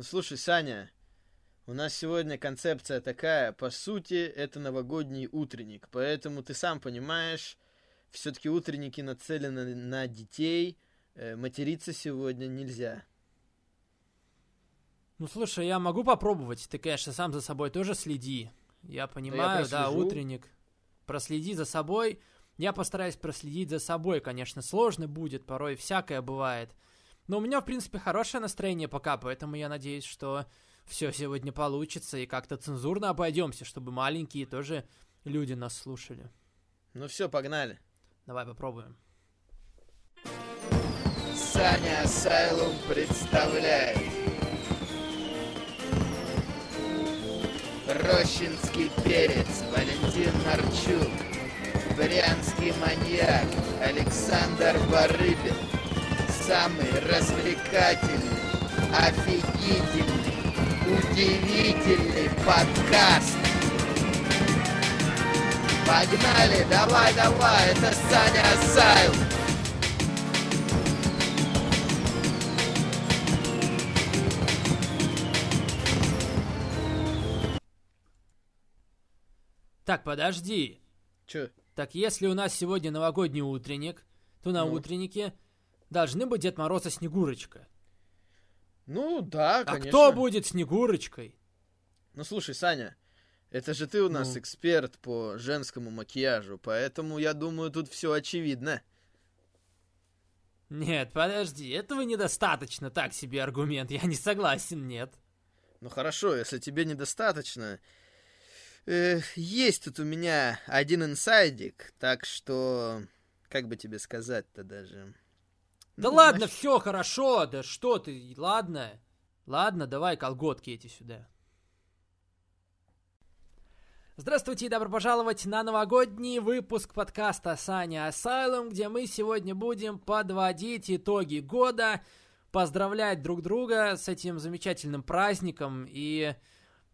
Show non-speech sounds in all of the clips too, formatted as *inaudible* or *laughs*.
Ну слушай, Саня, у нас сегодня концепция такая, по сути, это новогодний утренник, поэтому ты сам понимаешь, все-таки утренники нацелены на детей, э, материться сегодня нельзя. Ну слушай, я могу попробовать. Ты, конечно, сам за собой тоже следи. Я понимаю, да, прослежу. утренник. Проследи за собой. Я постараюсь проследить за собой, конечно, сложно будет, порой всякое бывает. Но у меня, в принципе, хорошее настроение пока, поэтому я надеюсь, что все сегодня получится и как-то цензурно обойдемся, чтобы маленькие тоже люди нас слушали. Ну все, погнали. Давай попробуем. Саня Асайлум представляет Рощинский перец Валентин Нарчук Брянский маньяк Александр Барыбин Самый развлекательный, офигительный, удивительный подкаст Погнали, давай, давай, это Саня Асайлум Так, подожди. Чё? Так если у нас сегодня новогодний утренник, то на Ну. утреннике должны быть Дед Мороз и Снегурочка. Ну да, А конечно. кто будет Снегурочкой? Ну слушай, Саня, это же ты у нас Ну. эксперт по женскому макияжу, поэтому я думаю, тут все очевидно. Нет, подожди, этого недостаточно, так себе аргумент, я не согласен, нет. Ну хорошо, если тебе недостаточно. Э, есть тут у меня один инсайдик, так что... Как бы тебе сказать-то даже? Да Ну, ладно, знаешь, все хорошо, да что ты, ладно. Ладно, давай колготки эти сюда. Здравствуйте и добро пожаловать на новогодний выпуск подкаста Саня Asylum, где мы сегодня будем подводить итоги года, поздравлять друг друга с этим замечательным праздником и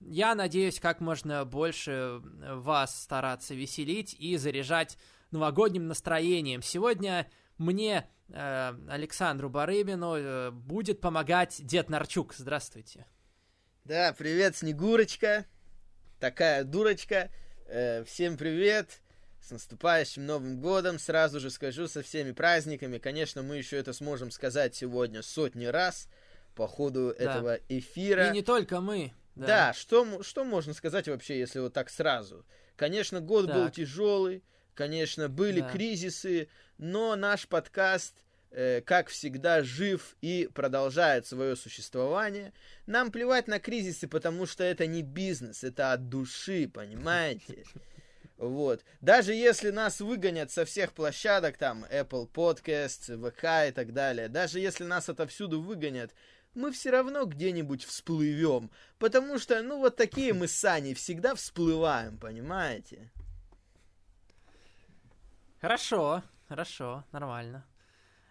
я надеюсь, как можно больше вас стараться веселить и заряжать новогодним настроением. Сегодня мне, Александру Барыбину, э, будет помогать Дед Нарчук. Здравствуйте. Да, привет, Снегурочка. Такая дурочка. Э, всем привет. С наступающим Новым Годом. Сразу же скажу со всеми праздниками. Конечно, мы еще это сможем сказать сегодня сотни раз по ходу этого эфира. И не только мы. Да, что, м- что можно сказать вообще, если вот так сразу? Конечно, год был Так. тяжелый, конечно, были Да. кризисы, но наш подкаст, э, как всегда, жив и продолжает свое существование. Нам плевать на кризисы, потому что это не бизнес, это от души, понимаете? Вот. Даже если нас выгонят со всех площадок, там, Apple Podcasts, ВК и так далее, даже если нас отовсюду выгонят, мы все равно где-нибудь всплывем. Потому что, ну, вот такие мы с Саней всегда всплываем, понимаете? Хорошо, хорошо, нормально.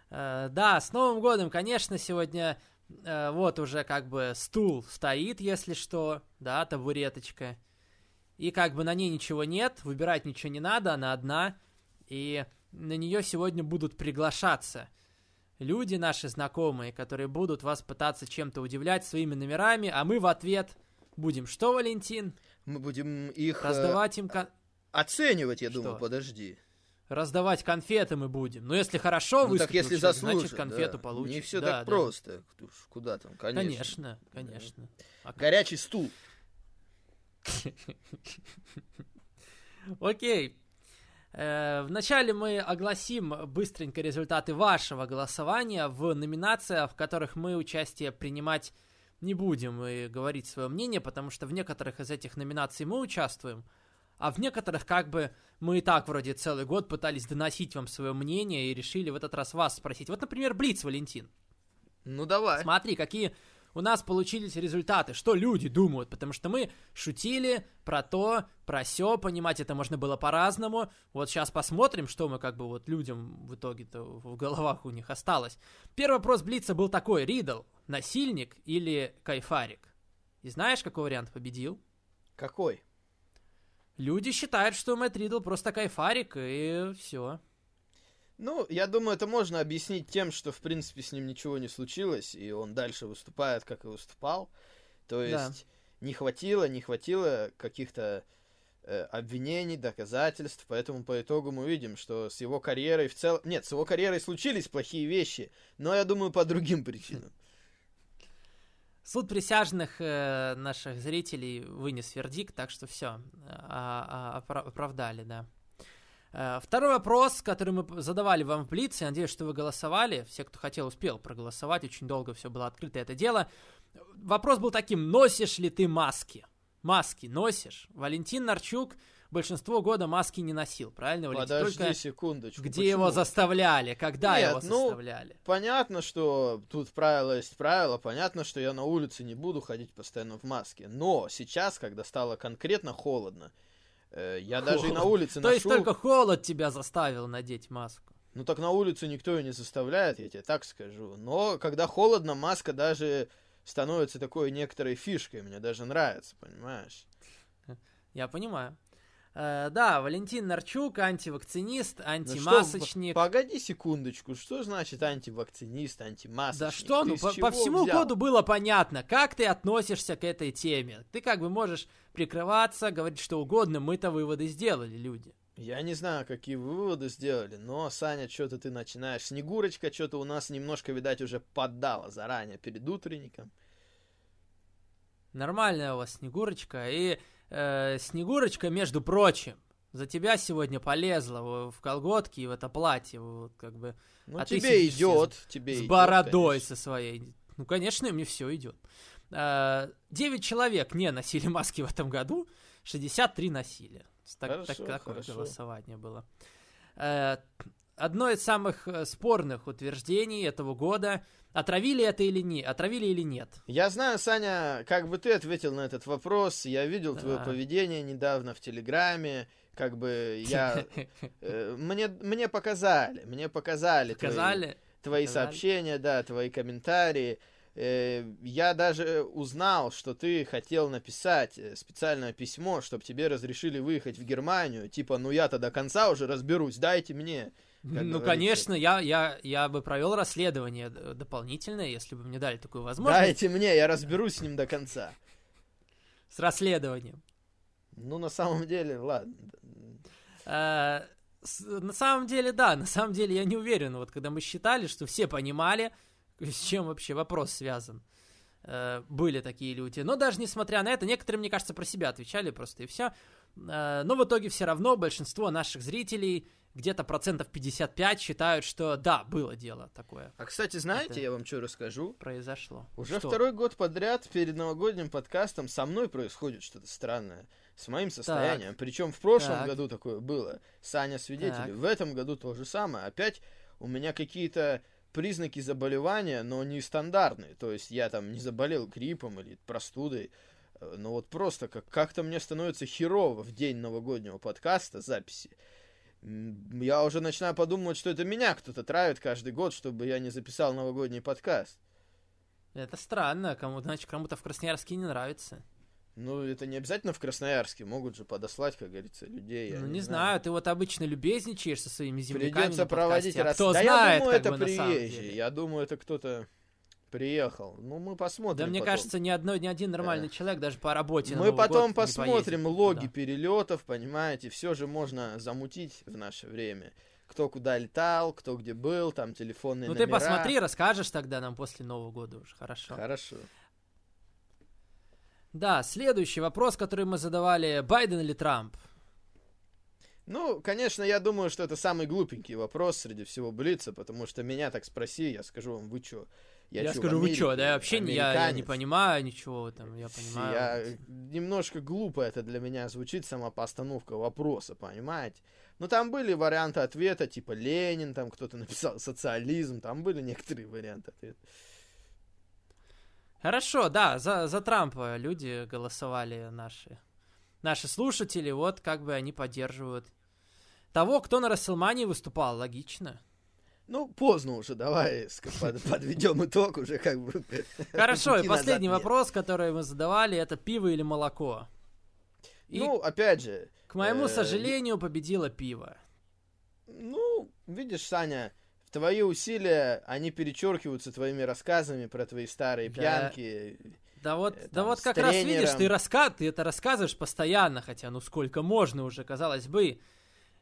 Э, да, с Новым годом, конечно, сегодня э, вот уже как бы стул стоит, если что, да, табуреточка. И как бы на ней ничего нет, выбирать ничего не надо, она одна. И на нее сегодня будут приглашаться люди наши знакомые, которые будут вас пытаться чем-то удивлять своими номерами, а мы в ответ будем что, Валентин? Мы будем их э, Раздавать им... оценивать, я Что? думаю, подожди. Раздавать конфеты мы будем. Но если хорошо Ну, так если человек, значит конфету да. получит. Не все Да, так да. просто. Куда там, конечно. Конечно, конечно. А как? Горячий стул. *laughs* Окей. Э, Вначале мы огласим быстренько результаты вашего голосования в номинациях, в которых мы участие принимать не будем и говорить свое мнение, потому что в некоторых из этих номинаций мы участвуем, а в некоторых как бы мы и так вроде целый год пытались доносить вам свое мнение и решили в этот раз вас спросить. Вот, например, Блиц, Валентин. Ну давай. Смотри, какие у нас получились результаты, что люди думают, потому что мы шутили про то, про все, понимать это можно было по-разному. Вот сейчас посмотрим, что мы как бы вот людям в итоге-то в головах у них осталось. Первый вопрос Блица был такой, Ридл, насильник или кайфарик? И знаешь, какой вариант победил? Какой? Люди считают, что Мэтт Ридл просто кайфарик, и все. Ну, я думаю, это можно объяснить тем, что, в принципе, с ним ничего не случилось, и он дальше выступает, как и выступал. То есть да. не хватило, не хватило каких-то э, обвинений, доказательств, поэтому по итогу мы видим, что с его карьерой в целом... Нет, с его карьерой случились плохие вещи, но я думаю, по другим причинам. Суд присяжных э, наших зрителей вынес вердикт, так что все, а, а, оправдали, да. Э, второй вопрос, который мы задавали вам в Блице, надеюсь, что вы голосовали. Все, кто хотел, успел проголосовать. Очень долго все было открыто это дело. Вопрос был таким, носишь ли ты маски? Маски носишь? Валентин Нарчук большинство года маски не носил, правильно, Валентин? Подожди Только секундочку. Где почему? его заставляли? Когда Нет, его ну, заставляли? понятно, что тут правило есть правило. Понятно, что я на улице не буду ходить постоянно в маске. Но сейчас, когда стало конкретно холодно, Э, я холод. даже и на улице То есть только холод тебя заставил надеть маску? Ну так на улицу никто и не заставляет, я тебе так скажу. Но когда холодно, маска даже становится такой некоторой фишкой. Мне даже нравится, понимаешь? Я понимаю. Э, да, Валентин Нарчук, антивакцинист, ну антимасочник. Ну что, погоди секундочку, что значит антивакцинист, антимасочник? Да что, ну по, по всему взял? году было понятно, как ты относишься к этой теме. Ты как бы можешь прикрываться, говорить что угодно, мы-то выводы сделали, люди. Я не знаю, какие выводы сделали, но, Саня, что-то ты начинаешь. Снегурочка что-то у нас немножко, видать, уже поддала заранее перед утренником. Нормальная у вас Снегурочка, и э, Снегурочка, между прочим, за тебя сегодня полезла в колготки и в это платье, вот как бы. Ну, а тебе идет, с, тебе с идет, бородой конечно. со своей. Ну, конечно, мне все идет. Э, девять человек не носили маски в этом году, 63 носили. Так, хорошо, так, такое хорошо. голосование было. Одно из самых э, спорных утверждений этого года Отравили это или не? Отравили или нет? Я знаю, Саня, как бы ты ответил на этот вопрос. Я видел да. твое поведение недавно в Телеграме. Как бы я... *laughs* Э, мне, мне показали, мне показали. Показали? Твои, твои сообщения, да, твои комментарии. Э, я даже узнал, что ты хотел написать специальное письмо, чтобы тебе разрешили выехать в Германию. Типа, ну я-то до конца уже разберусь, дайте мне. Ну, конечно, я, я, я бы провел расследование дополнительное, если бы мне дали такую возможность. Дайте мне, я разберусь с ним до конца. С расследованием. Ну, на самом деле, ладно. А, с, на самом деле, да, на самом деле я не уверен. Вот когда мы считали, что все понимали, с чем вообще вопрос связан. Э, были такие люди. Но даже несмотря на это, некоторые, мне кажется, про себя отвечали просто и все. Э, но в итоге все равно большинство наших зрителей где-то процентов 55 считают, что да, было дело такое. А, кстати, знаете, Это я вам что расскажу? Произошло. Уже что? второй год подряд перед новогодним подкастом со мной происходит что-то странное. С моим состоянием. Причем в прошлом так. году такое было. Саня свидетель. Так. В этом году то же самое. Опять у меня какие-то признаки заболевания, но не стандартные. То есть я там не заболел гриппом или простудой. Э, но вот просто как- как-то мне становится херово в день новогоднего подкаста, записи я уже начинаю подумывать, что это меня кто-то травит каждый год, чтобы я не записал новогодний подкаст. Это странно, кому значит, кому-то в Красноярске не нравится. Ну, это не обязательно в Красноярске, могут же подослать, как говорится, людей. Ну, не, не знаю. знаю, ты вот обычно любезничаешь со своими земляками Придется проводить раз... а кто да знает, я думаю, это бы, приезжий, я думаю, это кто-то приехал. Ну, мы посмотрим. Да, мне потом. кажется, ни, одно, ни один нормальный э. человек даже по работе. Мы потом посмотрим логи перелетов, понимаете, все же можно замутить в наше время. Кто куда летал, кто где был, там телефонные ну, номера. Ну ты посмотри, расскажешь тогда нам после Нового года уже, хорошо. Хорошо. Да, следующий вопрос, который мы задавали, Байден или Трамп? Ну, конечно, я думаю, что это самый глупенький вопрос среди всего Блица, потому что меня так спроси, я скажу вам, вы чё, я, я чё, скажу, вы что, да, я вообще не, я, я не понимаю ничего там, я понимаю. Я, немножко глупо это для меня звучит, сама постановка вопроса, понимаете? Ну, там были варианты ответа, типа Ленин, там кто-то *laughs* написал социализм, там были некоторые варианты ответа. Хорошо, да, за, за Трампа люди голосовали наши, наши слушатели, вот как бы они поддерживают того, кто на Расселмании выступал, логично. Ну, поздно уже, давай подведем итог уже как бы. Хорошо, и последний вопрос, который мы задавали, это пиво или молоко? И, ну, опять же. К моему э, сожалению, победило пиво. Ну, видишь, Саня, твои усилия, они перечеркиваются твоими рассказами про твои старые Да. пьянки. Да вот, э, да там, вот с как раз видишь, ты, раска... ты это рассказываешь постоянно, хотя ну сколько можно уже, казалось бы.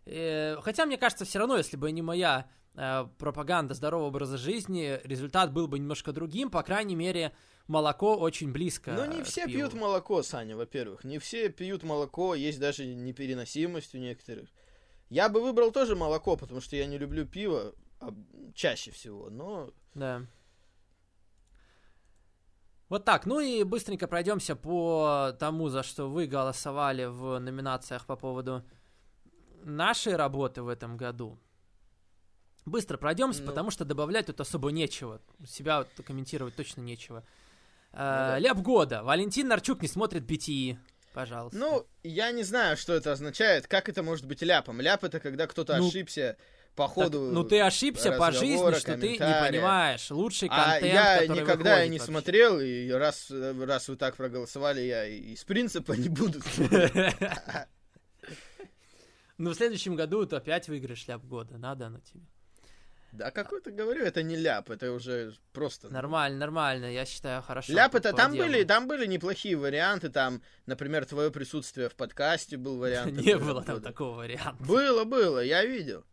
Э, хотя мне кажется, все равно, если бы не моя пропаганда здорового образа жизни, результат был бы немножко другим, по крайней мере, молоко очень близко. Ну, не все пиву. пьют молоко, Саня, во-первых. Не все пьют молоко, есть даже непереносимость у некоторых. Я бы выбрал тоже молоко, потому что я не люблю пиво а, чаще всего, но... Да. Вот так, ну и быстренько пройдемся по тому, за что вы голосовали в номинациях по поводу нашей работы в этом году. Быстро пройдемся, Ну. потому что добавлять тут особо нечего. Себя вот комментировать точно нечего. Э, да. Ляп года. Валентин Нарчук не смотрит BTE. Пожалуйста. Ну, я не знаю, что это означает, как это может быть ляпом. Ляп это когда кто-то Ну, по по Так, ходу... ну ты ошибся по жизни, что ты не понимаешь. Лучший А контент, я который никогда выходит не вообще. смотрел, и раз, раз вы так проголосовали, я из принципа не буду. *laughs* Ну, в следующем году ты опять выиграешь ляп года. Надо оно тебе. Да какой ты говорю, это не ляп, это уже просто... Нормально, нормально, я считаю, хорошо. Ляп это там делу. были, там были неплохие варианты, там, например, твое присутствие в подкасте был вариант. *laughs* Не было там такого варианта. Было, было, я видел.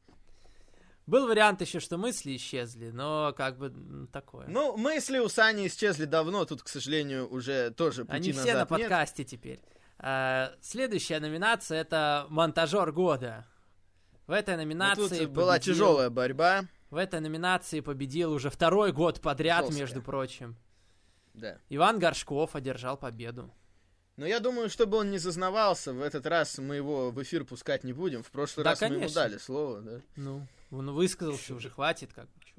Был вариант еще, что мысли исчезли, но как бы такое. Ну, мысли у Сани исчезли давно, тут, к сожалению, уже тоже пути Они все на нет. подкасте теперь. А, следующая номинация это монтажер года. В этой Но номинации тут была тяжелая борьба. В этой номинации победил уже второй год подряд, Жёсткая. между прочим. Да. Иван Горшков одержал победу. Но я думаю, чтобы он не зазнавался, в этот раз мы его в эфир пускать не будем. В прошлый Да, раз мы ему конечно. дали слово, да. Ну, он высказался уже, хватит, как бы, еще.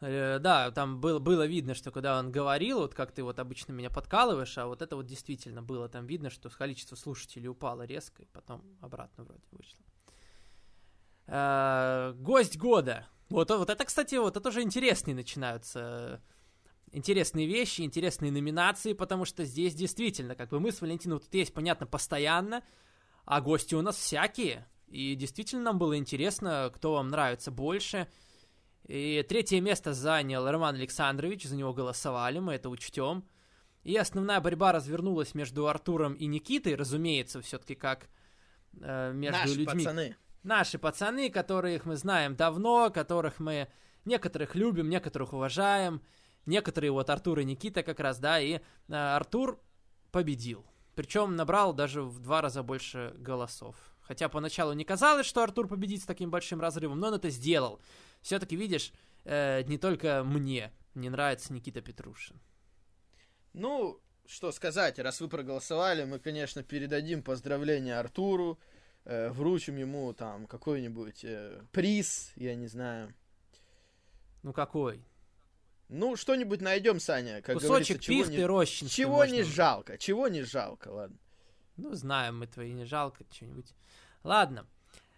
Э, да, там было, было видно, что когда он говорил, вот как ты вот обычно меня подкалываешь, а вот это вот действительно было там видно, что количество слушателей упало резко, и потом обратно вроде вышло. Э, гость года. Вот, вот это, кстати, вот это уже интересные начинаются э, интересные вещи, интересные номинации, потому что здесь действительно, как бы мы с Валентином тут есть, понятно, постоянно, а гости у нас всякие. И действительно нам было интересно, кто вам нравится больше. И третье место занял Роман Александрович, за него голосовали, мы это учтем. И основная борьба развернулась между Артуром и Никитой, разумеется, все-таки как э, между Наши людьми. пацаны. Наши пацаны, которых мы знаем давно, которых мы некоторых любим, некоторых уважаем. Некоторые вот Артур и Никита как раз, да, и э, Артур победил. Причем набрал даже в два раза больше голосов. Хотя поначалу не казалось, что Артур победит с таким большим разрывом, но он это сделал. Все-таки, видишь, э, не только мне не нравится Никита Петрушин. Ну, что сказать, раз вы проголосовали, мы, конечно, передадим поздравления Артуру, э, вручим ему там какой-нибудь э, приз, я не знаю. Ну какой? Ну, что-нибудь найдем, Саня, как Кусочек пихты не, рощинской чего можно не жалко, чего не жалко, ладно. Ну, знаем мы твои, не жалко что-нибудь. Ладно.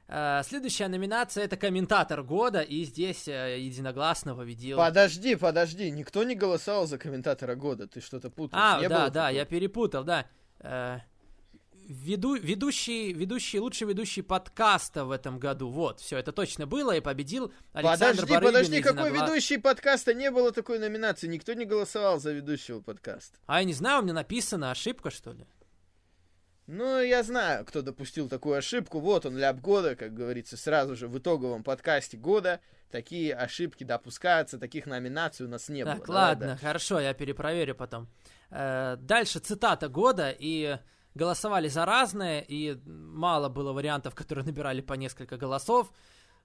Э, Следующая номинация это комментатор года, и здесь э, единогласно победил. Подожди, подожди, никто не голосовал за комментатора года, ты что-то путаешь. А, Не да, да, такого? я перепутал, да. Веду, ведущий, ведущий, лучший ведущий подкаста в этом году. Вот, все, это точно было, и победил Александр Подожди, Барыбин подожди, какой «Единогла- ведущий подкаста? Не было такой номинации, никто не голосовал за ведущего подкаста. А я не знаю, у меня написано ошибка, что ли? Ну, я знаю, кто допустил такую ошибку. Вот он, ляп года, как говорится, сразу же в итоговом подкасте года. Такие ошибки допускаются, таких номинаций у нас не так, было. Давай ладно, дальше. хорошо, я перепроверю потом. Э, дальше цитата года, и голосовали за разные, и мало было вариантов, которые набирали по несколько голосов.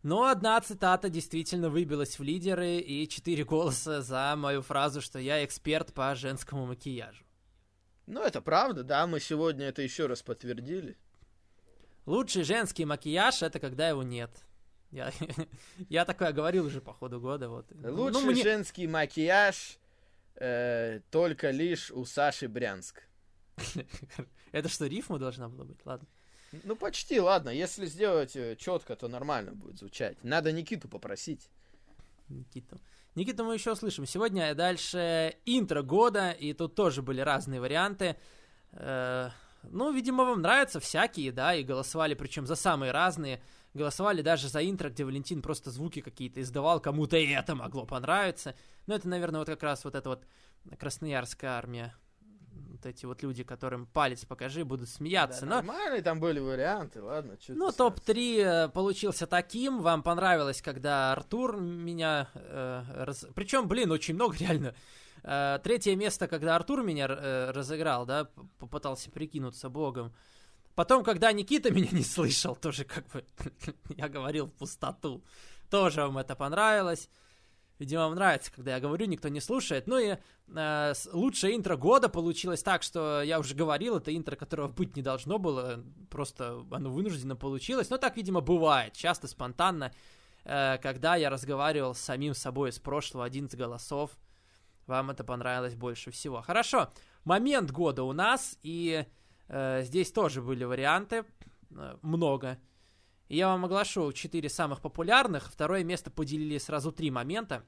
Но одна цитата действительно выбилась в лидеры, и четыре голоса за мою фразу, что я эксперт по женскому макияжу. Ну, это правда, да, мы сегодня это еще раз подтвердили. Лучший женский макияж это когда его нет. Я, *laughs* я такое говорил уже по ходу года. Вот. Лучший Ну, мне- женский макияж э, только лишь у Саши Брянск. Это что, рифма должна была быть? Ладно. Ну, почти, ладно. Если сделать четко, то нормально будет звучать. Надо Никиту попросить. Никиту. Никиту мы еще услышим. Сегодня дальше интро года, и тут тоже были разные варианты. Э, ну, видимо, вам нравятся всякие, да, и голосовали, причем за самые разные. голосовали даже за интро, где Валентин просто звуки какие-то издавал, кому-то и это могло понравиться. Но это, наверное, вот как раз вот эта вот Красноярская армия эти вот люди, которым палец покажи, будут смеяться. Да, но... Нормальные там были варианты, ладно. Ну, топ-3 э, получился таким. Вам понравилось, когда Артур меня... Э, раз... Причем, блин, очень много *laughs* реально. Э, третье место, когда Артур меня э, разыграл, да, попытался прикинуться богом. Потом, когда Никита *laughs* меня не слышал, тоже как бы *laughs* я говорил в пустоту. Тоже вам это понравилось. Видимо, вам нравится, когда я говорю, никто не слушает. Ну и э, лучшее интро года получилось так, что я уже говорил, это интро, которого быть не должно было, просто оно вынужденно получилось. Но так, видимо, бывает, часто спонтанно, э, когда я разговаривал с самим собой из прошлого 11 голосов. Вам это понравилось больше всего. Хорошо, момент года у нас, и э, здесь тоже были варианты, э, много. И я вам оглашу четыре самых популярных. Второе место поделили сразу три момента.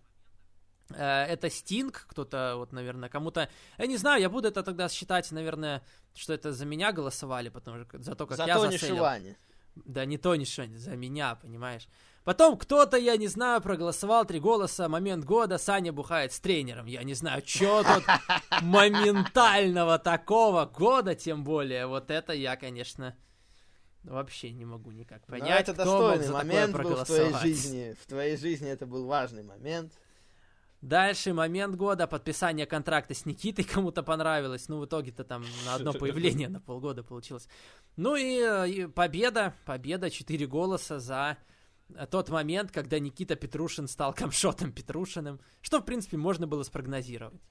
Э, это Стинг, кто-то, вот, наверное, кому-то... Я не знаю, я буду это тогда считать, наверное, что это за меня голосовали, потому что за то, как за я Тони заселил. Шивани. Да, не то, ни Шивани, за меня, понимаешь. Потом кто-то, я не знаю, проголосовал три голоса, момент года, Саня бухает с тренером. Я не знаю, что тут *laughs* моментального такого года, тем более. Вот это я, конечно, Вообще не могу никак понять, Но это кто достойный мог момент был в твоей жизни. В твоей жизни это был важный момент. Дальше момент года, подписание контракта с Никитой *laughs* кому-то понравилось. Ну, в итоге-то там *laughs* на одно появление *laughs* на полгода получилось. Ну и, и победа, победа, 4 голоса за тот момент, когда Никита Петрушин стал камшотом Петрушиным, что, в принципе, можно было спрогнозировать.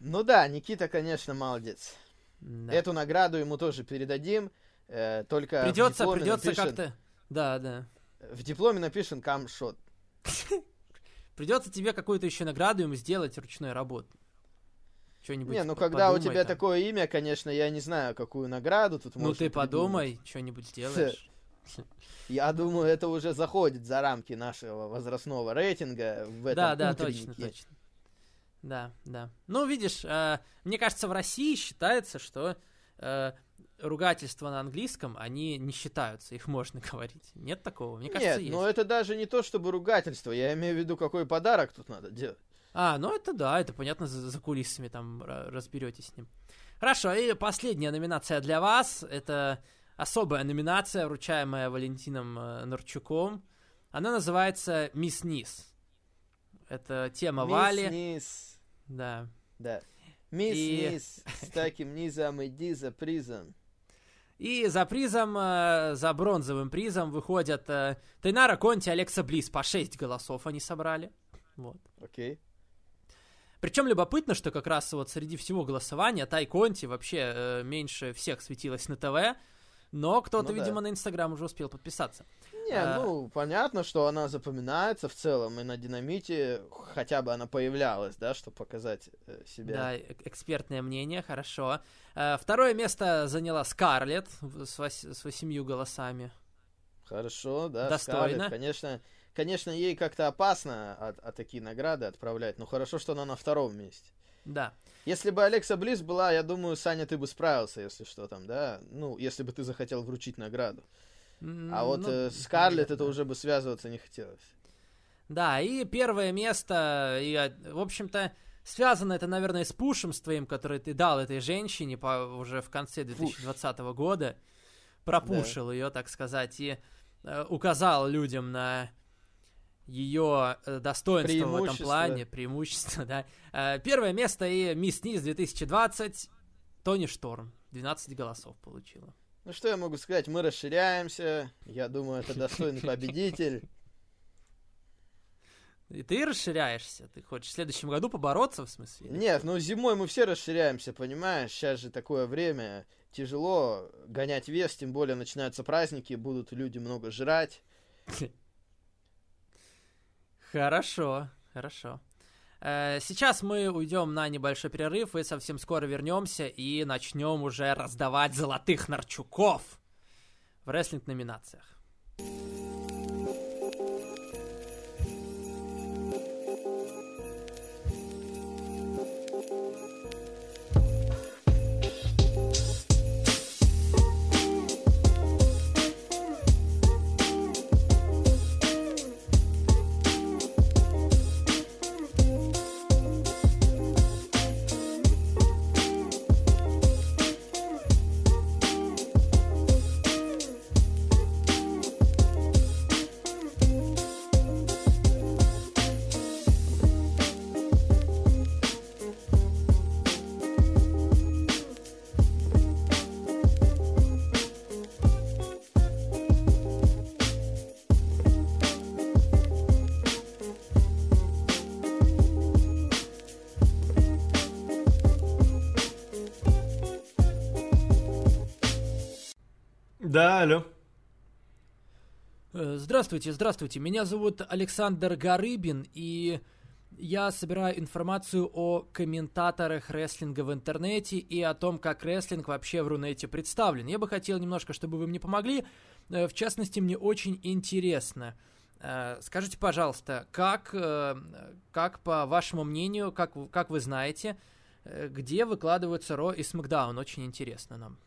Ну да, Никита, конечно, молодец. Да. Эту награду ему тоже передадим. Э, только придется, придется напишен... как-то. Да, да. В дипломе напишем камшот. *laughs* Придется тебе какую-то еще награду ему сделать ручной работы. Что-нибудь не, ну когда у тебя там. такое имя, конечно, я не знаю, какую награду тут Ну ты подумай, что-нибудь *laughs* сделаешь. Я думаю, это уже заходит за рамки нашего возрастного рейтинга в этом Да, да, точно, точно. Да, да. Ну, видишь, э, мне кажется, в России считается, что э, ругательства на английском, они не считаются, их можно говорить. Нет такого? Мне кажется, Нет, есть. но это даже не то, чтобы ругательство. Я имею в виду, какой подарок тут надо делать. А, ну это да, это понятно, за, за кулисами там разберетесь с ним. Хорошо, и последняя номинация для вас. Это особая номинация, вручаемая Валентином э, Нарчуком. Она называется «Мисс Низ». Это тема Мисс Вали. Низ. Да. Да. Мисс и... Низ с таким низом иди за призом. И за призом, э, за бронзовым призом выходят э, Тайнара Конти, Алекса Близ. По 6 голосов они собрали. Вот. Окей. Причем любопытно, что как раз вот среди всего голосования Тай Конти вообще э, меньше всех светилась на ТВ, но кто-то, ну, видимо, да. на Инстаграм уже успел подписаться. Не, а... ну, понятно, что она запоминается в целом, и на динамите хотя бы она появлялась, да, чтобы показать э, себя. Да, э, экспертное мнение, хорошо. А, второе место заняла Скарлетт с, вось, с восемью голосами. Хорошо, да, Достойно. Скарлетт, конечно, конечно, ей как-то опасно от, от такие награды отправлять, но хорошо, что она на втором месте. Да. Если бы Алекса Близ была, я думаю, Саня, ты бы справился, если что там, да? Ну, если бы ты захотел вручить награду. А вот ну, э, Скарлетт это уже бы связываться не хотелось. Да, и первое место, и, в общем-то, связано это, наверное, с пушем с твоим, который ты дал этой женщине по, уже в конце 2020 Пуш. года. Пропушил да. ее, так сказать, и э, указал людям на ее э, достоинство в этом плане, преимущество, *laughs* да. Э, первое место и Мисс Низ 2020, Тони Шторм, 12 голосов получила. Ну что я могу сказать, мы расширяемся. Я думаю, это достойный *laughs* победитель. И ты расширяешься? Ты хочешь в следующем году побороться, в смысле? Нет, ну зимой мы все расширяемся, понимаешь? Сейчас же такое время, тяжело гонять вес, тем более начинаются праздники, будут люди много жрать. *laughs* Хорошо, хорошо. Э, сейчас мы уйдем на небольшой перерыв и совсем скоро вернемся и начнем уже раздавать золотых нарчуков в рестлинг-номинациях. Алло. Э, Здравствуйте, здравствуйте. Меня зовут Александр Гарыбин, и я собираю информацию о комментаторах рестлинга в интернете и о том, как рестлинг вообще в Рунете представлен. Я бы хотел немножко, чтобы вы мне помогли. Э, В частности, мне очень интересно. э, Скажите, пожалуйста, как, как по вашему мнению, как, как вы знаете, где выкладываются Ро и Смакдаун? Очень интересно нам.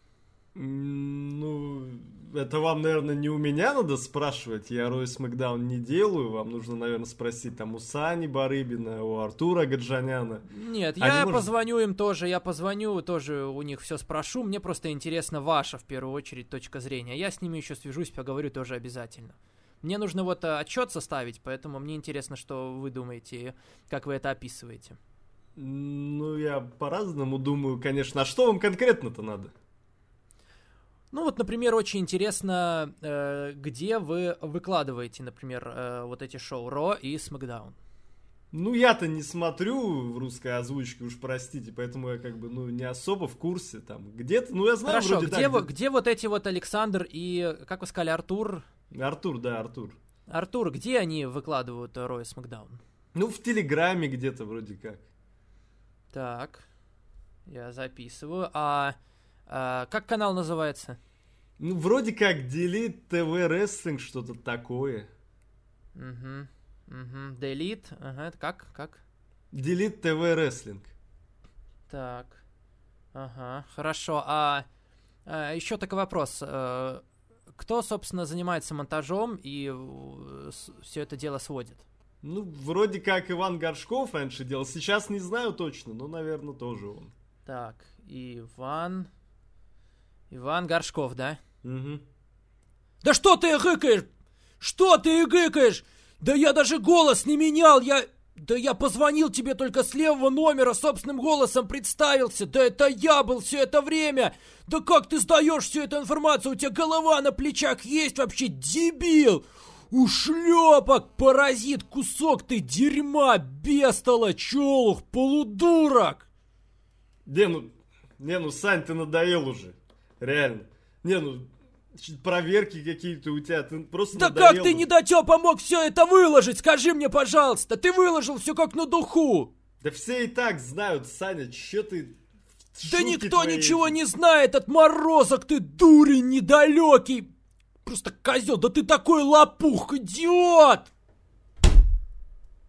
Ну, это вам, наверное, не у меня надо спрашивать. Я Рой Смакдаун не делаю. Вам нужно, наверное, спросить там у Сани Барыбина, у Артура Гаджаняна. Нет, Они, я может- позвоню им тоже, я позвоню, тоже у них все спрошу. Мне просто интересно ваша, в первую очередь, точка зрения. Я с ними еще свяжусь, поговорю тоже обязательно. Мне нужно вот э, отчет составить, поэтому мне интересно, что вы думаете, как вы это описываете. Ну, я по-разному думаю, конечно. А что вам конкретно-то надо? Ну вот, например, очень интересно, э, где вы выкладываете, например, э, вот эти шоу Ро и Смакдаун. Ну, я-то не смотрю в русской озвучке, уж простите, поэтому я как бы, ну, не особо в курсе там. Где-то, ну, я знаю, Хорошо, вроде где, так, вы- где- где вот эти вот Александр и, как вы сказали, Артур? Артур, да, Артур. Артур, где они выкладывают Ро и Смакдаун? Ну, в Телеграме где-то вроде как. Так, я записываю. А, а, как канал называется? Ну, вроде как Delete TV Wrestling, что-то такое. Угу, угу. Delete, ага, это как, как? Delete TV Wrestling. Так, ага, хорошо. А, еще такой вопрос. э, Кто, собственно, занимается монтажом и все это дело сводит? Ну, вроде как Иван Горшков раньше делал. Сейчас не знаю точно, но, наверное, тоже он. Так, Иван... Иван Горшков, да? Угу. Да что ты гыкаешь? Что ты гыкаешь? Да я даже голос не менял, я... Да я позвонил тебе только с левого номера, собственным голосом представился. Да это я был все это время. Да как ты сдаешь всю эту информацию? У тебя голова на плечах есть вообще, дебил? Ушлепок, паразит, кусок ты дерьма, бестолочь, челух, полудурок. Не, ну, не, ну, Сань, ты надоел уже. Реально. Не, ну, проверки какие-то у тебя, ты просто Да надоел как ты уже. недотепа мог все это выложить? Скажи мне, пожалуйста, ты выложил все как на духу. Да все и так знают, Саня, чё ты... Да никто твои ничего не знает, отморозок ты дурень недалекий. Просто козел, да ты такой лопух, идиот!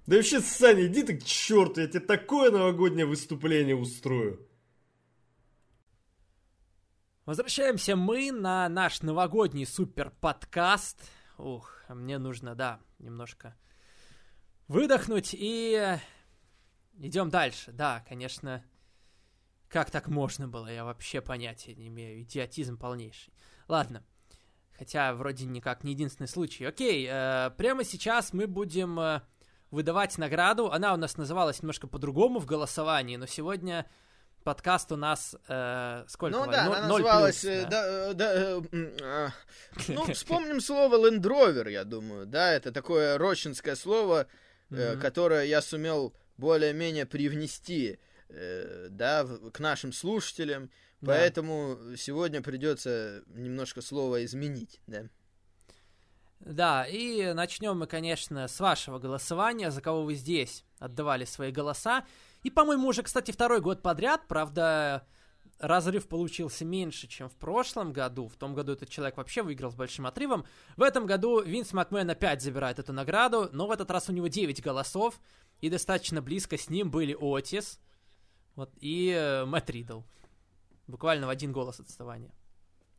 Да вообще, Саня, иди ты к черту, я тебе такое новогоднее выступление устрою. Возвращаемся мы на наш новогодний супер подкаст. Ух, мне нужно, да, немножко выдохнуть и идем дальше. Да, конечно, как так можно было, я вообще понятия не имею. Идиотизм полнейший. Ладно. Хотя вроде никак не единственный случай. Окей, э, прямо сейчас мы будем э, выдавать награду. Она у нас называлась немножко по-другому в голосовании, но сегодня подкаст у нас э, сколько? Ну да, Но- она называлась... плюс, э, да? да, э, да, э, а, ну, вспомним слово Land Rover, я думаю, да, это такое рощинское слово, э, которое я сумел более-менее привнести, э, да, в- к нашим слушателям, Да. поэтому сегодня придется немножко слово изменить, да. Да, и начнем мы, конечно, с вашего голосования, за кого вы здесь отдавали свои голоса. И, по-моему, уже, кстати, второй год подряд, правда, разрыв получился меньше, чем в прошлом году. В том году этот человек вообще выиграл с большим отрывом. В этом году Винс Макмен опять забирает эту награду, но в этот раз у него 9 голосов, и достаточно близко с ним были Отис вот, и э, Мэтт Ридл. Буквально в один голос отставания.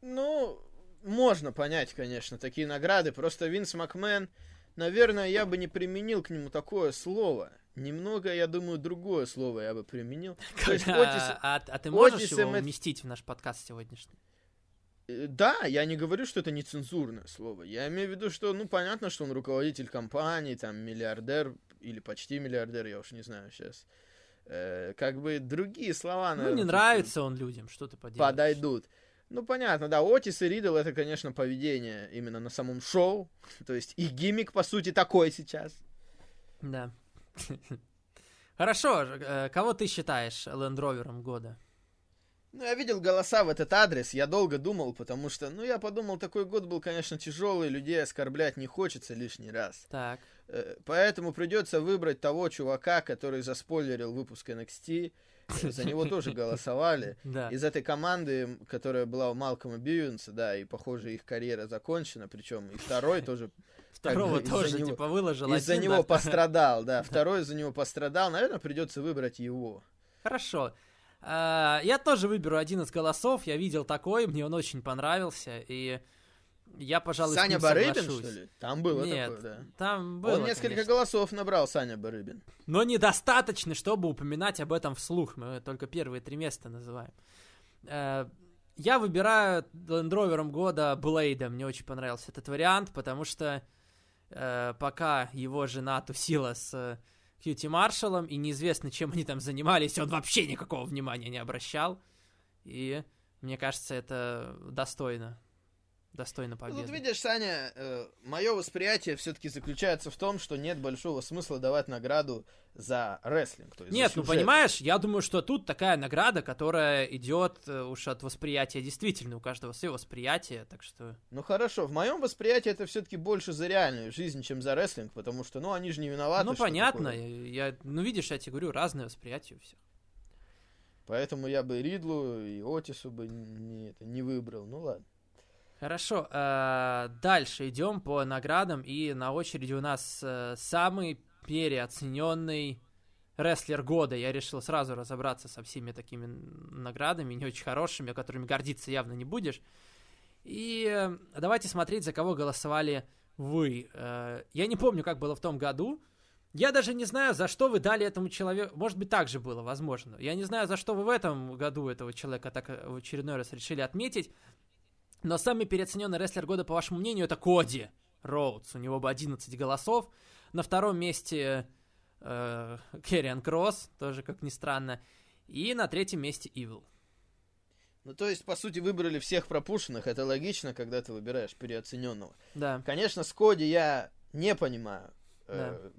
Ну, можно понять, конечно, такие награды. Просто Винс Макмен, наверное, я бы не применил к нему такое слово. Немного, я думаю, другое слово я бы применил. *laughs* То есть Отис- а, а ты можешь его уместить в наш подкаст сегодняшний? Э, Да, я не говорю, что это нецензурное слово. Я имею в виду, что, ну, понятно, что он руководитель компании, там, миллиардер или почти миллиардер, я уж не знаю сейчас. Э, как бы другие слова, Ну, не нравится он людям, что ты поделаешь. подойдут. Ну, понятно, да, Отис и Ридл это, конечно, поведение именно на самом шоу. *laughs* То есть и гиммик, по сути, такой сейчас. Да. *laughs* Хорошо, э, кого ты считаешь лендровером года? Ну, я видел голоса в этот адрес, я долго думал, потому что, ну, я подумал, такой год был, конечно, тяжелый, людей оскорблять не хочется лишний раз. Так. Э, Поэтому придется выбрать того чувака, который заспойлерил выпуск NXT. *laughs* За него тоже *laughs* голосовали. Да. Из этой команды, которая была у Малкома Бьюинса, да, и, похоже, их карьера закончена, причем и второй тоже Второго тоже, него- типа, выложил из-за него да. пострадал, *laughs* да, второй из-за него пострадал, наверное, придется выбрать его. Хорошо. А, Я тоже выберу один из голосов. Я видел такой, мне он очень понравился. И я, пожалуй, Саня Барыбин, соглашусь. что ли? Там было Нет, такое, да. Там было, Он несколько конечно. голосов набрал, Саня Барыбин. Но недостаточно, чтобы упоминать об этом вслух. Мы только первые три места называем. Э, Я выбираю лендровером года Блейда. Мне очень понравился этот вариант, потому что э, пока его жена тусила с э, Кьюти Маршалом, и неизвестно, чем они там занимались, он вообще никакого внимания не обращал. И мне кажется, это достойно. Достойно Ну, победы. Тут видишь, Саня, мое восприятие все-таки заключается в том, что нет большого смысла давать награду за рестлинг. то есть Нет, ну понимаешь, я думаю, что тут такая награда, которая идет э, уж от восприятия действительно, у каждого свое восприятие, так что... Ну хорошо, в моем восприятии это все-таки больше за реальную жизнь, чем за рестлинг, потому что, ну, они же не виноваты. ну понятно, такое. я, ну видишь, я тебе говорю, разное восприятие у всех. Поэтому я бы Ридлу и Отису бы не, не выбрал. Ну ладно. Хорошо, э, дальше идем по наградам, и на очереди у нас э, самый переоцененный рестлер года. Я решил сразу разобраться со всеми такими наградами, не очень хорошими, которыми гордиться явно не будешь. И э, давайте смотреть, за кого голосовали вы. Я не помню, как было в том году. Я даже не знаю, за что вы дали этому человеку. Может быть, так же было, возможно. Я не знаю, за что вы в этом году этого человека так в очередной раз решили отметить. Но самый переоцененный рестлер года, по вашему мнению, это Коди Роудс. У него бы 11 голосов. На втором месте э, Керриан Кросс, тоже как ни странно. И на третьем месте Evil. Ну, то есть, по сути, выбрали всех пропущенных. Это логично, когда ты выбираешь переоцененного. Да. Конечно, с Коди я не понимаю. Э,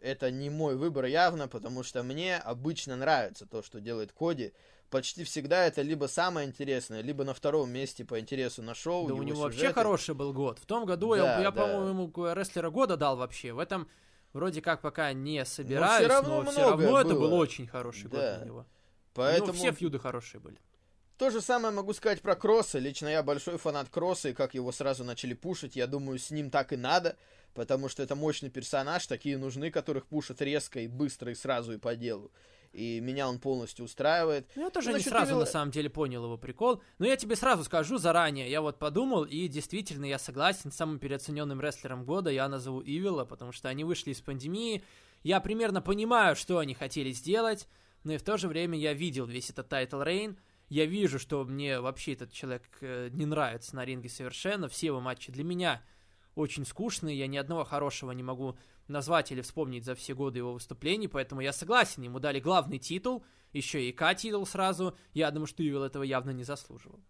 Это не мой выбор явно, потому что мне обычно нравится то, что делает Коди. Почти всегда это либо самое интересное, либо на втором месте по интересу на шоу. Да у его него вообще сюжеты. хороший был год. В том году я, Да, я да. по-моему, ему рестлера года дал вообще. В этом вроде как пока не собираюсь, равно но все равно это было. был очень хороший год Да. для него. Поэтому У него все фьюды хорошие были. то же самое могу сказать про Кросса. Лично я большой фанат Кросса, и как его сразу начали пушить, я думаю, с ним так и надо, потому что это мощный персонаж, такие нужны, которых пушат резко и быстро, и сразу, и по делу. И меня он полностью устраивает. Ну, я тоже Ну, не сразу Ивила- на самом деле понял его прикол. Но я тебе сразу скажу заранее. Я вот подумал, и действительно я согласен с самым переоцененным рестлером года. Я назову Ивила, потому что они вышли из пандемии. Я примерно понимаю, что они хотели сделать, но и в то же время я видел весь этот title reign. Я вижу, что мне вообще этот человек э, не нравится на ринге совершенно. Все его матчи для меня очень скучные. Я ни одного хорошего не могу назвать или вспомнить за все годы его выступлений, поэтому я согласен, ему дали главный титул, еще и К-титул сразу, я думаю, что Ивил этого явно не заслуживал.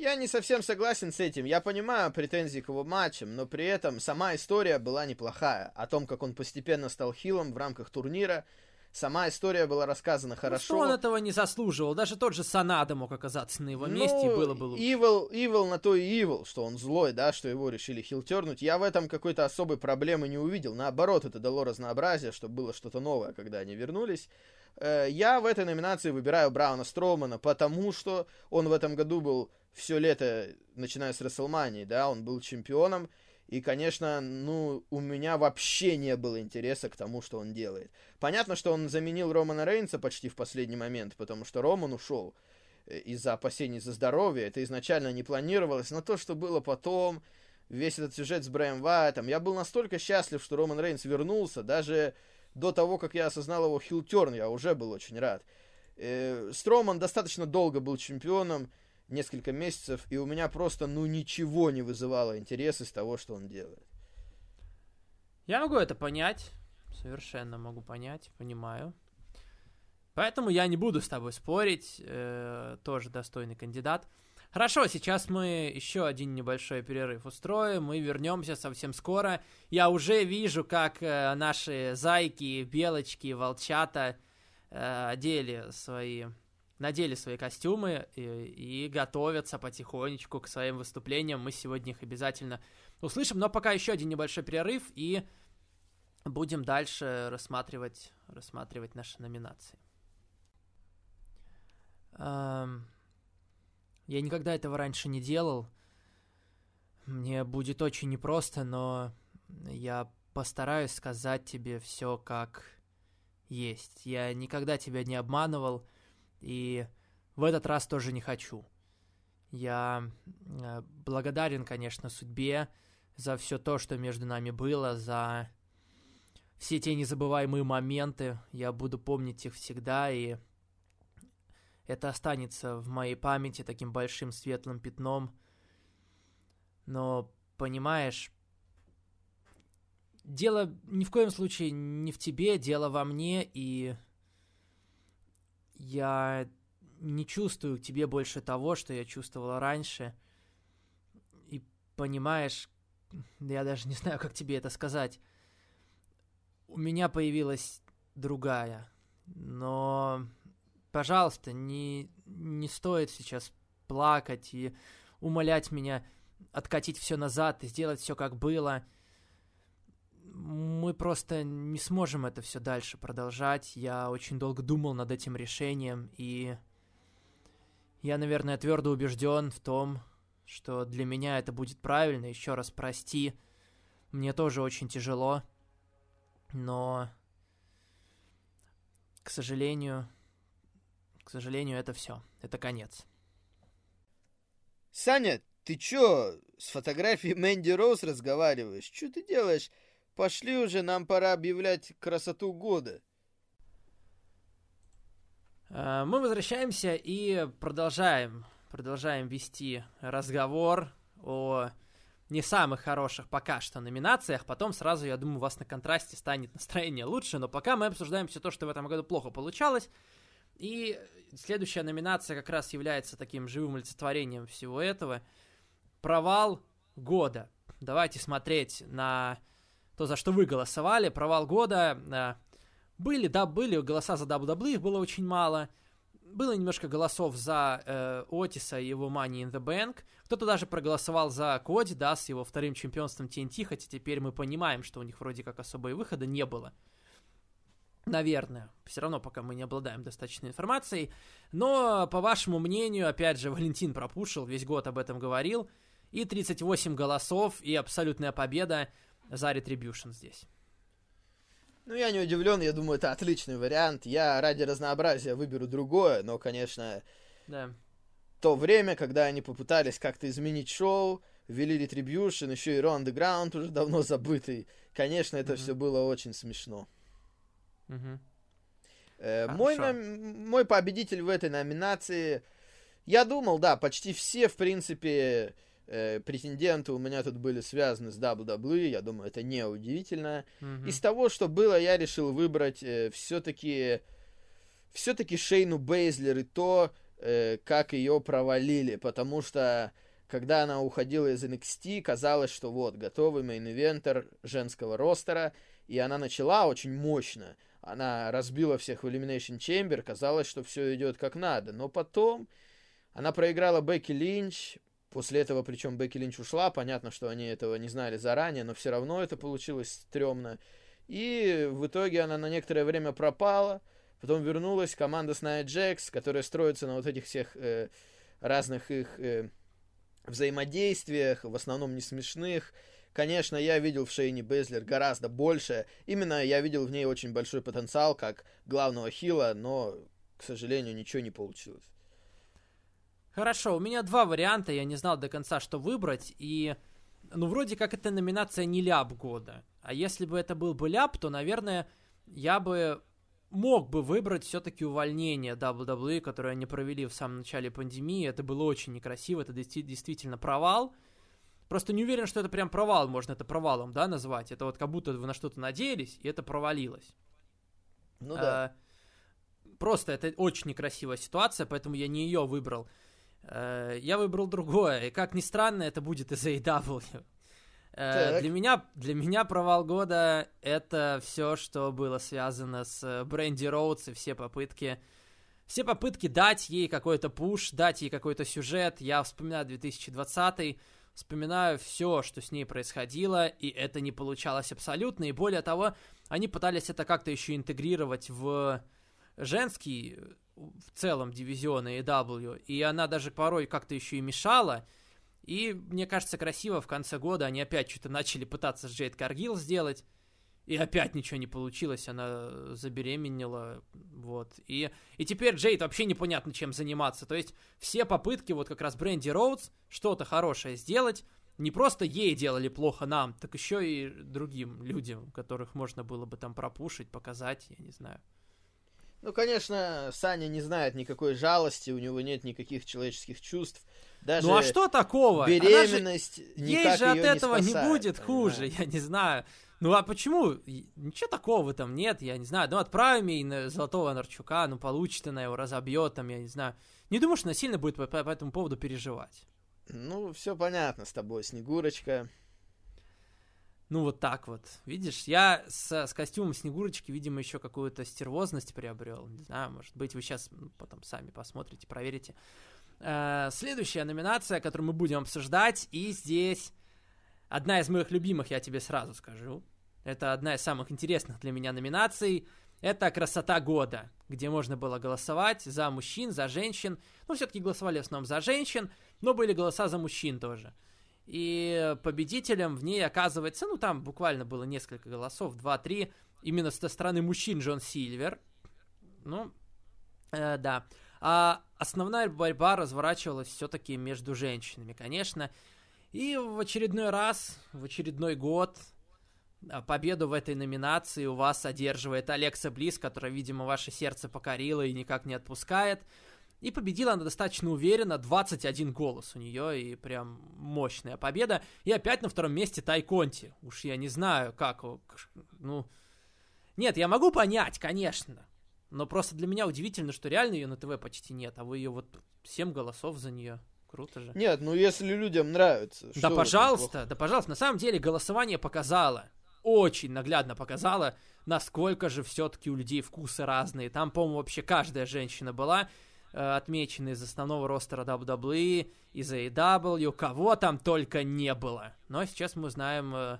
Я не совсем согласен с этим. Я понимаю претензии к его матчам, но при этом сама история была неплохая. О том, как он постепенно стал хилом в рамках турнира. Сама история была рассказана Ну, хорошо. что он этого не заслуживал, даже тот же Санада мог оказаться на его месте, и было бы лучше. Evil, evil на то и evil, что он злой, да, что его решили хилтернуть. Я в этом какой-то особой проблемы не увидел. Наоборот, это дало разнообразие, чтобы было что-то новое, когда они вернулись. Э, Я в этой номинации выбираю Брауна Строумана, потому что он в этом году был все лето, начиная с Расселмании, да, он был чемпионом. И, конечно, ну, у меня вообще не было интереса к тому, что он делает. Понятно, что он заменил Романа Рейнса почти в последний момент, потому что Роман ушел э, из-за опасений за здоровье. Это изначально не планировалось, но то, что было потом, весь этот сюжет с Брэем Вайтом, я был настолько счастлив, что Роман Рейнс вернулся, даже до того, как я осознал его хилтерн, я уже был очень рад. Э, Строман достаточно долго был чемпионом, несколько месяцев, и у меня просто, ну, ничего не вызывало интерес из того, что он делает. Я могу это понять, совершенно могу понять, понимаю. Поэтому я не буду с тобой спорить, э, тоже достойный кандидат. Хорошо, сейчас мы еще один небольшой перерыв устроим, мы вернемся совсем скоро. Я уже вижу, как э, наши зайки, белочки, волчата э, одели свои надели свои костюмы и, и готовятся потихонечку к своим выступлениям. Мы сегодня их обязательно услышим. Но пока еще один небольшой перерыв и будем дальше рассматривать, рассматривать наши номинации. Эм, я никогда этого раньше не делал. Мне будет очень непросто, но я постараюсь сказать тебе все как есть. Я никогда тебя не обманывал, и в этот раз тоже не хочу. Я э, благодарен, конечно, судьбе за все то, что между нами было, за все те незабываемые моменты. Я буду помнить их всегда, и это останется в моей памяти таким большим светлым пятном. Но, понимаешь, дело ни в коем случае не в тебе, дело во мне, и я не чувствую к тебе больше того, что я чувствовала раньше. И понимаешь, я даже не знаю, как тебе это сказать. У меня появилась другая, но, пожалуйста, не, не стоит сейчас плакать и умолять меня откатить все назад и сделать все как было мы просто не сможем это все дальше продолжать. Я очень долго думал над этим решением, и я, наверное, твердо убежден в том, что для меня это будет правильно. Еще раз прости, мне тоже очень тяжело, но, к сожалению, к сожалению, это все, это конец. Саня, ты чё, с фотографией Мэнди Роуз разговариваешь? Чё ты делаешь? Пошли уже, нам пора объявлять красоту года. Э, мы возвращаемся и продолжаем, продолжаем вести разговор о не самых хороших пока что номинациях. Потом сразу, я думаю, у вас на контрасте станет настроение лучше. Но пока мы обсуждаем все то, что в этом году плохо получалось. И следующая номинация как раз является таким живым олицетворением всего этого. Провал года. Давайте смотреть на то, за что вы голосовали, провал года. Э, были, да, были голоса за WWE, их было очень мало. Было немножко голосов за э, Отиса и его Money in the Bank. Кто-то даже проголосовал за Коди, да, с его вторым чемпионством TNT, хотя теперь мы понимаем, что у них вроде как особой выхода не было. Наверное. Все равно пока мы не обладаем достаточной информацией. Но, по вашему мнению, опять же, *laughs* Валентин пропушил, весь год об этом говорил. И 38 голосов, и абсолютная победа за Retribution здесь. Ну, я не удивлен, я думаю, это отличный вариант. Я ради разнообразия выберу другое, но, конечно, да. то время, когда они попытались как-то изменить шоу, ввели Retribution, еще и Raw Underground уже давно забытый. Конечно, это mm-hmm. все было очень смешно. Mm-hmm. Э, мой, нам... мой победитель в этой номинации, я думал, да, почти все, в принципе, э, претенденты у меня тут были связаны с WWE, я думаю, это не удивительно. Mm-hmm. Из того, что было, я решил выбрать э, все-таки все-таки Шейну Бейзлер и то, э, как ее провалили, потому что когда она уходила из NXT, казалось, что вот, готовый main eventer женского roster а, и она начала очень мощно. Она разбила всех в Elimination Chamber, казалось, что все идет как надо, но потом она проиграла Бекки Линч, После этого, причем Бекки Линч ушла, понятно, что они этого не знали заранее, но все равно это получилось стрёмно. И в итоге она на некоторое время пропала, потом вернулась команда с Nia Jax, которая строится на вот этих всех э, разных их э, взаимодействиях, в основном не смешных. Конечно, я видел в Шейне Безлер гораздо больше. Именно я видел в ней очень большой потенциал как главного хила, но, к сожалению, ничего не получилось. Хорошо, у меня два варианта, я не знал до конца, что выбрать, и... Ну, вроде как это номинация не ляп года. А если бы это был бы ляп, то, наверное, я бы мог бы выбрать все-таки увольнение WWE, которое они провели в самом начале пандемии. Это было очень некрасиво, это действительно провал. Просто не уверен, что это прям провал, можно это провалом, да, назвать. Это вот как будто вы на что-то надеялись, и это провалилось. Ну да. А, просто это очень некрасивая ситуация, поэтому я не ее выбрал. Э, я выбрал другое, и как ни странно, это будет из AEW. Э, для меня, для меня провал года это все, что было связано с Бренди Роудс и все попытки все попытки дать ей какой-то пуш, дать ей какой-то сюжет, я вспоминаю 2020 вспоминаю все, что с ней происходило, и это не получалось абсолютно, и более того, они пытались это как-то еще интегрировать в женский в целом дивизион AEW, и она даже порой как-то еще и мешала, и мне кажется, красиво в конце года они опять что-то начали пытаться с Джейд Каргил сделать, и опять ничего не получилось, она забеременела, вот. И, и теперь Джейд вообще непонятно чем заниматься. То есть все попытки, вот как раз Бренди Роудс, что-то хорошее сделать, не просто ей делали плохо нам, так еще и другим людям, которых можно было бы там пропушить, показать, я не знаю. Ну, конечно, Саня не знает никакой жалости, у него нет никаких человеческих чувств. Даже ну а что такого? Беременность же, Ей же от этого не, спасает, не будет хуже, я не знаю. Ну а почему? Ничего такого там нет, я не знаю. Ну отправим ей на Золотого Нарчука, ну получит она его, разобьет там, я не знаю. Не думаю, что она сильно будет по, по, по этому поводу переживать. Ну, все понятно с тобой, Снегурочка. Ну, вот так вот. Видишь, я с, с костюмом Снегурочки, видимо, еще какую-то стервозность приобрел. Не знаю, может быть, вы сейчас ну, потом сами посмотрите, проверите. Э, следующая номинация, которую мы будем обсуждать, и здесь одна из моих любимых, я тебе сразу скажу. Это одна из самых интересных для меня номинаций. Это «Красота года», где можно было голосовать за мужчин, за женщин. Ну, все-таки голосовали в основном за женщин, но были голоса за мужчин тоже. И победителем в ней оказывается, ну, там буквально было несколько голосов, 2-3, именно со стороны мужчин Джон Сильвер. Ну, э, да. А основная борьба разворачивалась все-таки между женщинами, конечно. И в очередной раз, в очередной год а, победу в этой номинации у вас одерживает Алекса Близ, которая, видимо, ваше сердце покорила и никак не отпускает. И победила она достаточно уверенно, 21 голос у нее, и прям мощная победа. И опять на втором месте Тай Конти. Уж я не знаю, как, ну... Нет, я могу понять, конечно. Но просто для меня удивительно, что реально ее на ТВ почти нет, а вы ее вот 7 голосов за нее. Круто же. Нет, ну если людям нравится. Да пожалуйста, да пожалуйста. На самом деле голосование показало, очень наглядно показало, насколько же все-таки у людей вкусы разные. Там, по-моему, вообще каждая женщина была э, отмечена из основного ростера WWE, из AEW, кого там только не было. Но сейчас мы знаем, э,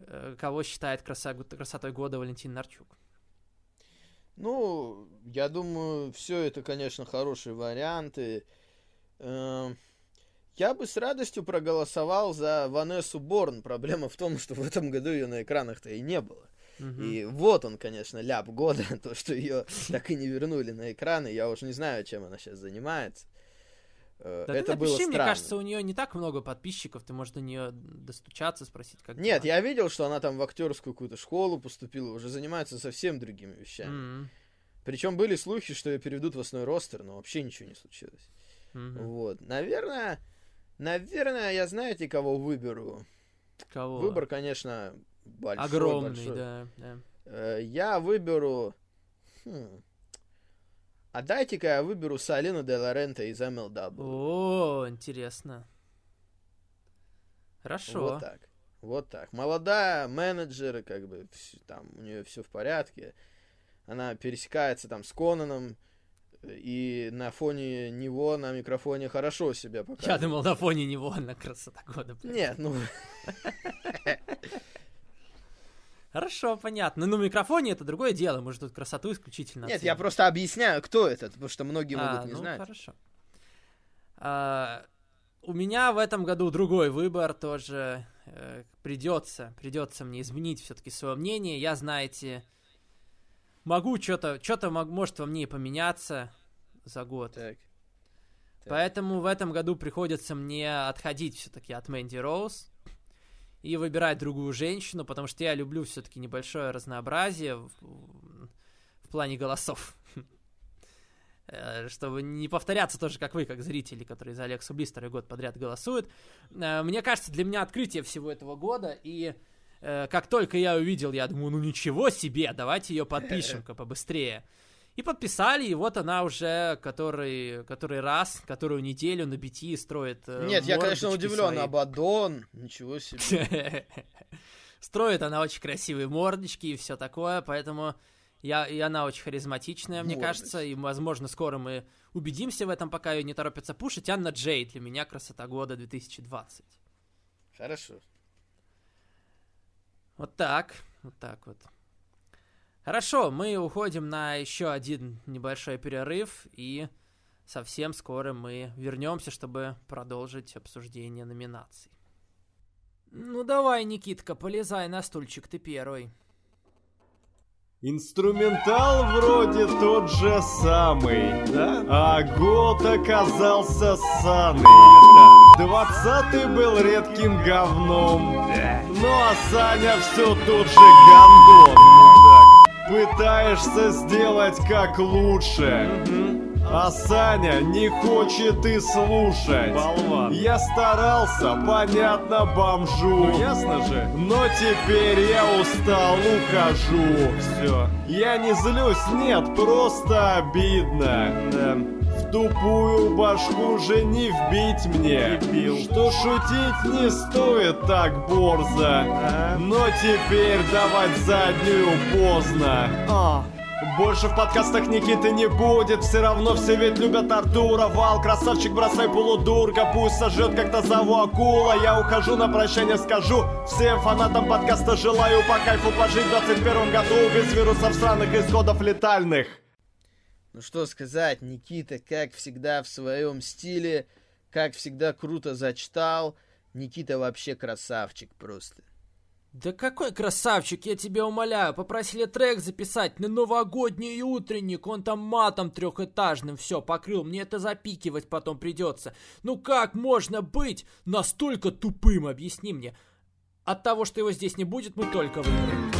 э, кого считает красотой года Валентин Нарчук. Ну, я думаю, все это, конечно, хорошие варианты. Э, я бы с радостью проголосовал за Ванессу Борн. Проблема в том, что в этом году ее на экранах-то и не было. Угу. И вот он, конечно, ляп года, *laughs* то, что ее так и не вернули на экраны. Я уж не знаю, чем она сейчас занимается. Э, да Это ты напиши, было странно. мне кажется, у нее не так много подписчиков, ты можешь до нее достучаться, спросить, как Нет, дела. я видел, что она там в актерскую какую-то школу поступила, уже занимается совсем другими вещами. Mm-hmm. Причем были слухи, что ее переведут в основной ростер, но вообще ничего не случилось. Mm-hmm. Вот. Наверное, Наверное, я знаете, кого выберу? Кого? Выбор, конечно, большой. Огромный, большой. да. да. Э, я выберу... Хм. А дайте-ка я выберу Салину де Лорента из MLW. О, интересно. Хорошо. Вот так. Вот так. Молодая менеджер, как бы, там, у нее все в порядке. Она пересекается там с Конаном, и на фоне него на микрофоне хорошо себя показывает. Я думал, на фоне него на красота года. Нет, ну... *laughs* Хорошо, понятно. Ну, на микрофоне это другое дело. Мы же тут красоту исключительно Нет, я просто объясняю, кто это, потому что многие а, могут не ну, знать. хорошо. А, у меня в этом году другой выбор тоже. Э, придется, придется мне изменить все-таки свое мнение. Я, знаете, могу что-то, что-то может во мне и поменяться за год. Так. так. Поэтому в этом году приходится мне отходить все-таки от Мэнди Роуз и выбирать другую женщину, потому что я люблю все-таки небольшое разнообразие в, в плане голосов. *laughs* Э, чтобы не повторяться тоже, как вы, как зрители, которые за Алексу Близ второй год подряд голосуют. Э, мне кажется, для меня открытие всего этого года, и э, как только я увидел, я думаю, ну ничего себе, давайте ее подпишем-ка побыстрее. И подписали, и вот она уже который, который раз, которую неделю на BT строит э, Нет, я, конечно, удивлен, свои. Абадон, ничего себе. *laughs* Строит она очень красивые мордочки и все такое, поэтому Я, и она очень харизматичная, мне кажется, и, возможно, скоро мы убедимся в этом, пока ее не торопятся пушить. Анна Джей для меня красота года 2020. Хорошо. Вот так, вот так вот. Хорошо, мы уходим на еще один небольшой перерыв, и совсем скоро мы вернемся, чтобы продолжить обсуждение номинаций. Ну давай, Никитка, полезай на стульчик, ты первый. Инструментал вроде тот же самый, Да? а год оказался ссаный. Двадцатый был редким говном, ну а Саня все тот же гандон. Пытаешься сделать как лучше, а Саня не хочет и слушать. Болван. Я старался, понятно, бомжу. Ну, ясно же. Но теперь я устал, ухожу. Все. Я не злюсь, нет, просто обидно. Да. В тупую башку же не вбить мне, Дебил. что шутить не стоит так борзо. А? Но теперь давать заднюю поздно. А. Больше в подкастах Никиты не будет Все равно все ведь любят Артура Вал, красавчик, бросай полудурка Пусть сожжет как-то заву акула Я ухожу на прощание, скажу Всем фанатам подкаста желаю по кайфу пожить В 21 году без вирусов странных исходов летальных Ну что сказать, Никита, как всегда в своем стиле, как всегда круто зачитал. Никита вообще красавчик просто. Да какой красавчик, я тебя умоляю, попросили трек записать на новогодний утренник, он там матом трехэтажным все покрыл, мне это запикивать потом придется. Ну как можно быть настолько тупым, объясни мне. От того, что его здесь не будет, мы только выиграем.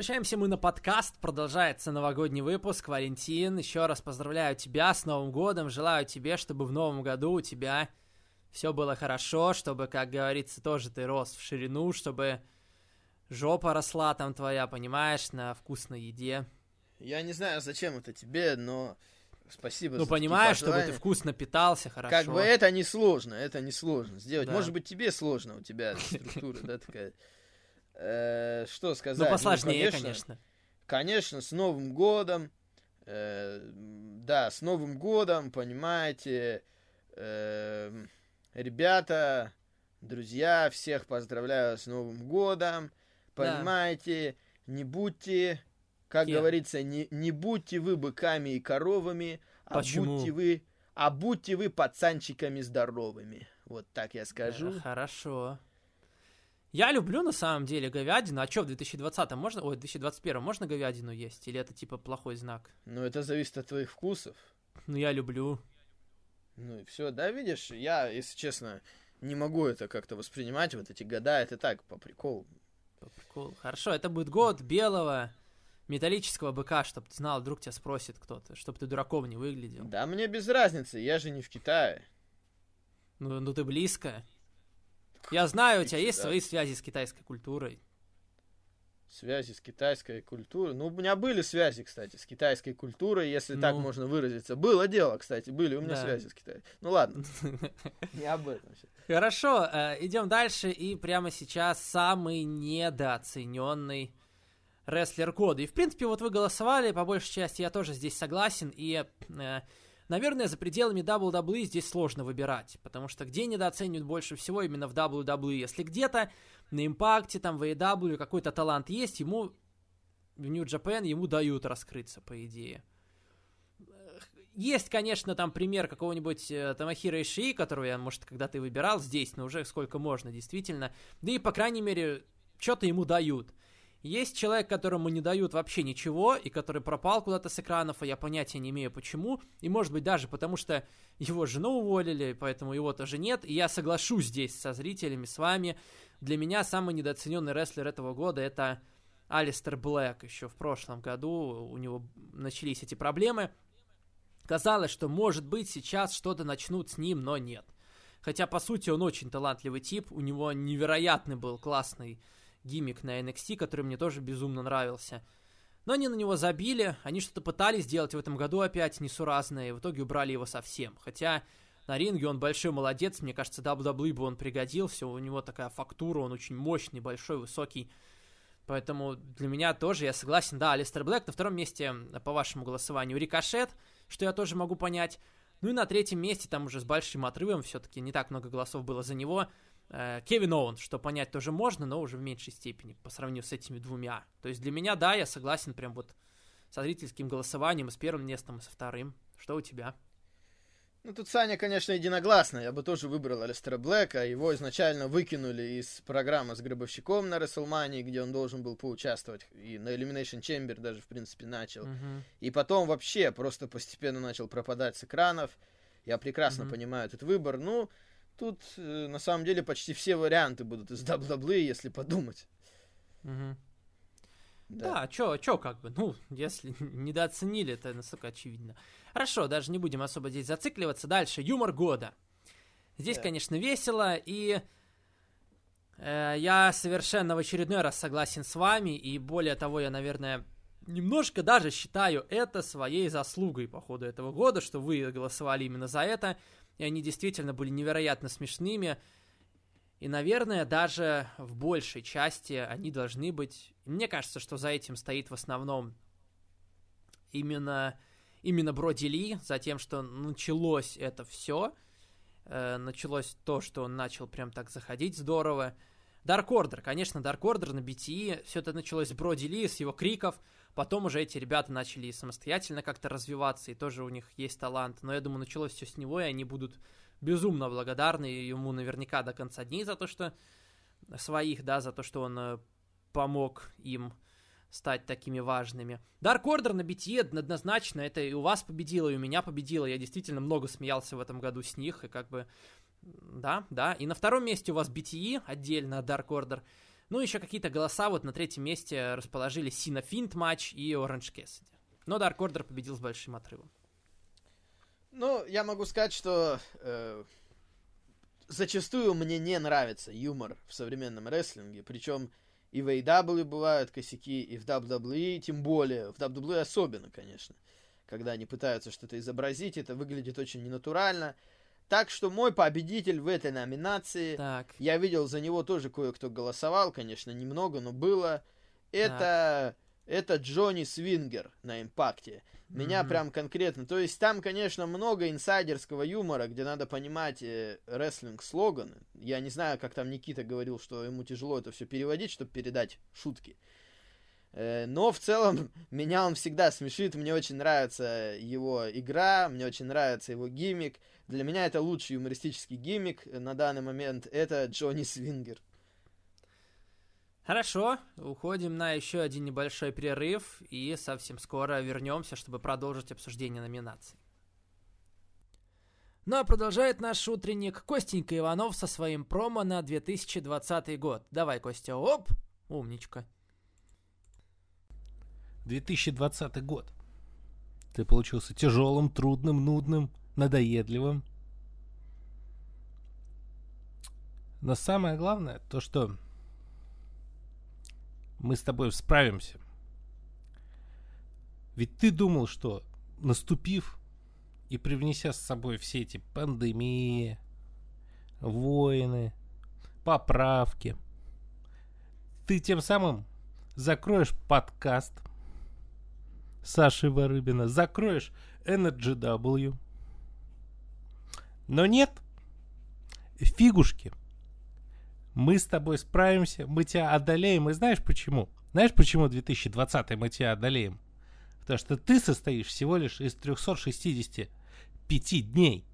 Возвращаемся мы на подкаст, продолжается новогодний выпуск. Валентин, еще раз поздравляю тебя с Новым годом, желаю тебе, чтобы в Новом году у тебя все было хорошо, чтобы, как говорится, тоже ты рос в ширину, чтобы жопа росла там твоя, понимаешь, на вкусной еде. Я не знаю, зачем это тебе, но спасибо Ну, за понимаешь, чтобы ты вкусно питался хорошо. Как бы это не сложно, это не сложно сделать. Да. Может быть, тебе сложно, у тебя *laughs* структура, да, такая. Э, Что Ну, сказать? посложнее, конечно. Конечно, с Новым годом. э, да, с Новым годом, понимаете. э, ребята, друзья, всех поздравляю с Новым годом. Да. Понимаете, не будьте, как Кем? говорится, не, не будьте вы быками и коровами, а Почему? будьте вы, а будьте вы пацанчиками здоровыми. Вот так я скажу. Да, хорошо. Я люблю на самом деле говядину. А что, в 2020 можно... Ой, в 2021 можно говядину есть? Или это типа плохой знак? Но это зависит от твоих вкусов. Ну, я люблю. Ну и все, да, видишь, я, если честно, не могу это как-то воспринимать, вот эти года, это так, по приколу. По приколу. Хорошо, это будет год белого металлического быка, чтобы ты знал, вдруг тебя спросит кто-то, чтобы ты дураком не выглядел. Да мне без разницы, я же не в Китае. Ну, ну ты близко. Я знаю, у тебя есть да. свои связи с китайской культурой. Связи с китайской культурой. Ну, у меня были связи, кстати, с китайской культурой, если так Ну. можно выразиться. Было дело, кстати, были у меня Да. связи с Китаем. Ну ладно, *laughs* не об этом сейчас. Хорошо, э, идем дальше. И прямо сейчас самый недооцененный рестлер года. И, в принципе, вот вы голосовали, по большей части я тоже здесь согласен. И, э, наверное, за пределами WWE здесь сложно выбирать. Потому что где недооценивают больше всего именно в WWE? Если где-то на импакте, там, в AEW какой-то талант есть, ему в Japan ему дают раскрыться, по идее. Есть, конечно, там пример какого-нибудь э, Тамахира Ишии, которого я, может, когда-то и выбирал здесь, но уже сколько можно, действительно. Да и, по крайней мере, что-то ему дают. Есть человек, которому не дают вообще ничего, и который пропал куда-то с экранов, а я понятия не имею почему. И, может быть, даже потому, что его жену уволили, поэтому его тоже нет. И я соглашусь здесь со зрителями, с вами. Для меня самый недооцененный рестлер этого года это Алистер Блэк еще в прошлом году, у него начались эти проблемы. Казалось, что может быть сейчас что-то начнут с ним, но нет. Хотя, по сути, он очень талантливый тип, у него невероятный был классный гиммик на NXT, который мне тоже безумно нравился. Но они на него забили, они что-то пытались сделать в этом году опять несуразное, и в итоге убрали его совсем. Хотя на ринге он большой молодец, мне кажется, WWE бы он пригодился, у него такая фактура, он очень мощный, большой, высокий. Поэтому для меня тоже, я согласен, да, Алистер Блэк на втором месте по вашему голосованию Рикошет, что я тоже могу понять. Ну и на третьем месте, там уже с большим отрывом, все-таки не так много голосов было за него, э, Кевин Оуэн, что понять тоже можно, но уже в меньшей степени по сравнению с этими двумя. То есть для меня, да, я согласен прям вот со зрительским голосованием и с первым местом, и со вторым. Что у тебя? Ну, тут Саня, конечно, единогласно. Я бы тоже выбрал Алистера Блэка. Его изначально выкинули из программы с Гробовщиком на WrestleMania, где он должен был поучаствовать. И на Elimination Chamber даже, в принципе, начал. Мгм. И потом вообще просто постепенно начал пропадать с экранов. Я прекрасно Мгм. понимаю этот выбор. Ну, тут э, на самом деле почти все варианты будут из WWE, если подумать. Мгм. Да, чё, чё как бы, ну, если недооценили, это настолько очевидно. Хорошо, даже не будем особо здесь зацикливаться. Дальше, юмор года. Здесь, Да. конечно, весело, и э, я совершенно в очередной раз согласен с вами, и более того, я, наверное, немножко даже считаю это своей заслугой по ходу этого года, что вы голосовали именно за это, и они действительно были невероятно смешными, и, наверное, даже в большей части они должны быть... Мне кажется, что за этим стоит в основном именно, именно Броди Ли, за тем, что началось это все. началось то, что он начал прям так заходить здорово. Dark Order, конечно, Dark Order на BTE, все это началось с Броди Ли, с его криков, потом уже эти ребята начали самостоятельно как-то развиваться, и тоже у них есть талант, но я думаю, началось все с него, и они будут безумно благодарны ему наверняка до конца дней за то, что своих, да, за то, что он э, помог им стать такими важными. Dark Order на BTE однозначно, это и у вас победило, и у меня победило. Я действительно много смеялся в этом году с них, и как бы, да, да. И на втором месте у вас BTE, отдельно Dark Order. Ну, еще какие-то голоса вот на третьем месте расположили Сина Финт матч и Orange Cassidy. Но Dark Order победил с большим отрывом. Ну, я могу сказать, что э, зачастую мне не нравится юмор в современном рестлинге. Причем и в AEW бывают косяки, и в WWE, тем более. В WWE особенно, конечно. Когда они пытаются что-то изобразить, это выглядит очень ненатурально. Так что мой победитель в этой номинации, Так, я видел за него тоже кое-кто голосовал, конечно, немного, но было. Это, это Джонни Свингер на импакте. Меня Мгм. прям конкретно. То есть там, конечно, много инсайдерского юмора, где надо понимать э, рестлинг-слоганы. Я не знаю, как там Никита говорил, что ему тяжело это все переводить, чтобы передать шутки. Э, но в целом *laughs* меня он всегда смешит. Мне очень нравится его игра, мне очень нравится его гиммик. Для меня это лучший юмористический гиммик на данный момент. Это Джонни Свингер. Хорошо, уходим на еще один небольшой перерыв и совсем скоро вернемся, чтобы продолжить обсуждение номинаций. Ну а продолжает наш утренник Костенька Иванов со своим промо на 2020 год. Давай, Костя, оп, умничка. 2020 год. Ты получился тяжелым, трудным, нудным, надоедливым. Но самое главное, то что мы с тобой справимся. Ведь ты думал, что наступив и привнеся с собой все эти пандемии, войны, поправки, ты тем самым закроешь подкаст Саши Варыбина, закроешь NRGW. Но нет, фигушки. Мы с тобой справимся, мы тебя одолеем. И знаешь почему? Знаешь, почему 2020 мы тебя одолеем? Потому что ты состоишь всего лишь из 365 дней.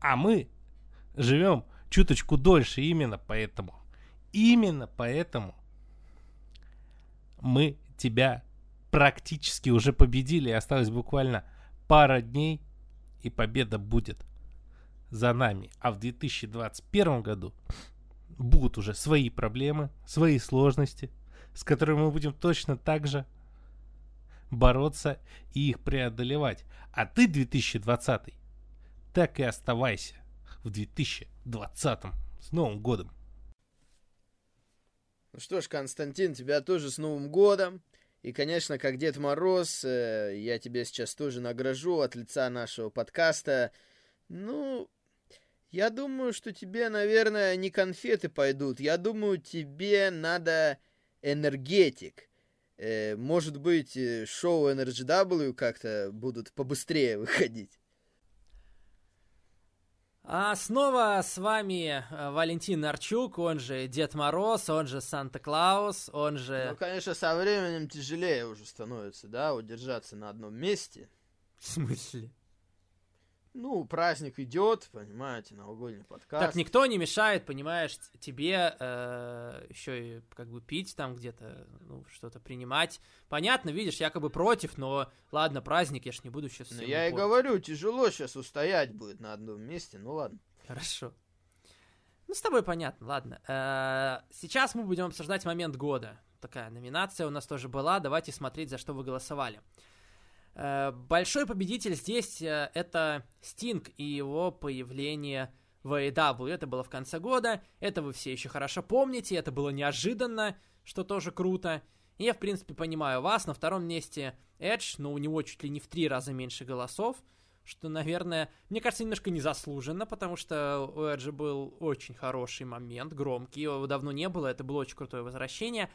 А мы живем чуточку дольше именно поэтому. Именно поэтому мы тебя практически уже победили. Осталось буквально пара дней, и победа будет за нами. А в 2021 году будут уже свои проблемы, свои сложности, с которыми мы будем точно так же бороться и их преодолевать. А ты 2020 так и оставайся в 2020 с Новым годом. Ну что ж, Константин, тебя тоже с Новым годом. И, конечно, как Дед Мороз, э, я тебя сейчас тоже награжу от лица нашего подкаста. Ну, я думаю, что тебе, наверное, не конфеты пойдут. Я думаю, тебе надо энергетик. Э, может быть, э, шоу NRGW как-то будут побыстрее *laughs* выходить. А снова с вами э, Валентин Арчук, он же Дед Мороз, он же Санта-Клаус, он же... Ну, конечно, со временем тяжелее уже становится, да, удержаться на одном месте. В смысле? Ну, праздник идет, понимаете, новогодний подкаст. Так никто не мешает, понимаешь, тебе э, еще и как бы пить там где-то, ну, что-то принимать. Понятно, видишь, якобы против, но ладно, праздник, я ж не буду сейчас... Ну, я и говорю, тяжело сейчас устоять будет на одном месте, ну ладно. Хорошо. Ну, с тобой понятно, ладно. Э, сейчас мы будем обсуждать момент года. Такая номинация у нас тоже была, давайте смотреть, за что вы голосовали. Э, большой победитель здесь э, это Стинг и его появление в AEW. Это было в конце года, это вы все еще хорошо помните, это было неожиданно, что тоже круто. И я, в принципе, понимаю вас. На втором месте Эдж, но у него чуть ли не в три раза меньше голосов, что, наверное, мне кажется, немножко незаслуженно, потому что у Эджа был очень хороший момент, громкий, его давно не было, это было очень крутое возвращение.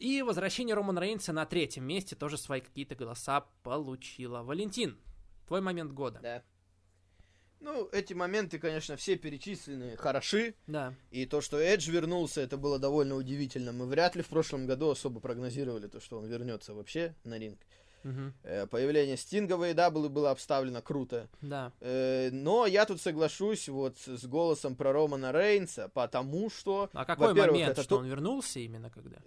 И возвращение Романа Рейнса на третьем месте тоже свои какие-то голоса получила. Валентин, твой момент года. Да. Ну, эти моменты, конечно, все перечислены хороши. Да. И то, что Эдж вернулся, это было довольно удивительно. Мы вряд ли в прошлом году особо прогнозировали то, что он вернется вообще на ринг. Угу. Появление Стинга в AEW было обставлено круто. Да. Э, но я тут соглашусь вот с голосом про Романа Рейнса, потому что... А какой момент, это что то... он вернулся именно когда?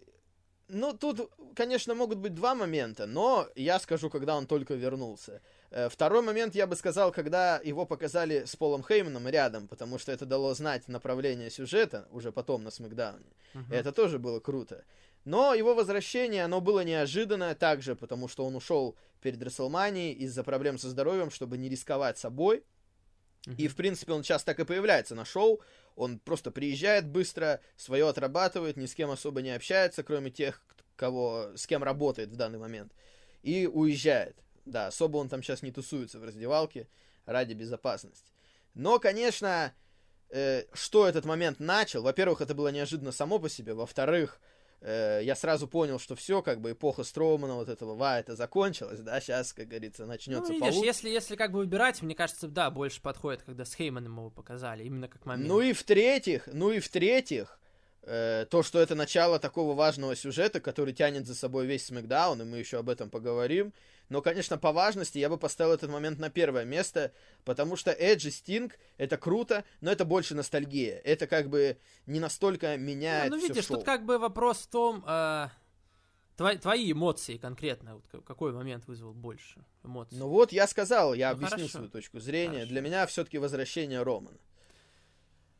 Ну, тут, конечно, могут быть два момента, но я скажу, когда он только вернулся. Э, второй момент, я бы сказал, когда его показали с Полом Хейманом рядом, потому что это дало знать направление сюжета уже потом на Смакдауне. Uh-huh. Это тоже было круто. Но его возвращение, оно было неожиданно также, потому что он ушел перед Расселманией из-за проблем со здоровьем, чтобы не рисковать собой. Uh-huh. И, в принципе, он сейчас так и появляется на шоу. Он просто приезжает быстро, свое отрабатывает, ни с кем особо не общается, кроме тех, кого, с кем работает в данный момент. И уезжает. Да, особо он там сейчас не тусуется в раздевалке ради безопасности. Но, конечно, э, что этот момент начал? Во-первых, это было неожиданно само по себе. Во-вторых, э, я сразу понял, что все, как бы эпоха Строумана, вот этого ва, это закончилась, да, сейчас, как говорится, начнется ну, видишь, если, если как бы выбирать, мне кажется, да, больше подходит, когда с Хейманом его показали, именно как момент. Ну и в-третьих, ну и в-третьих, э, то, что это начало такого важного сюжета, который тянет за собой весь Смакдаун, и мы еще об этом поговорим, но, конечно, по важности я бы поставил этот момент на первое место, потому что Эдж и Стинг это круто, но это больше ностальгия. Это как бы не настолько меняет Ну, все видишь, шоу. тут как бы вопрос в том, э, твои, твои эмоции конкретно, вот какой момент вызвал больше эмоций. Ну вот, я сказал, я Ну, объяснил хорошо. свою точку зрения. Хорошо. Для меня все-таки возвращение Романа.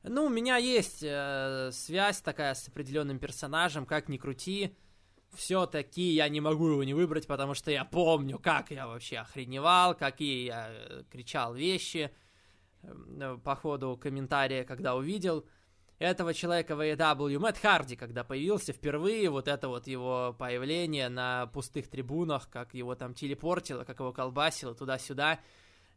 Ну, у меня есть э, связь такая с определенным персонажем, как ни крути. Все-таки я не могу его не выбрать, потому что я помню, как я вообще охреневал, какие я э, кричал вещи э, по ходу комментария, когда увидел этого человека в AEW. Мэтт Харди, когда появился впервые, вот это вот его появление на пустых трибунах, как его там телепортило, как его колбасило туда-сюда.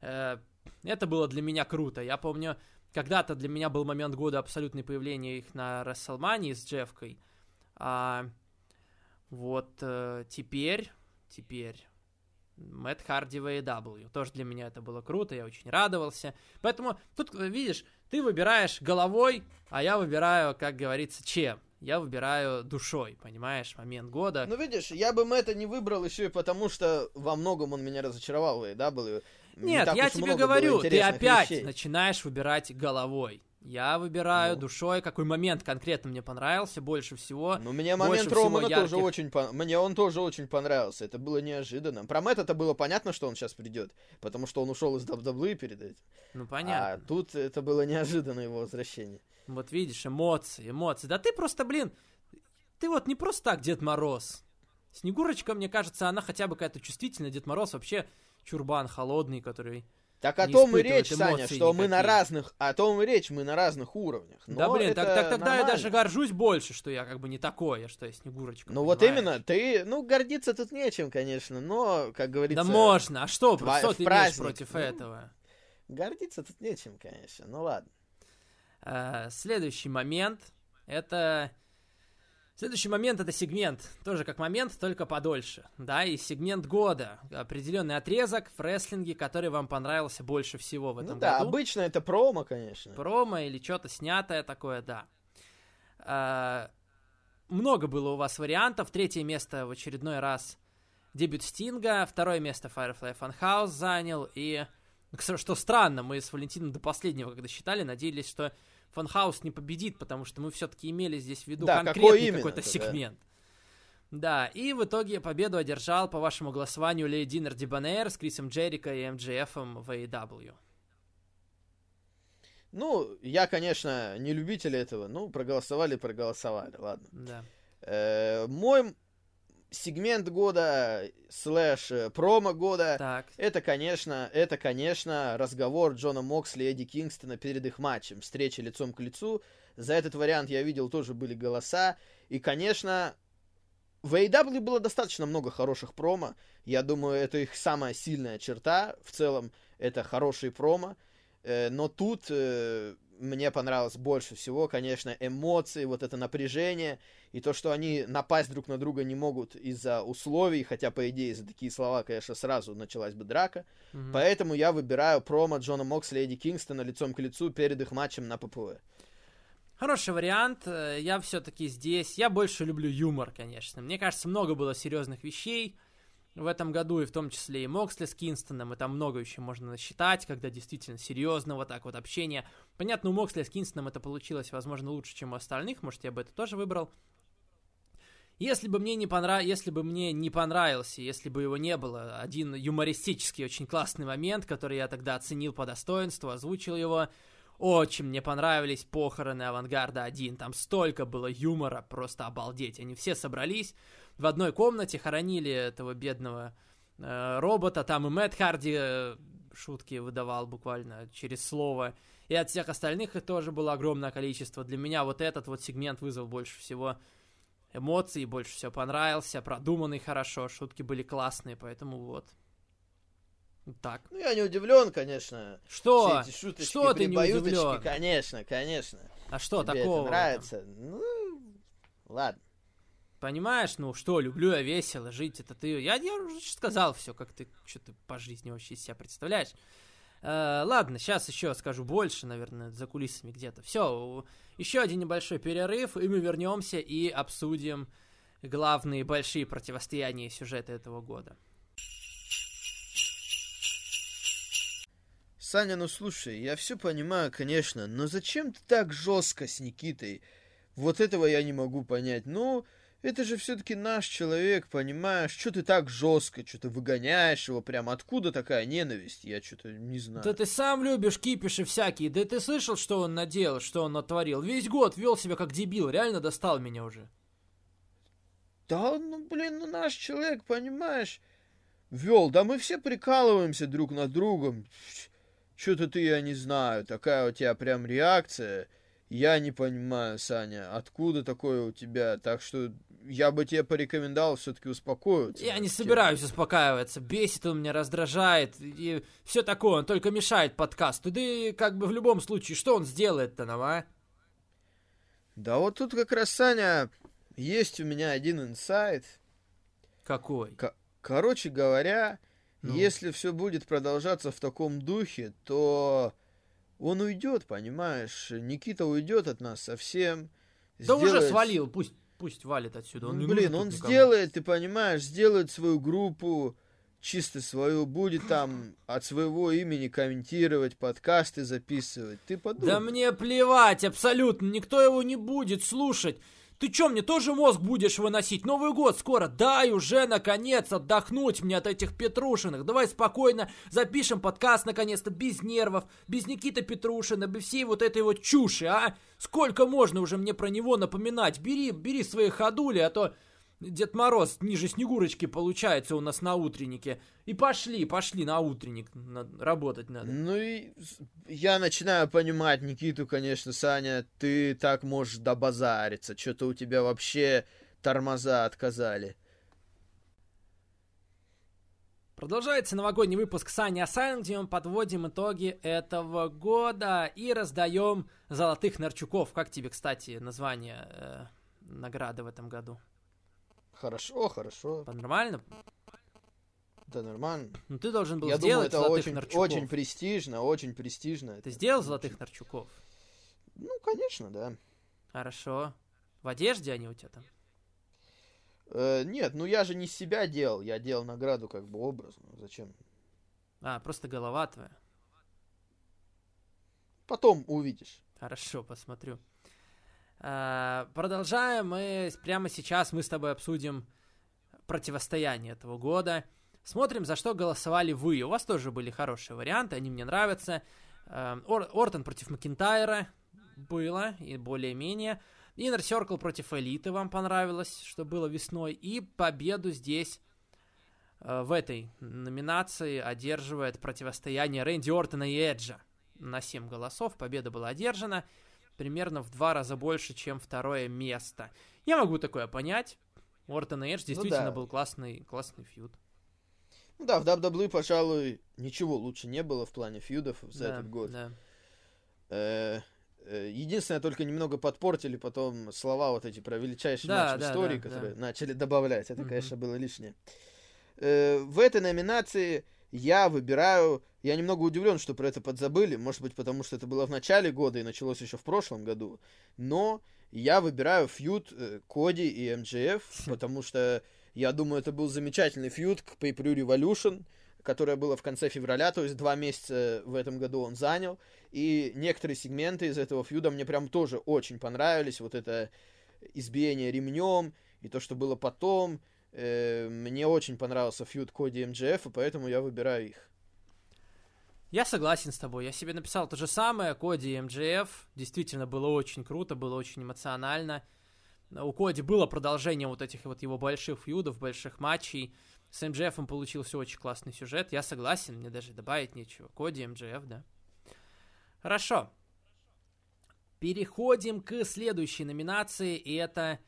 Э, это было для меня круто. Я помню, когда-то для меня был момент года абсолютное появление их на Расселмании с Джеффкой. Вот э, теперь, теперь Мэтт Харди в AEW. Тоже для меня это было круто, я очень радовался. Поэтому тут, видишь, ты выбираешь головой, а я выбираю, как говорится, чем? Я выбираю душой, понимаешь, момент года. Ну, видишь, я бы Мэтта не выбрал еще и потому, что во многом он меня разочаровал в AEW. Не Нет, так я тебе говорю, ты опять вещей. начинаешь выбирать головой. Я выбираю Ну. душой, какой момент конкретно мне понравился больше всего. Ну, мне момент Романа тоже ярких. очень по- мне он тоже очень понравился. Это было неожиданно. Про Мэтта это было понятно, что он сейчас придет, потому что он ушел из WWE перед этим. Ну, понятно. А тут это было неожиданно его возвращение. Вот видишь, эмоции, эмоции. Да ты просто, блин, ты вот не просто так Дед Мороз. Снегурочка, мне кажется, она хотя бы какая-то чувствительная. Дед Мороз вообще чурбан холодный, который... Так о том и речь, Саня, что мы на разных, о том и речь, мы на разных уровнях. да Но блин, так, так тогда я нормально. даже горжусь больше, что я как бы не такой, а что я Снегурочка. Ну вот понимаешь? именно, ты, ну гордиться тут нечем, конечно, но, как говорится... Да можно, а что, тва- что ты праздник, против ну. этого? Гордиться тут нечем, конечно, ну ладно. Э, Следующий момент, это... Следующий момент это сегмент, тоже как момент, только подольше, да, и сегмент года, определенный отрезок в рестлинге, который вам понравился больше всего в этом ну да, году. обычно это промо, конечно. промо или что-то снятое такое, да. А, много было у вас вариантов. Третье место в очередной раз дебют Стинга, второе место Firefly Funhouse занял, и что странно, мы с Валентином до последнего, когда считали, надеялись, что Funhouse не победит, потому что мы все-таки имели здесь в виду Да, конкретный какой-то да. сегмент. Да, и в итоге победу одержал по вашему голосованию Леди Динер Дибанейр с Крисом Джерика и МДФ в AEW. Ну, я, конечно, не любитель этого, ну, проголосовали, проголосовали, ладно. Да. Э, мой сегмент года слэш э, промо года Так, Это, конечно, это, конечно, разговор Джона Моксли и Эдди Кингстона перед их матчем. Встреча лицом к лицу. За этот вариант я видел, тоже были голоса. И, конечно, в AEW было достаточно много хороших промо. Я думаю, это их самая сильная черта. В целом, это хорошие промо. Э, Но тут э, мне понравилось больше всего, конечно, эмоции, вот это напряжение. И то, что они напасть друг на друга не могут из-за условий, хотя, по идее, за такие слова, конечно, сразу началась бы драка. мгм. Поэтому я выбираю промо Джона Моксли и Эдди Кингстона лицом к лицу перед их матчем на ППВ. Хороший вариант. Э, Я все-таки здесь. Я больше люблю юмор, конечно. Мне кажется, много было серьезных вещей в этом году, и в том числе и Моксли с Кинстоном, и там много еще можно насчитать, когда действительно серьезно вот так вот общение. Понятно, у Моксли с Кинстоном это получилось, возможно, лучше, чем у остальных, может, я бы это тоже выбрал. Если бы мне не понрав... если бы мне не понравился, если бы его не было, один юмористический очень классный момент, который я тогда оценил по достоинству, озвучил его, очень мне понравились похороны Авангарда 1. Там столько было юмора, просто обалдеть. Они все собрались в одной комнате, хоронили этого бедного э, робота. Там и Мэтт Харди э, шутки выдавал буквально через слово. И от всех остальных их тоже было огромное количество. Для меня вот этот вот сегмент вызвал больше всего эмоций, больше всего понравился, продуманный хорошо, шутки были классные, поэтому вот. Так. Ну, я не удивлен, конечно. Что? Все эти шуточки, Что ты не удивлен? Конечно, конечно. А что Тебе такого? это нравится? Ну, ладно. Понимаешь, ну что, люблю я весело жить, это ты... Я, я уже сказал все, как ты что ты по жизни вообще себя представляешь. Э, ладно, сейчас еще скажу больше, наверное, за кулисами где-то. Все, еще один небольшой перерыв, и мы вернемся и обсудим главные большие противостояния и сюжеты этого года. Саня, ну слушай, я все понимаю, конечно, но зачем ты так жестко с Никитой? Вот этого я не могу понять. Ну, это же все-таки наш человек, понимаешь? Что ты так жестко, что ты выгоняешь его прям? Откуда такая ненависть? Я что-то не знаю. Да ты сам любишь кипиши всякие, да ты слышал, что он наделал, что он натворил? Весь год вел себя как дебил, реально достал меня уже. Да, ну, блин, ну наш человек, понимаешь, вел. Да мы все прикалываемся друг над другом. Что-то ты, я не знаю, такая у тебя прям реакция. Я не понимаю, Саня, откуда такое у тебя. Так что я бы тебе порекомендовал все-таки успокоиться. Я не тему. собираюсь успокаиваться, бесит он меня, раздражает, и все такое, он только мешает подкасту. Да и как бы в любом случае, что он сделает-то нам, а? Да вот тут как раз, Саня, есть у меня один инсайт. Какой? Короче говоря, Ну. если все будет продолжаться в таком духе, то он уйдет, понимаешь? Никита уйдет от нас совсем. Да уже сделает- свалил, пусть, пусть валит отсюда. Он не Блин, он никому. сделает, ты понимаешь, сделает свою группу, чисто свою, будет там от своего имени комментировать, подкасты записывать. Ты подумай. Да мне плевать, абсолютно, никто его не будет слушать. Ты чё, мне тоже мозг будешь выносить? Новый год скоро. Дай уже, наконец, отдохнуть мне от этих Петрушиных. Давай спокойно запишем подкаст, наконец-то, без нервов, без Никиты Петрушина, без всей вот этой вот чуши, а? Сколько можно уже мне про него напоминать? Бери, бери свои ходули, а то Дед Мороз ниже Снегурочки получается у нас на утреннике. И пошли, пошли на утренник. Надо, работать надо. Ну и я начинаю понимать Никиту, конечно, Саня. Ты так можешь добазариться. Что-то у тебя вообще тормоза отказали. Продолжается новогодний выпуск Сани Асайн, где мы подводим итоги этого года и раздаем золотых нарчуков. Как тебе, кстати, название э, награды в этом году? Хорошо, хорошо. Нормально? Да нормально. Ну ты должен был Я сделать думаю, это золотых очень, нарчуков. очень престижно, очень престижно. Ты сделал очень- золотых нарчуков? Ну, конечно, да. Хорошо. В одежде они у тебя там? Э, нет, ну я же не себя делал, я делал награду как бы образно. Зачем? А, просто голова твоя. Потом увидишь. Хорошо, посмотрю. А, Продолжаем. Мы прямо сейчас мы с тобой обсудим противостояние этого года. Смотрим, за что голосовали вы. У вас тоже были хорошие варианты, они мне нравятся. А, Ор- Ортон против Макинтайра было, и более-менее. Inner Circle против Элиты вам понравилось, что было весной. И победу здесь э, в этой номинации одерживает противостояние Рэнди Ортона и Эджа. На 7 голосов победа была одержана. Примерно в два раза больше, чем второе место. Я могу такое понять. Ортон и Эдж действительно да. был классный, классный фьюд. Ну да, в WWE, пожалуй, ничего лучше не было в плане фьюдов за Да, этот год. да. Э, э, Единственное, только немного подпортили потом слова вот эти про величайший Да, матч в да, истории, да, которые да. начали добавлять. Это, Мгм. конечно, было лишнее. Э, В этой номинации я выбираю... Я немного удивлен, что про это подзабыли. Может быть, потому что это было в начале года и началось еще в прошлом году. Но я выбираю фьюд э, Коди и МJF, потому что я думаю, это был замечательный фьюд к Pay-Per-View Revolution, которое было в конце февраля, то есть два месяца в этом году он занял. И некоторые сегменты из этого фьюда мне прям тоже очень понравились. Вот это избиение ремнем и то, что было потом. Э, мне очень понравился фьюд Коди и МJF, и поэтому я выбираю их. Я согласен с тобой. Я себе написал то же самое. Коди и МJФ. Действительно было очень круто, было очень эмоционально. У Коди было продолжение вот этих вот его больших фьюдов, больших матчей. С МJФ получился очень классный сюжет. Я согласен, мне даже добавить нечего. Коди, МJФ, да. Хорошо. Переходим к следующей номинации, и это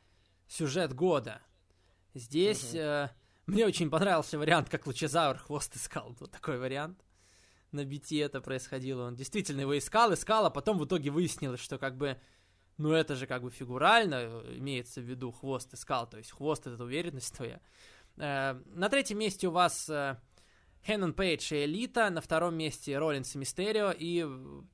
сюжет года. Здесь э, мне очень понравился вариант, как Лучезавр хвост искал. Вот такой вариант на бите это происходило. Он действительно его искал, искал, а потом в итоге выяснилось, что как бы, ну это же как бы фигурально э, имеется в виду хвост искал, то есть хвост это уверенность твоя. Э, на третьем месте у вас э, Хэннон Пейдж и Элита, на втором месте Роллинс и Мистерио, и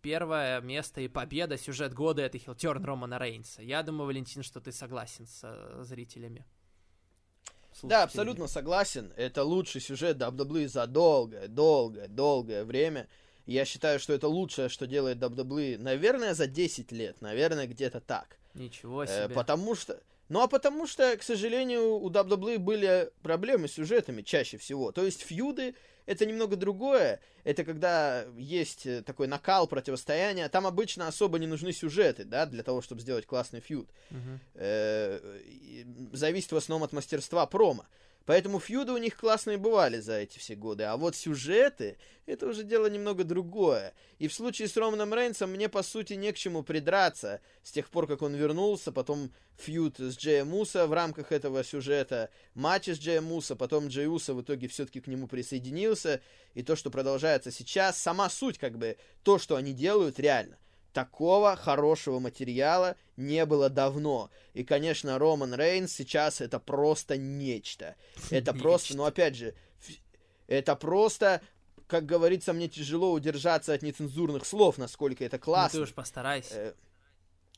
первое место и победа, сюжет года это Хилтерн Романа Рейнса. Я думаю, Валентин, что ты согласен с э, зрителями. Да, Слушателями. абсолютно согласен. Это лучший сюжет WWE за долгое, долгое, долгое время. Я считаю, что это лучшее, что делает WWE, наверное, за 10 лет. Наверное, где-то так. Ничего Э, себе. потому что... Ну, а потому что, к сожалению, у WWE были проблемы с сюжетами чаще всего. То есть фьюды — это немного другое. Это когда есть э, такой накал противостояния. Там обычно особо не нужны сюжеты, да, для того, чтобы сделать классный фьюд. И зависит в основном от мастерства промо. Поэтому фьюды у них классные бывали за эти все годы. А вот сюжеты, это уже дело немного другое. И в случае с Романом Рейнсом мне, по сути, не к чему придраться. С тех пор, как он вернулся, потом фьюд с Джеем Муса в рамках этого сюжета, матч с Джеем Муса, потом Джей Уса в итоге все-таки к нему присоединился. И то, что продолжается сейчас, сама суть, как бы, то, что они делают, реально. Такого хорошего материала не было давно. И, конечно, Роман Рейнс сейчас это просто нечто. Это *laughs* просто, ну опять же, это просто, как говорится, мне тяжело удержаться от нецензурных слов, насколько это Ну, классно. ты уж постарайся. Э,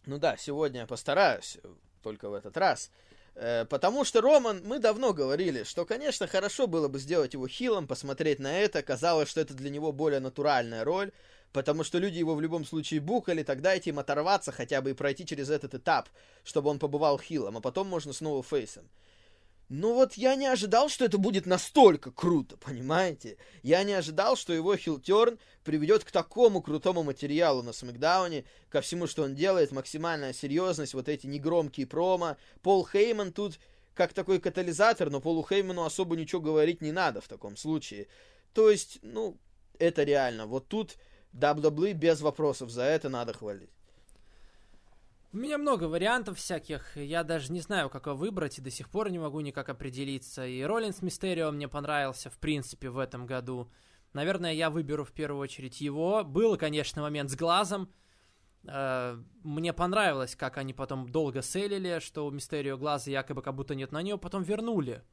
Ну да, сегодня я постараюсь, э, только в этот раз. Э, Потому что Роман, мы давно говорили, что, конечно, хорошо было бы сделать его хилом, посмотреть на это. Казалось, что это для него более натуральная роль. Потому что люди его в любом случае букали, тогда дайте им оторваться хотя бы и пройти через этот этап, чтобы он побывал хилом, а потом можно снова фейсом. Ну вот я не ожидал, что это будет настолько круто, понимаете? Я не ожидал, что его хилтерн приведет к такому крутому материалу на Смакдауне, ко всему, что он делает, максимальная серьезность, вот эти негромкие промо. Пол Хейман тут как такой катализатор, но Полу Хейману особо ничего говорить не надо в таком случае. То есть, ну, это реально. Вот тут WWE без вопросов, за это надо хвалить. У меня много вариантов всяких, я даже не знаю, как его выбрать, и до сих пор не могу никак определиться. И Роллинс Мистерио мне понравился, в принципе, в этом году. Наверное, я выберу в первую очередь его. Был, конечно, момент с глазом. Э, мне понравилось, как они потом долго селили, что у Мистерио глаза якобы как будто нет на нее, потом вернули.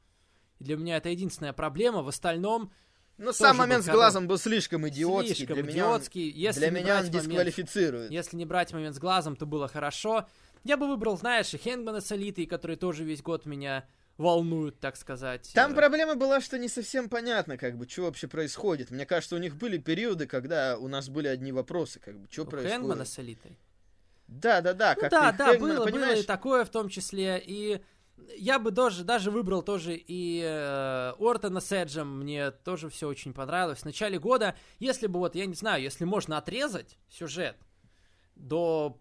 И для меня это единственная проблема. В остальном ну, сам момент с глазом был слишком идиотский. Слишком для идиотский. Меня он, если для меня он дисквалифицирует. Момент, если не брать момент с глазом, то было хорошо. Я бы выбрал, знаешь, и Хенгмана с Элитой, которые тоже весь год меня волнуют, так сказать. Там проблема была, что не совсем понятно, как бы, что вообще происходит. Мне кажется, у них были периоды, когда у нас были одни вопросы, как бы, что у происходит. Хэнгмана с Элитой? Да, да, да. Ну, как да, да, Хэнгмана, было, понимаешь? было и такое в том числе, и я бы даже, даже выбрал тоже и э, Ортона с Эджем, мне тоже все очень понравилось. В начале года, если бы вот, я не знаю, если можно отрезать сюжет до,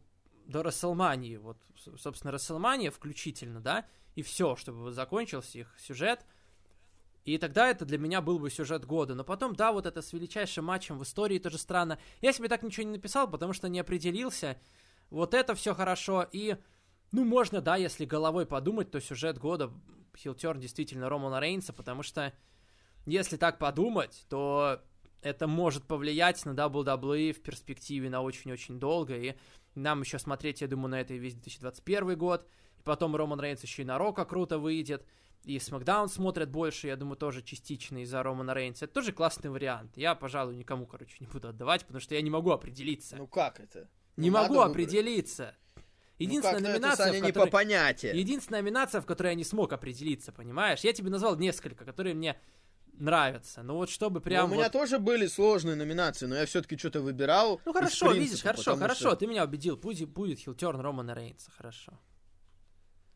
до Расселмании, вот, собственно, Расселмания включительно, да, и все, чтобы закончился их сюжет, и тогда это для меня был бы сюжет года. Но потом, да, вот это с величайшим матчем в истории тоже странно. Я себе так ничего не написал, потому что не определился. Вот это все хорошо. И ну, можно, да, если головой подумать, то сюжет года Хилтерн действительно Романа Рейнса, потому что если так подумать, то это может повлиять на WWE в перспективе на очень-очень долго, и нам еще смотреть, я думаю, на это и весь 2021 год, и потом Роман Рейнс еще и на Рока круто выйдет, и Смакдаун смотрят больше, я думаю, тоже частично из-за Романа Рейнса. Это тоже классный вариант. Я, пожалуй, никому, короче, не буду отдавать, потому что я не могу определиться. Ну как это? Не ну, могу определиться. Единственная ну, номинация, это, в которой... не по понятию. Единственная номинация, в которой я не смог определиться, понимаешь? Я тебе назвал несколько, которые мне нравятся. Но вот чтобы прям. Ну, у меня вот... тоже были сложные номинации, но я все-таки что-то выбирал. Ну хорошо, принципа, видишь, хорошо, хорошо, что... ты меня убедил. Пусть будет Хилтерн Романа Рейнса, хорошо.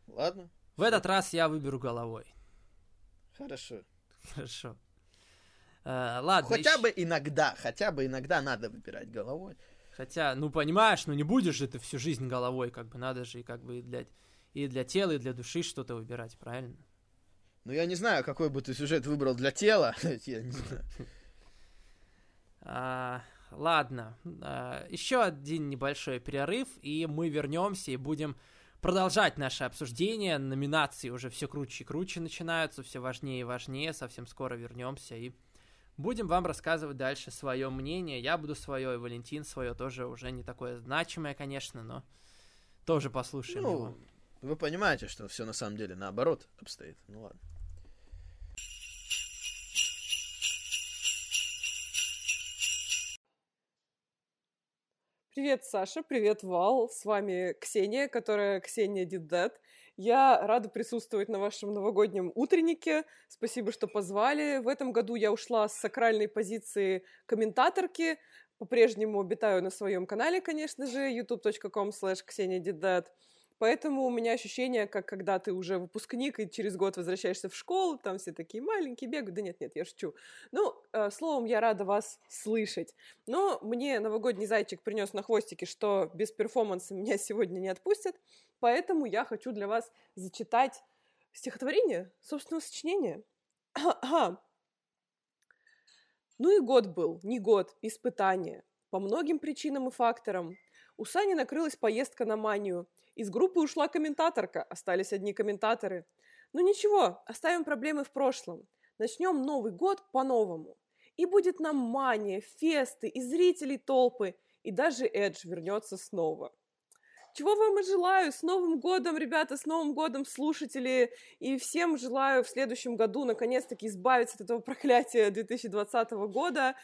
Ладно. В этот раз я выберу головой. Хорошо. Хорошо. Uh, ладно. Хотя еще... бы иногда, хотя бы иногда надо выбирать головой. Хотя, ну понимаешь, ну не будешь же ты всю жизнь головой, как бы надо же и как бы и для, и для тела, и для души что-то выбирать, правильно? Ну я не знаю, какой бы ты сюжет выбрал для тела. *laughs* я не знаю. А, ладно, а, еще один небольшой перерыв, и мы вернемся и будем продолжать наше обсуждение. Номинации уже все круче и круче начинаются, все важнее и важнее. Совсем скоро вернемся и Будем вам рассказывать дальше свое мнение. Я буду свое, и Валентин свое тоже уже не такое значимое, конечно, но тоже послушаем ну, его. Вы понимаете, что все на самом деле наоборот обстоит. Ну ладно. Привет, Саша, привет, Вал. С вами Ксения, которая Ксения Дидет. Я рада присутствовать на вашем новогоднем утреннике. Спасибо, что позвали. В этом году я ушла с сакральной позиции комментаторки. По-прежнему обитаю на своем канале, конечно же, youtube.com slash Поэтому у меня ощущение, как когда ты уже выпускник и через год возвращаешься в школу, там все такие маленькие бегают. Да нет, нет, я шучу. Ну, э, словом, я рада вас слышать. Но мне новогодний зайчик принес на хвостике, что без перформанса меня сегодня не отпустят. Поэтому я хочу для вас зачитать стихотворение собственного сочинения. Ну и год был, не год, испытание. По многим причинам и факторам. У Сани накрылась поездка на манию. Из группы ушла комментаторка, остались одни комментаторы. Ну ничего, оставим проблемы в прошлом. Начнем Новый год по-новому. И будет нам мания, фесты, и зрителей толпы, и даже Эдж вернется снова. Чего вам и желаю. С Новым годом, ребята, с Новым годом, слушатели. И всем желаю в следующем году наконец-таки избавиться от этого проклятия 2020 года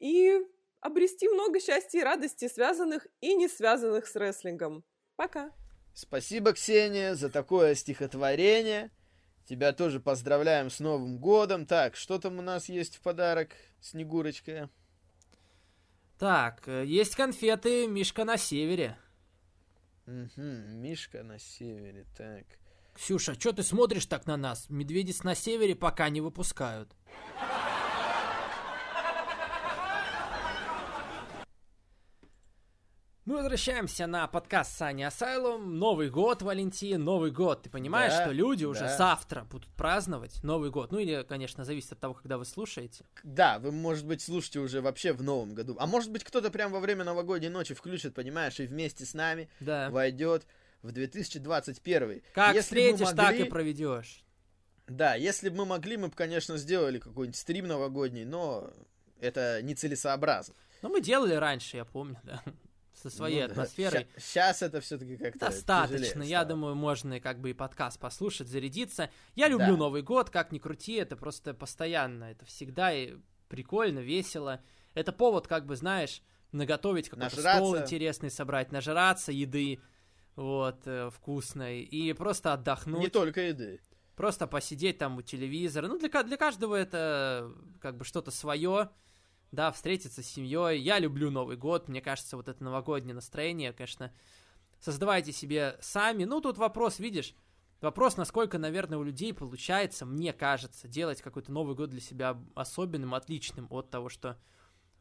и обрести много счастья и радости, связанных и не связанных с рестлингом. Пока. Спасибо, Ксения, за такое стихотворение. Тебя тоже поздравляем с Новым годом. Так, что там у нас есть в подарок, Снегурочка? Так, э, есть конфеты Мишка на севере. Мгм, Мишка на севере, так. Ксюша, что ты смотришь так на нас? Медведиц на севере пока не выпускают. Мы возвращаемся на подкаст Сани Асайлум. Новый год, Валентин, Новый год. Ты понимаешь, Да, что люди уже да. завтра будут праздновать Новый год? Ну или, конечно, зависит от того, когда вы слушаете. Да, вы, может быть, слушаете уже вообще в новом году. А может быть, кто-то прям во время новогодней ночи включит, понимаешь, и вместе с нами Да. войдет в 2021. Как Если встретишь, так и могли- проведешь. Да, если бы мы могли, мы бы, конечно, сделали какой-нибудь стрим новогодний, но это нецелесообразно. Ну, мы делали раньше, я помню, да. Со своей атмосферой. Сейчас это все-таки как-то Достаточно, тяжелее я думаю, можно и как бы и подкаст послушать, зарядиться. Я люблю Да. Новый год, как ни крути, это просто постоянно, это всегда и прикольно, весело. Это повод, как бы, знаешь, наготовить какой-то стол Нажраться. интересный, собрать, нажраться еды, вот, э, вкусной, и просто отдохнуть. Не только еды. Просто посидеть там у телевизора. Ну, для, для каждого это как бы что-то свое. Да, встретиться с семьей. Я люблю Новый год. Мне кажется, вот это новогоднее настроение, конечно, создавайте себе сами. Ну, тут вопрос, видишь, вопрос, насколько, наверное, у людей получается, мне кажется, делать какой-то Новый год для себя особенным, отличным от того, что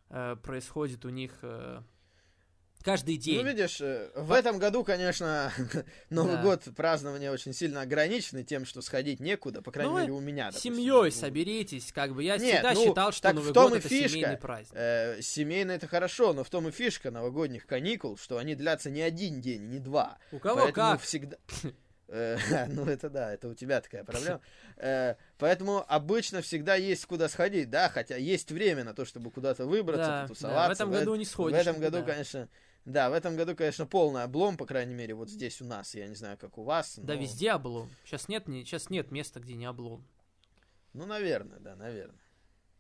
э, происходит у них э, каждый день. Ну, видишь, э, в этом году, конечно, *laughs* Новый Да. год празднования очень сильно ограничены тем, что сходить некуда, по крайней Ну, мере, у меня. допустим. Семьей соберитесь, как бы. Я Нет, всегда ну, считал, что так в Новый том год и это фишка. семейный праздник. Э, семейно это хорошо, но в том и фишка новогодних каникул, что они длятся не один день, не два. У кого Поэтому как? всегда... *laughs* Э, *laughs* Ну, это да, это у тебя такая проблема. Э, Поэтому обычно всегда есть куда сходить, да, хотя есть время на то, чтобы куда-то выбраться, потусоваться. в этом году не В сходишь. этом году, конечно, да, в этом году, конечно, полный облом, по крайней мере, вот здесь у нас. Я не знаю, как у вас. Да но- везде облом. Сейчас нет, ни- сейчас нет места, где не облом. Ну, наверное, да, наверное.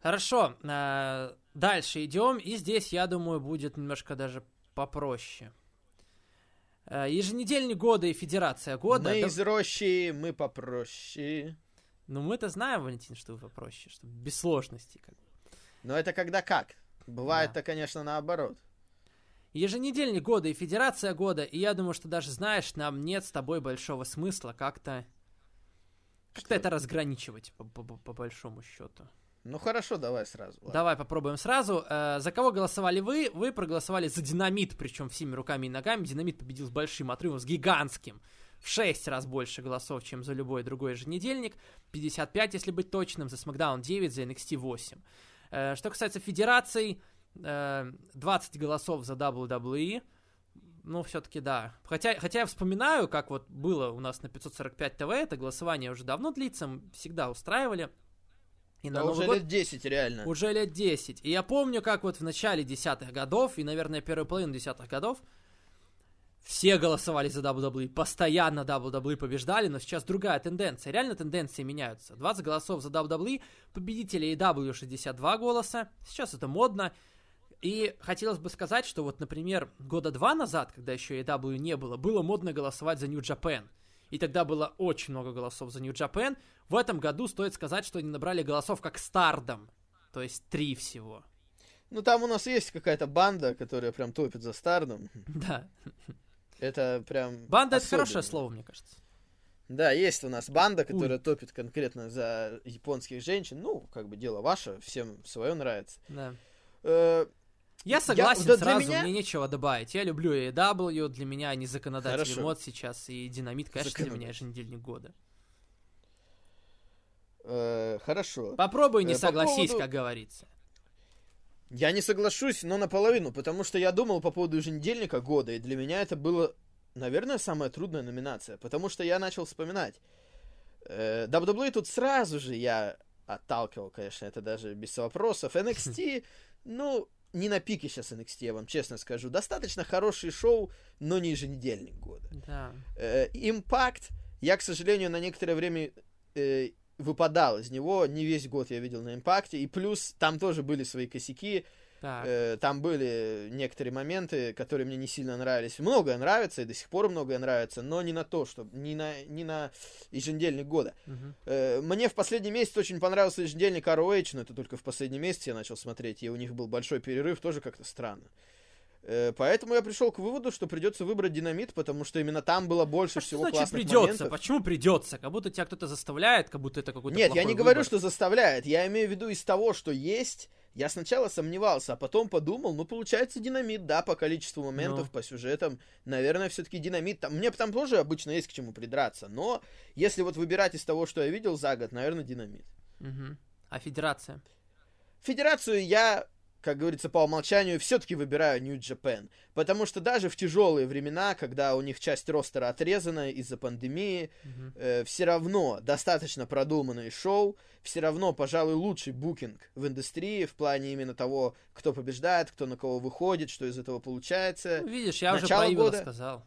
Хорошо, э, дальше идем, и здесь, я думаю, будет немножко даже попроще. Э, Еженедельник года и Федерация года. Мы Да- из рощи, мы попроще. Ну, мы-то знаем, Валентин, что вы попроще, что без сложностей. Как бы. Но это когда как? Бывает-то, Да. конечно, наоборот. Еженедельник года и Федерация года, и я думаю, что даже знаешь, нам нет с тобой большого смысла как-то как-то это разграничивать по, по- по большому счету. Ну, хорошо, давай сразу. ладно. Давай попробуем сразу. Э, за кого голосовали вы? Вы проголосовали за динамит, причем всеми руками и ногами. Динамит победил с большим отрывом, с гигантским. В 6 раз больше голосов, чем за любой другой еженедельник. 55, если быть точным. За SmackDown 9, за NXT 8. Э, что касается федераций, 20 голосов за WWE. Ну, все-таки да. Хотя, хотя я вспоминаю, как вот было у нас на 545 ТВ, это голосование уже давно длится, м, всегда устраивали. И Да на Новый уже год лет 10, реально. уже лет 10. И я помню, как вот в начале десятых годов, и, наверное, первую половину десятых годов, все голосовали за WWE, постоянно WWE побеждали, но сейчас другая тенденция. Реально тенденции меняются. 20 голосов за WWE, победители AEW 62 голоса, сейчас это модно. И хотелось бы сказать, что вот, например, года два назад, когда еще AEW не было, было модно голосовать за New Japan. И тогда было очень много голосов за New Japan. В этом году стоит сказать, что они набрали голосов как Стардом. То есть три всего. Ну, там у нас есть какая-то банда, которая прям топит за Стардом. *laughs* Да. Это прям... Банда это хорошее слово, мне кажется. Да, есть у нас банда, которая топит конкретно за японских женщин. Ну, как бы дело ваше, всем свое нравится. Да. Э, Я согласен да, для сразу, меня- мне нечего добавить. Я люблю AEW, для меня они законодатели Хорошо. мод сейчас, и Динамит, конечно, для меня Законодатель. еженедельник года. э, Хорошо. Попробуй не Э, по согласись, поводу- как говорится. Я не соглашусь, но наполовину, потому что я думал по поводу еженедельника года, и для меня это было, наверное, самая трудная номинация, потому что я начал вспоминать. Э, WWE тут сразу же я отталкивал, конечно, это даже без вопросов. NXT, ну, не на пике сейчас NXT, я вам честно скажу. Достаточно хороший шоу, но не еженедельник года. Да. Э, Импакт, я, к сожалению, на некоторое время э, выпадал из него. Не весь год я видел на Импакте. И плюс там тоже были свои косяки. Так. Э, Там были некоторые моменты, которые мне не сильно нравились. Многое нравится, и до сих пор многое нравится, но не на то, что не на, не на еженедельник года. Э, Мне в последний месяц очень понравился еженедельник ROH, но это только в последний месяц я начал смотреть, и у них был большой перерыв, тоже как-то странно. Э, Поэтому я пришел к выводу, что придется выбрать динамит, потому что именно там было больше А что всего значит классных придется? моментов. Почему придется? Как будто тебя кто-то заставляет, как будто это какой-то Нет, я не говорю, выбор. что заставляет. Я имею в виду из того, что есть. Я сначала сомневался, а потом подумал, ну, получается динамит, да, по количеству моментов, Ну. по сюжетам. Наверное, все-таки динамит. Там, мне там тоже обычно есть к чему придраться. Но если вот выбирать из того, что я видел за год, наверное, динамит. Мгм. А федерация? Федерацию я, как говорится, по умолчанию все-таки выбираю Japan. Потому что даже в тяжелые времена, когда у них часть ростера отрезана из-за пандемии, Мгм. все равно достаточно продуманные шоу, все равно, пожалуй, лучший букинг в индустрии в плане именно того, кто побеждает, кто на кого выходит, что из этого получается. Ну, видишь, я уже начало про Ивола года. сказал.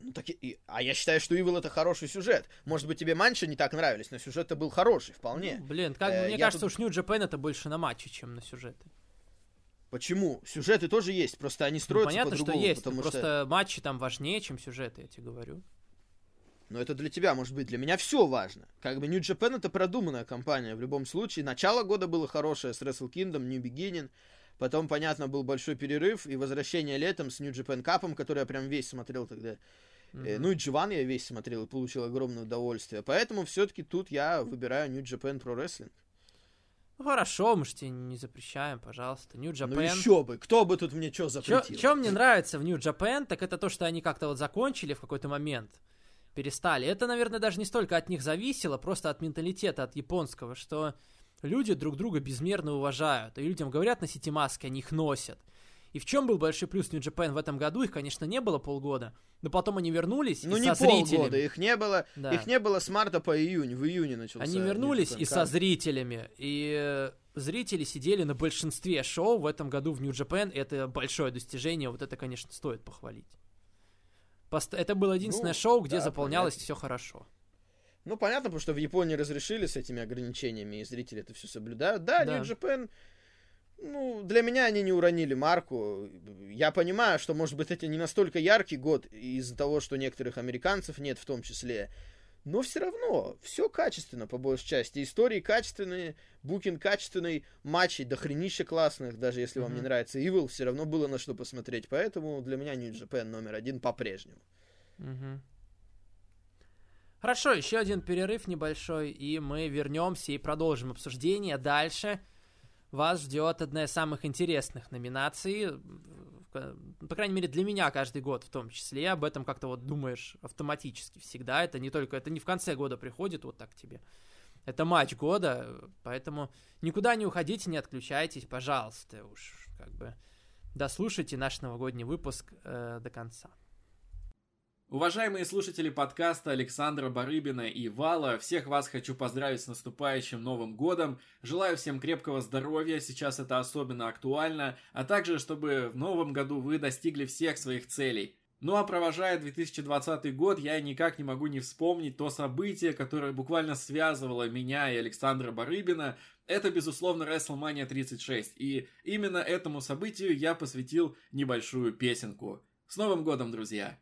Ну, так и- а я считаю, что Evil это хороший сюжет. Может быть, тебе Манча не так нравились, но сюжет-то был хороший, вполне. Ну, блин, как Э, мне кажется, тут- уж Japan это больше на матче, чем на сюжеты. Почему? Сюжеты тоже есть, просто они Ну, строятся понятно, что по-другому, есть, потому просто что... матчи там важнее, чем сюжеты, я тебе говорю. Но это для тебя, может быть, для меня все важно. Как бы New Japan это продуманная компания в любом случае. Начало года было хорошее с Wrestle Kingdom, New Beginning. Потом, понятно, был большой перерыв и возвращение летом с New Japan Cup, который я прям весь смотрел тогда. Мгм. Ну и Дживан я весь смотрел и получил огромное удовольствие. Поэтому все-таки тут я выбираю New Japan Pro Wrestling. Ну, хорошо, мы же тебе не запрещаем, пожалуйста. New Japan. Ну еще бы, кто бы тут мне что запретил? Что мне нравится в New Japan, так это то, что они как-то вот закончили в какой-то момент. Перестали. Это, наверное, даже не столько от них зависело, просто от менталитета, от японского, что люди друг друга безмерно уважают. И людям говорят, носите маски, они их носят. И в чем был большой плюс New Japan в этом году? Их, конечно, не было полгода, но потом они вернулись Ну и не со зрителями. полгода, их не было, Да. их не было с марта по июнь, в июне начался. Они вернулись и со зрителями. И э, зрители сидели на большинстве шоу в этом году в New Japan. Это большое достижение. Вот это, конечно, стоит похвалить. Это было единственное Ну, шоу, где да, заполнялось понятно. все хорошо. Ну, понятно, потому что в Японии разрешили с этими ограничениями, и зрители это все соблюдают. Да, Да. New Japan, ну, для меня они не уронили марку. Я понимаю, что, может быть, это не настолько яркий год из-за того, что некоторых американцев нет в том числе. Но все равно, все качественно, по большей части. Истории качественные, букинг качественный, матчей дохренища классных, даже если вам не нравится Evil, все равно было на что посмотреть. Поэтому для меня New Japan номер один по-прежнему. Мгм. Хорошо, еще один перерыв небольшой, и мы вернемся и продолжим обсуждение. Дальше вас ждет одна из самых интересных номинаций, по крайней мере для меня каждый год в том числе. Об этом как-то вот думаешь автоматически всегда. Это не только, это не в конце года приходит вот так тебе. Это матч года, поэтому никуда не уходите, не отключайтесь, пожалуйста, уж как бы дослушайте наш новогодний выпуск э, до конца. Уважаемые слушатели подкаста Александра Барыбина и Вала, всех вас хочу поздравить с наступающим Новым Годом. Желаю всем крепкого здоровья, сейчас это особенно актуально, а также, чтобы в Новом году вы достигли всех своих целей. Ну а провожая 2020 год, я никак не могу не вспомнить то событие, которое буквально связывало меня и Александра Барыбина. Это, безусловно, WrestleMania 36, и именно этому событию я посвятил небольшую песенку. С Новым Годом, друзья!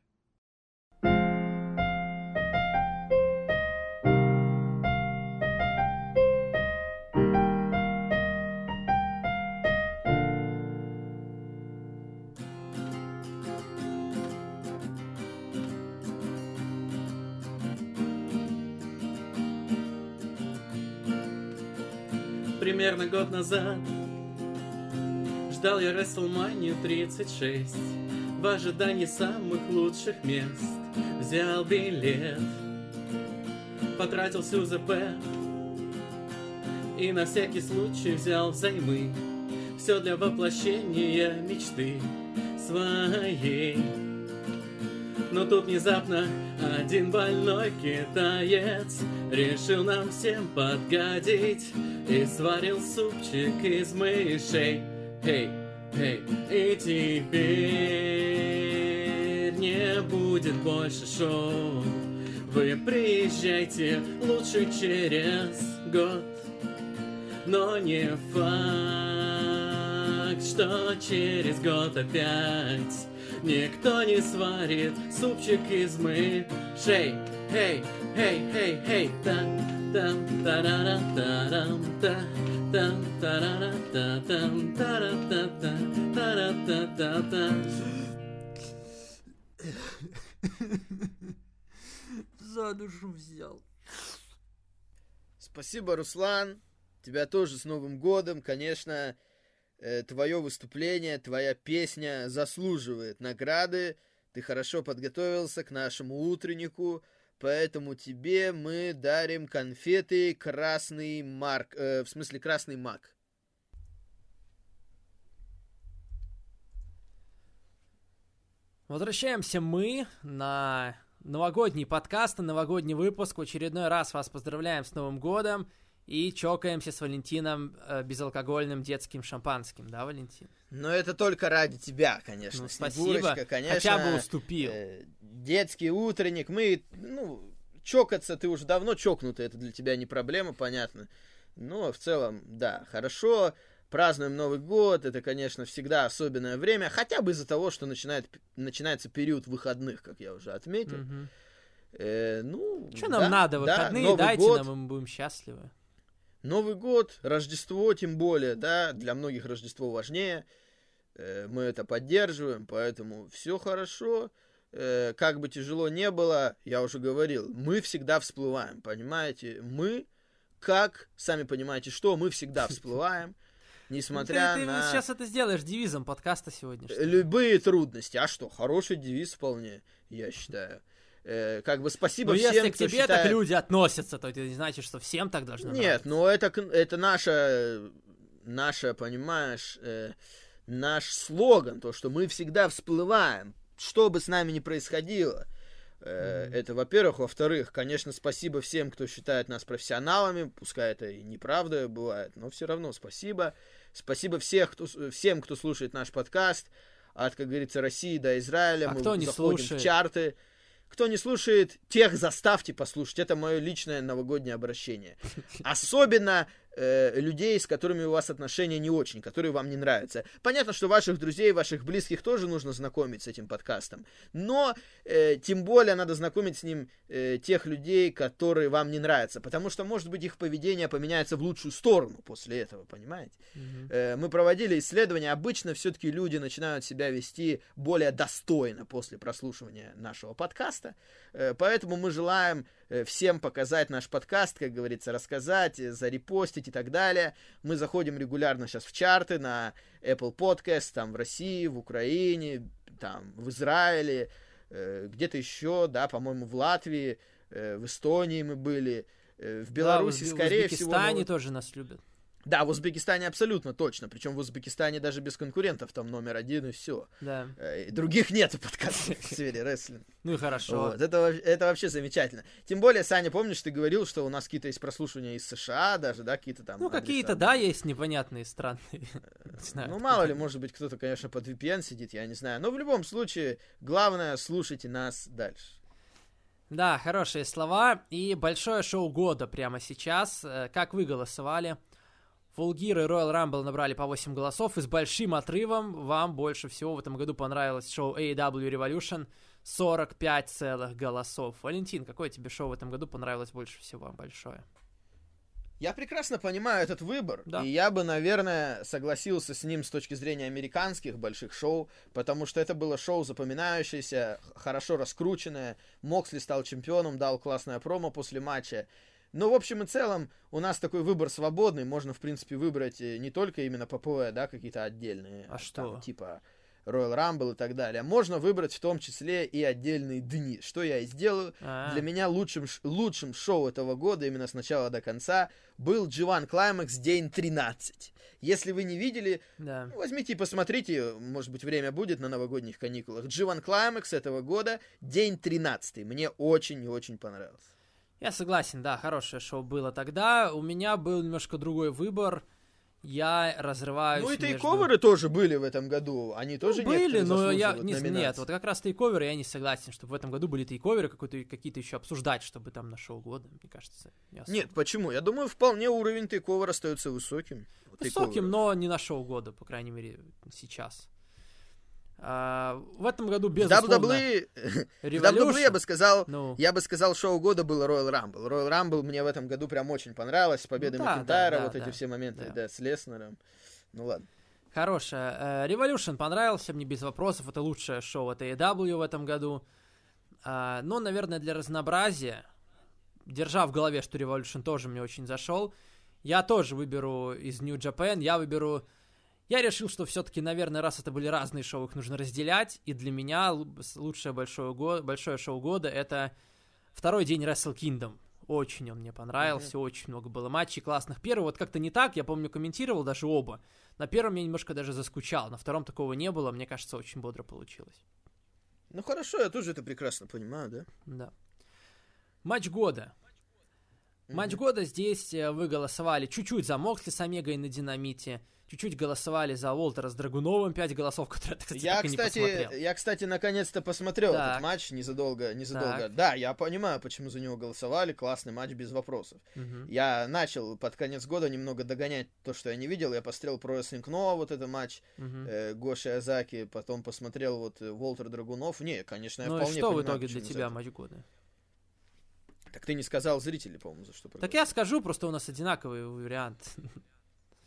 Год назад. Ждал я WrestleMania 36 В ожидании самых лучших мест. Взял билет. Потратил всю ЗП. И на всякий случай взял взаймы. Все для воплощения мечты своей. Но тут внезапно один больной китаец Решил нам всем подгадить И сварил супчик из мышей. Эй, эй, и теперь не будет больше шоу. Вы приезжайте лучше через год. Но не факт что через год опять Никто не сварит супчик из мышей. Эй, эй, эй, эй, там, *laughs* За душу взял. Спасибо, Руслан. Тебя тоже с Новым годом. Конечно, э, твое выступление, твоя песня заслуживает награды. Ты хорошо подготовился к нашему утреннику, поэтому тебе мы дарим конфеты красный марк, э, в смысле красный мак. Возвращаемся мы на новогодний подкаст, на новогодний выпуск. В очередной раз вас поздравляем с Новым годом и чокаемся с Валентином э, безалкогольным детским шампанским, да, Валентин? Но это только ради тебя, конечно. Ну, Снегурочка, спасибо, конечно. хотя бы уступил. э, детский утренник. Мы, ну, чокаться ты уже давно чокнутый, это для тебя не проблема, понятно. Но в целом, да, хорошо. Празднуем Новый год, это, конечно, всегда особенное время, хотя бы из-за того, что начинает, начинается период выходных, как я уже отметил. Мгм. Э, ну, Что нам да, надо? да, Выходные Новый дайте год, нам, и мы будем счастливы. Новый год, Рождество тем более, да, для многих Рождество важнее. Э, Мы это поддерживаем, поэтому все хорошо. Э, Как бы тяжело не было, я уже говорил, мы всегда всплываем, понимаете? Мы, как, сами понимаете, что, мы всегда всплываем, несмотря ты, ты на сейчас это сделаешь девизом подкаста сегодняшнего. любые трудности. А что, хороший девиз вполне, я считаю. Э, Как бы спасибо Ну, всем, если к тебе так считает- люди относятся, то это не значит, что всем так должно Нет, нравиться. ну это, это наша, наша, понимаешь, э, наш слоган, то, что мы всегда всплываем, что бы с нами ни происходило. Э, Это, во-первых. Во-вторых, конечно, спасибо всем, кто считает нас профессионалами, пускай это и неправда бывает, но все равно спасибо. Спасибо всех, кто, всем, кто слушает наш подкаст, от, как говорится, России до Израиля. А Мы кто не заходим слушает? в чарты. Кто не слушает, тех заставьте послушать. Это мое личное новогоднее обращение. Особенно *laughs* э, людей, с которыми у вас отношения не очень, которые вам не нравятся. Понятно, что ваших друзей, ваших близких тоже нужно знакомить с этим подкастом. Но э, тем более надо знакомить с ним э, тех людей, которые вам не нравятся. Потому что, может быть, их поведение поменяется в лучшую сторону после этого, понимаете? Мгм. Э, мы проводили исследования, обычно все-таки люди начинают себя вести более достойно после прослушивания нашего подкаста, Э, поэтому мы желаем всем показать наш подкаст, как говорится, рассказать, э, зарепостить и так далее. Мы заходим регулярно сейчас в чарты на Apple Podcast, там в России, в Украине, там в Израиле, э, где-то еще, да, по-моему, в Латвии, э, в Эстонии мы были, э, в Беларуси, Да, в скорее в всего. Узбекистане ну, тоже нас любят. Да, в Узбекистане абсолютно точно. Причем в Узбекистане даже без конкурентов там номер один и все. Да. Других нет подкастов в сфере рестлинга. *laughs* Ну и хорошо. Вот, это, это вообще замечательно. Тем более, Саня, помнишь, ты говорил, что у нас какие-то есть прослушивания из США даже, да, какие-то там Ну, какие-то, да, есть непонятные, странные. *laughs* Знаю, Ну, мало ли, может быть, кто-то, конечно, под VPN сидит, я не знаю. Но в любом случае, главное, слушайте нас дальше. Да, хорошие слова. И большое шоу года прямо сейчас. Э, Как вы голосовали? Фулгир и Royal Rumble набрали по 8 голосов, и с большим отрывом вам больше всего в этом году понравилось шоу AEW Revolution 45 целых голосов. Валентин, какое тебе шоу в этом году понравилось больше всего большое? Я прекрасно понимаю этот выбор, Да. и я бы, наверное, согласился с ним с точки зрения американских больших шоу, потому что это было шоу запоминающееся, хорошо раскрученное. Моксли стал чемпионом, дал классное промо после матча. Но в общем и целом у нас такой выбор свободный, можно в принципе выбрать э, не только именно ППВ, да, какие-то отдельные, А там, что? типа Royal Rumble и так далее. Можно выбрать в том числе и отдельные дни, что я и сделаю. А, Для меня лучшим, лучшим шоу этого года, именно с начала до конца, был G1 Climax день 13. Если вы не видели, Да. возьмите и посмотрите, может быть, время будет на новогодних каникулах. G1 Climax этого года, день 13. Мне очень и очень понравился. Я согласен, да, хорошее шоу было тогда. У меня был немножко другой выбор. я разрываюсь Ну и между... тейковеры тоже были в этом году. Они тоже Ну, были, но я не, нет, вот как раз тейковеры я не согласен, чтобы в этом году были тейковеры, какой-то, какие-то еще обсуждать, чтобы там на шоу года, мне кажется, не особо. Нет, почему? Я думаю, вполне уровень тейковера остается высоким. Высоким, но не на шоу года, по крайней мере, сейчас. А, в этом году, безусловно, WWE, *laughs* WWE я бы сказал, ну, я бы сказал, шоу года было Royal Rumble. Royal Rumble мне в этом году прям очень понравилось. С победой Ну да, Макентайра, да, вот да, эти да, все моменты, да. да, с Леснером. Ну ладно. Хорошая. Э, Revolution понравился мне без вопросов. Это лучшее шоу от AEW в этом году. А, Но, наверное, для разнообразия, держа в голове, что Revolution тоже мне очень зашел, я тоже выберу из New Japan. Я выберу... Я решил, что все-таки, наверное, раз это были разные шоу, их нужно разделять. И для меня лучшее большое, го- большое шоу года это второй день Wrestle Kingdom. Очень он мне понравился, очень много было матчей классных. Первый вот как-то не так, я помню, комментировал даже оба. На первом я немножко даже заскучал, на втором такого не было, мне кажется, очень бодро получилось. Ну хорошо, я тоже это прекрасно понимаю, да? Да. Матч года. Матч года здесь э, вы голосовали чуть-чуть за Моксли с Омегой на Динамите, чуть-чуть голосовали за Уолтера с Драгуновым, 5 голосов, которые кстати, Я, так и не кстати, посмотрел. я, кстати, наконец-то посмотрел Так. этот матч незадолго, незадолго. Так. Да, я понимаю, почему за него голосовали. Классный матч без вопросов. Мгм. Я начал под конец года немного догонять то, что я не видел. Я посмотрел про Nova, вот этот матч Мгм. э, Гоши Азаки, потом посмотрел вот э, Волтер Драгунов. Не, конечно, я Ну и вполне что в понимаю, итоге для тебя матч года? Так ты не сказал зрителей, по-моему, за что Так я скажу, просто у нас одинаковый вариант. *laughs*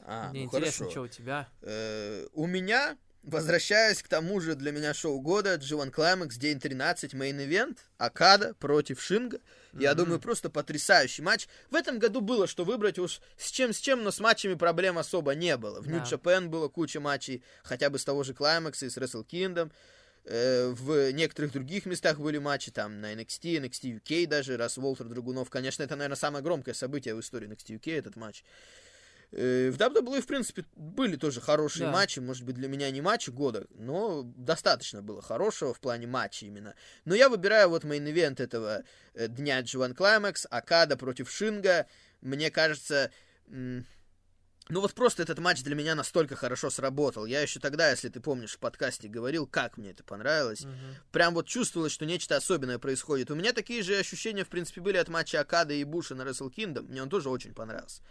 А, Мне ну интересно, хорошо. что у тебя. Э, у меня, возвращаясь к тому же для меня шоу года, G1 Climax, день 13, main event, Акада против Шинго. Я Мгм. думаю, просто потрясающий матч. В этом году было что выбрать уж с чем с чем, но с матчами проблем особо не было. В New Да. Japan было куча матчей, хотя бы с того же Climax и с Wrestle Kingdom. Э, В некоторых других местах были матчи, там на NXT, NXT UK даже, раз Волтер Драгунов. Конечно, это, наверное, самое громкое событие в истории NXT UK, этот матч. Э, В WWE, в принципе, были тоже хорошие Да. матчи. Может быть, для меня не матчи года, но достаточно было хорошего в плане матча именно. Но я выбираю вот main event этого э, дня G1 Climax, Акада против Шинго. Мне кажется, ну вот просто этот матч для меня настолько хорошо сработал. Я еще тогда, если ты помнишь, в подкасте говорил, как мне это понравилось. Мгм. Прям вот чувствовалось, что нечто особенное происходит. У меня такие же ощущения, в принципе, были от матча Акада и Буша на Wrestle Kingdom. Мне он тоже очень понравился.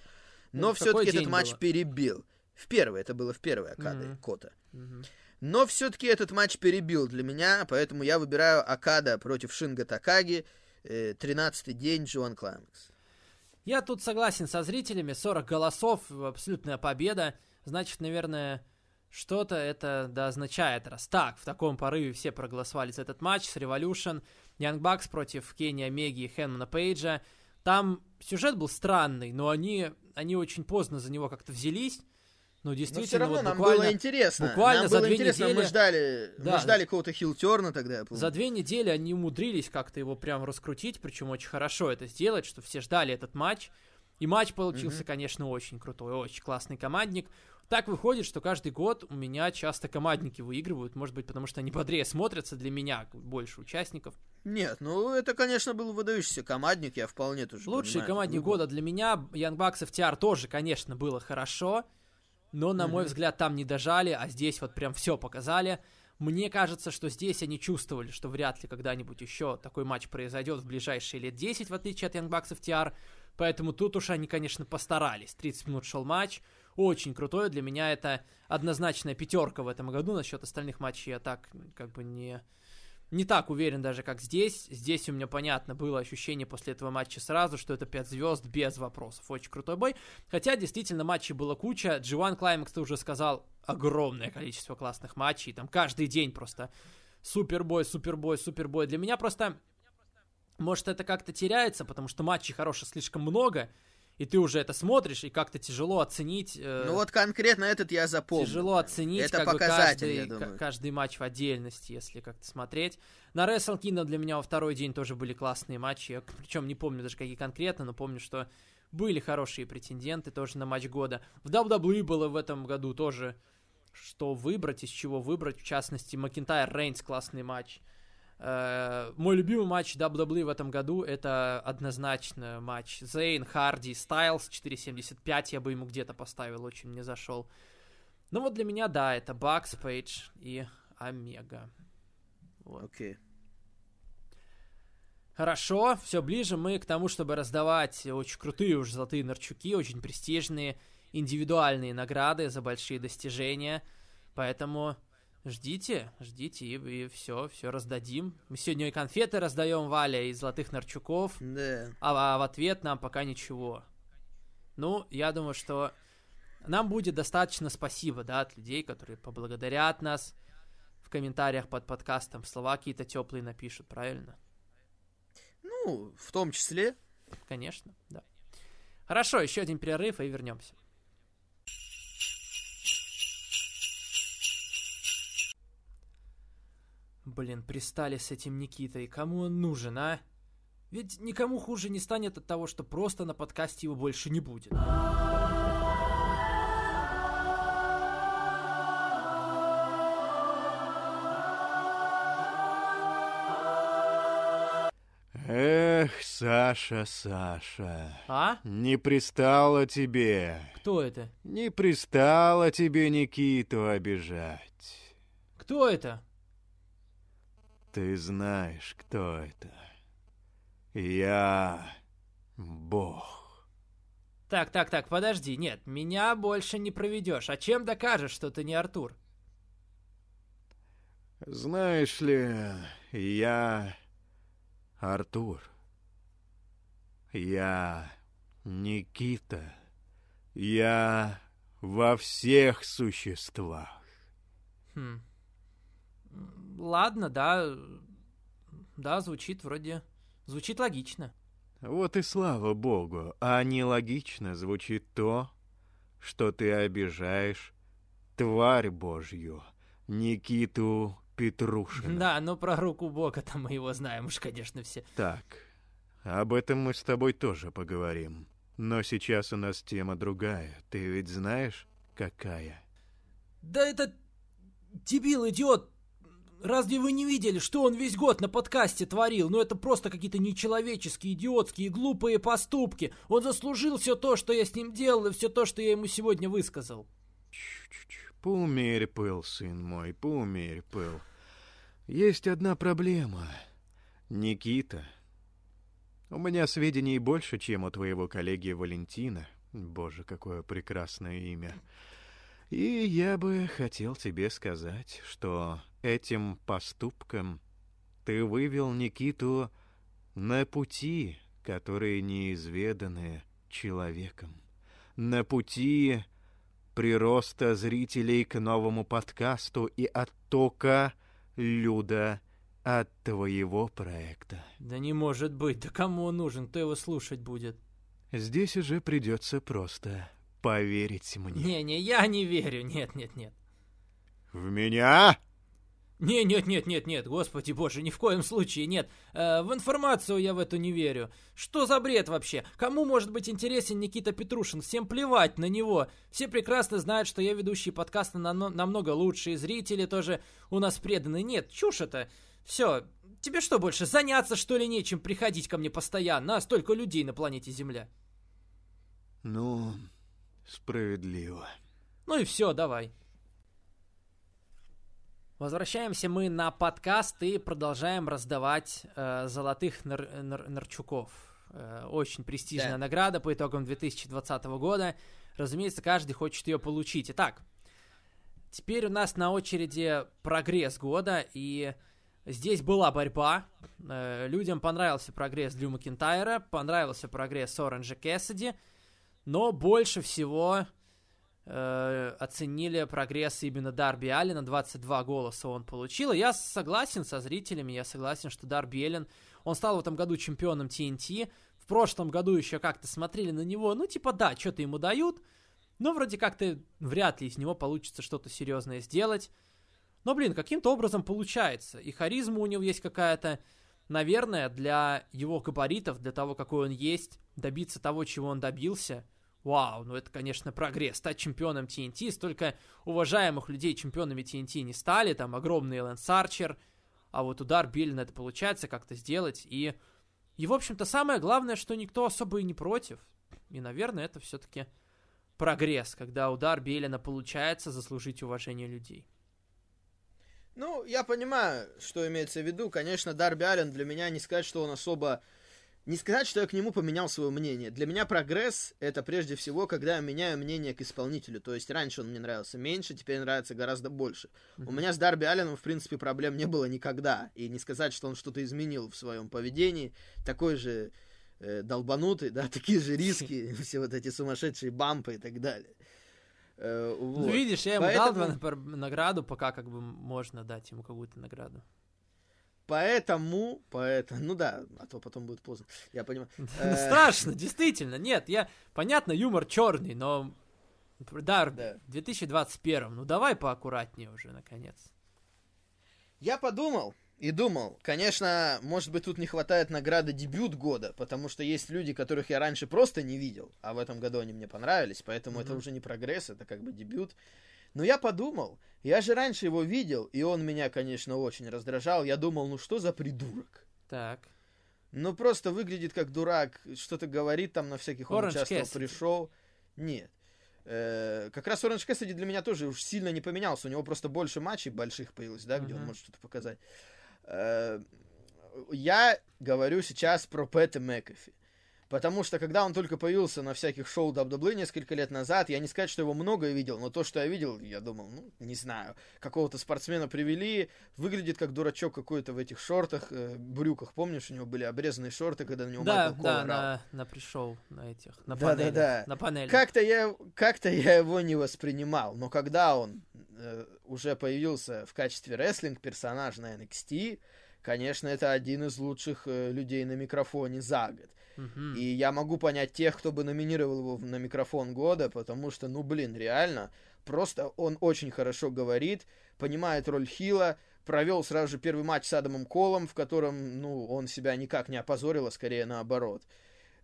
Ну, Но какой все-таки этот матч было? перебил. В первый, это было в первой Акады Мгм. Кота. Мгм. Но все-таки этот матч перебил для меня, поэтому я выбираю Акада против Шинга Такаги, э, 13-й день Джоан Клаймакс. Я тут согласен со зрителями, 40 голосов, абсолютная победа. Значит, наверное, что-то это да означает, раз так, в таком порыве все проголосовали за этот матч с Revolution, Young Bucks против Кенни Омеги и Хэнмана Пейджа. Там сюжет был странный, но они, они очень поздно за него как-то взялись. Ну, Но действительно, все равно вот нам буквально было интересно. буквально нам за было две интересно, мы недели- ждали, Да. мы ждали какого-то хилтерна тогда. За две недели они умудрились как-то его прям раскрутить, причем очень хорошо это сделать, что все ждали этот матч. И матч получился, Мгм. конечно, очень крутой, очень классный командник. Так выходит, что каждый год у меня часто командники выигрывают, может быть, потому что они бодрее смотрятся для меня, больше участников. Нет, ну это, конечно, был выдающийся командник, я вполне тоже Лучший понимаю командник года для меня, Bucks FTR тоже, конечно, было хорошо, но, на мой взгляд, там не дожали, а здесь вот прям все показали. Мне кажется, что здесь они чувствовали, что вряд ли когда-нибудь еще такой матч произойдет в ближайшие лет 10, в отличие от Bucks FTR, поэтому тут уж они, конечно, постарались. 30 минут шел матч, очень крутой, для меня это однозначная пятерка в этом году, насчет остальных матчей я так как бы не не так уверен даже, как здесь. Здесь у меня, понятно, было ощущение после этого матча сразу, что это 5 звезд без вопросов. Очень крутой бой. Хотя, действительно, матчей было куча. G1 Climax, ты уже сказал, огромное количество классных матчей. Там каждый день просто супербой, супербой, супербой. Для меня просто, может, это как-то теряется, потому что матчей хороших слишком много, и ты уже это смотришь, и как-то тяжело оценить... э, Ну вот конкретно этот я запомнил. Тяжело оценить Это как бы каждый, думаю. каждый матч в отдельности, если как-то смотреть. На Wrestle Kingdom для меня во второй день тоже были классные матчи. Я, причем не помню даже какие конкретно, но помню, что были хорошие претенденты тоже на матч года. В WWE было в этом году тоже что выбрать, из чего выбрать. В частности, Макинтайр Рейнс классный матч. Э, мой любимый матч WWE в этом году это однозначно матч Зейн, Харди, Стайлз 4.75. Я бы ему где-то поставил, очень мне зашел. Ну вот для меня, да, это Бакс, Пейдж и Омега. Вот. Окей. Хорошо, все ближе мы к тому, чтобы раздавать очень крутые уж золотые нарчуки, очень престижные индивидуальные награды за большие достижения. Поэтому ждите, ждите, и, и все, все раздадим. Мы сегодня и конфеты раздаем Валя из золотых нарчуков, Да. а, а в ответ нам пока ничего. Ну, я думаю, что нам будет достаточно спасибо, да, от людей, которые поблагодарят нас в комментариях под подкастом, слова какие-то теплые напишут, правильно? Ну, в том числе. Конечно, да. Хорошо, еще один перерыв и вернемся. Блин, пристали с этим Никитой. Кому он нужен, а? Ведь никому хуже не станет от того, что просто на подкасте его больше не будет. Эх, Саша, Саша, А? не пристало тебе, Кто это? не пристало тебе Никиту обижать. Кто это? Ты знаешь, кто это. Я Бог. Так, так, так, подожди. Нет, меня больше не проведешь. А чем докажешь, что ты не Артур? Знаешь ли, я Артур. Я Никита. Я во всех существах. Хм. Ладно, да. Да, звучит вроде... Звучит логично. Вот и слава богу, а нелогично звучит то, что ты обижаешь тварь божью, Никиту Петрушина. Да, ну про руку Бога-то мы его знаем уж, конечно, все. Так, об этом мы с тобой тоже поговорим. Но сейчас у нас тема другая. Ты ведь знаешь, какая? Да это дебил, идиот. Разве вы не видели, что он весь год на подкасте творил? Ну это просто какие-то нечеловеческие, идиотские, глупые поступки. Он заслужил все то, что я с ним делал, и все то, что я ему сегодня высказал. Поумерь пыл, сын мой, поумерь пыл. Есть одна проблема. Никита. У меня сведений больше, чем у твоего коллеги Валентина. Боже, какое прекрасное имя. И я бы хотел тебе сказать, что этим поступком ты вывел Никиту на пути, которые неизведаны человеком. На пути прироста зрителей к новому подкасту и оттока люда от твоего проекта. Да не может быть, да кому он нужен, кто его слушать будет? Здесь уже придется просто поверить мне. Не-не, я не верю, нет-нет-нет. В меня? Не, нет, нет, нет, нет, господи боже, ни в коем случае нет. Э, в информацию я в эту не верю. Что за бред вообще? Кому может быть интересен Никита Петрушин? Всем плевать на него. Все прекрасно знают, что я ведущий подкаста на- намного лучше, и зрители тоже у нас преданы. Нет, чушь это. Все, тебе что больше, заняться что ли нечем приходить ко мне постоянно, а столько людей на планете Земля? Ну, справедливо. Ну и все, давай. Возвращаемся мы на подкаст и продолжаем раздавать э, золотых нар- нар- нарчуков. Э, очень престижная Да. награда по итогам 2020 года. Разумеется, каждый хочет ее получить. Итак, теперь у нас на очереди прогресс года, и здесь была борьба. Э, людям понравился прогресс Дрю Макинтайра, понравился прогресс Оранжа Кэссиди, но больше всего э, оценили прогресс именно Дарби Аллена. 22 голоса он получил. Я согласен со зрителями, я согласен, что Дарби Аллен, он стал в этом году чемпионом TNT. В прошлом году еще как-то смотрели на него, ну типа да, что-то ему дают, но вроде как-то вряд ли из него получится что-то серьезное сделать. Но, блин, каким-то образом получается. И харизма у него есть какая-то, наверное, для его габаритов, для того, какой он есть, добиться того, чего он добился. Вау, ну это, конечно, прогресс. Стать чемпионом TNT, столько уважаемых людей чемпионами TNT не стали. Там огромный Лэнс Арчер, а вот удар Биллина это получается как-то сделать, и, и, в общем-то, самое главное, что никто особо и не против, и, наверное, это все-таки прогресс, когда удар Белина получается заслужить уважение людей. Ну, я понимаю, что имеется в виду. Конечно, Дарби Аллен для меня не сказать, что он особо... Не сказать, что я к нему поменял свое мнение. Для меня прогресс — это прежде всего, когда я меняю мнение к исполнителю. То есть раньше он мне нравился меньше, теперь нравится гораздо больше. Mm-hmm. У меня с Дарби Алленом, в принципе, проблем не было никогда. И не сказать, что он что-то изменил в своем поведении. Такой же э, долбанутый, да, *laughs* такие же риски, *laughs* все вот эти сумасшедшие бампы и так далее. Э, ну, вот. Ну, видишь, я ему Поэтому... дал награду, пока как бы можно дать ему какую-то награду. Поэтому, поэтому, ну да, а то потом будет поздно, я понимаю. *laughs* Э, страшно, действительно, нет, я, понятно, юмор черный, но, да, да. в 2021, ну давай поаккуратнее уже, наконец. Я подумал, и думал, конечно, может быть, тут не хватает награды дебют года, потому что есть люди, которых я раньше просто не видел, а в этом году они мне понравились, поэтому mm-hmm. это уже не прогресс, это как бы дебют. Но я подумал, я же раньше его видел, и он меня, конечно, очень раздражал. Я думал, ну что за придурок? Так. Ну просто выглядит как дурак, что-то говорит там на всяких, он Orange участвовал, Cassidy. пришел. Нет. Э, как раз Orange Cassidy для меня тоже уж сильно не поменялся. У него просто больше матчей больших появилось, да, где mm-hmm. он может что-то показать. Э, я говорю сейчас про Пэта Мэкафи. Потому что, когда он только появился на всяких шоу WWE несколько лет назад, я не сказать, что его много видел, но то, что я видел, я думал, ну, не знаю, какого-то спортсмена привели, выглядит как дурачок какой-то в этих шортах, э, брюках. Помнишь, у него были обрезанные шорты, когда на него да, Майкл Да, на, на пришел на этих, на да, панели. Да, да. На панели. Как-то я, как-то я его не воспринимал, но когда он э, уже появился в качестве рестлинг-персонаж на NXT, конечно, это один из лучших э, людей на микрофоне за год. Uh-huh. И я могу понять тех, кто бы номинировал его на микрофон года, потому что, ну, блин, реально, просто он очень хорошо говорит, понимает роль Хила, провел сразу же первый матч с Адамом Колом, в котором, ну, он себя никак не опозорил, а скорее наоборот.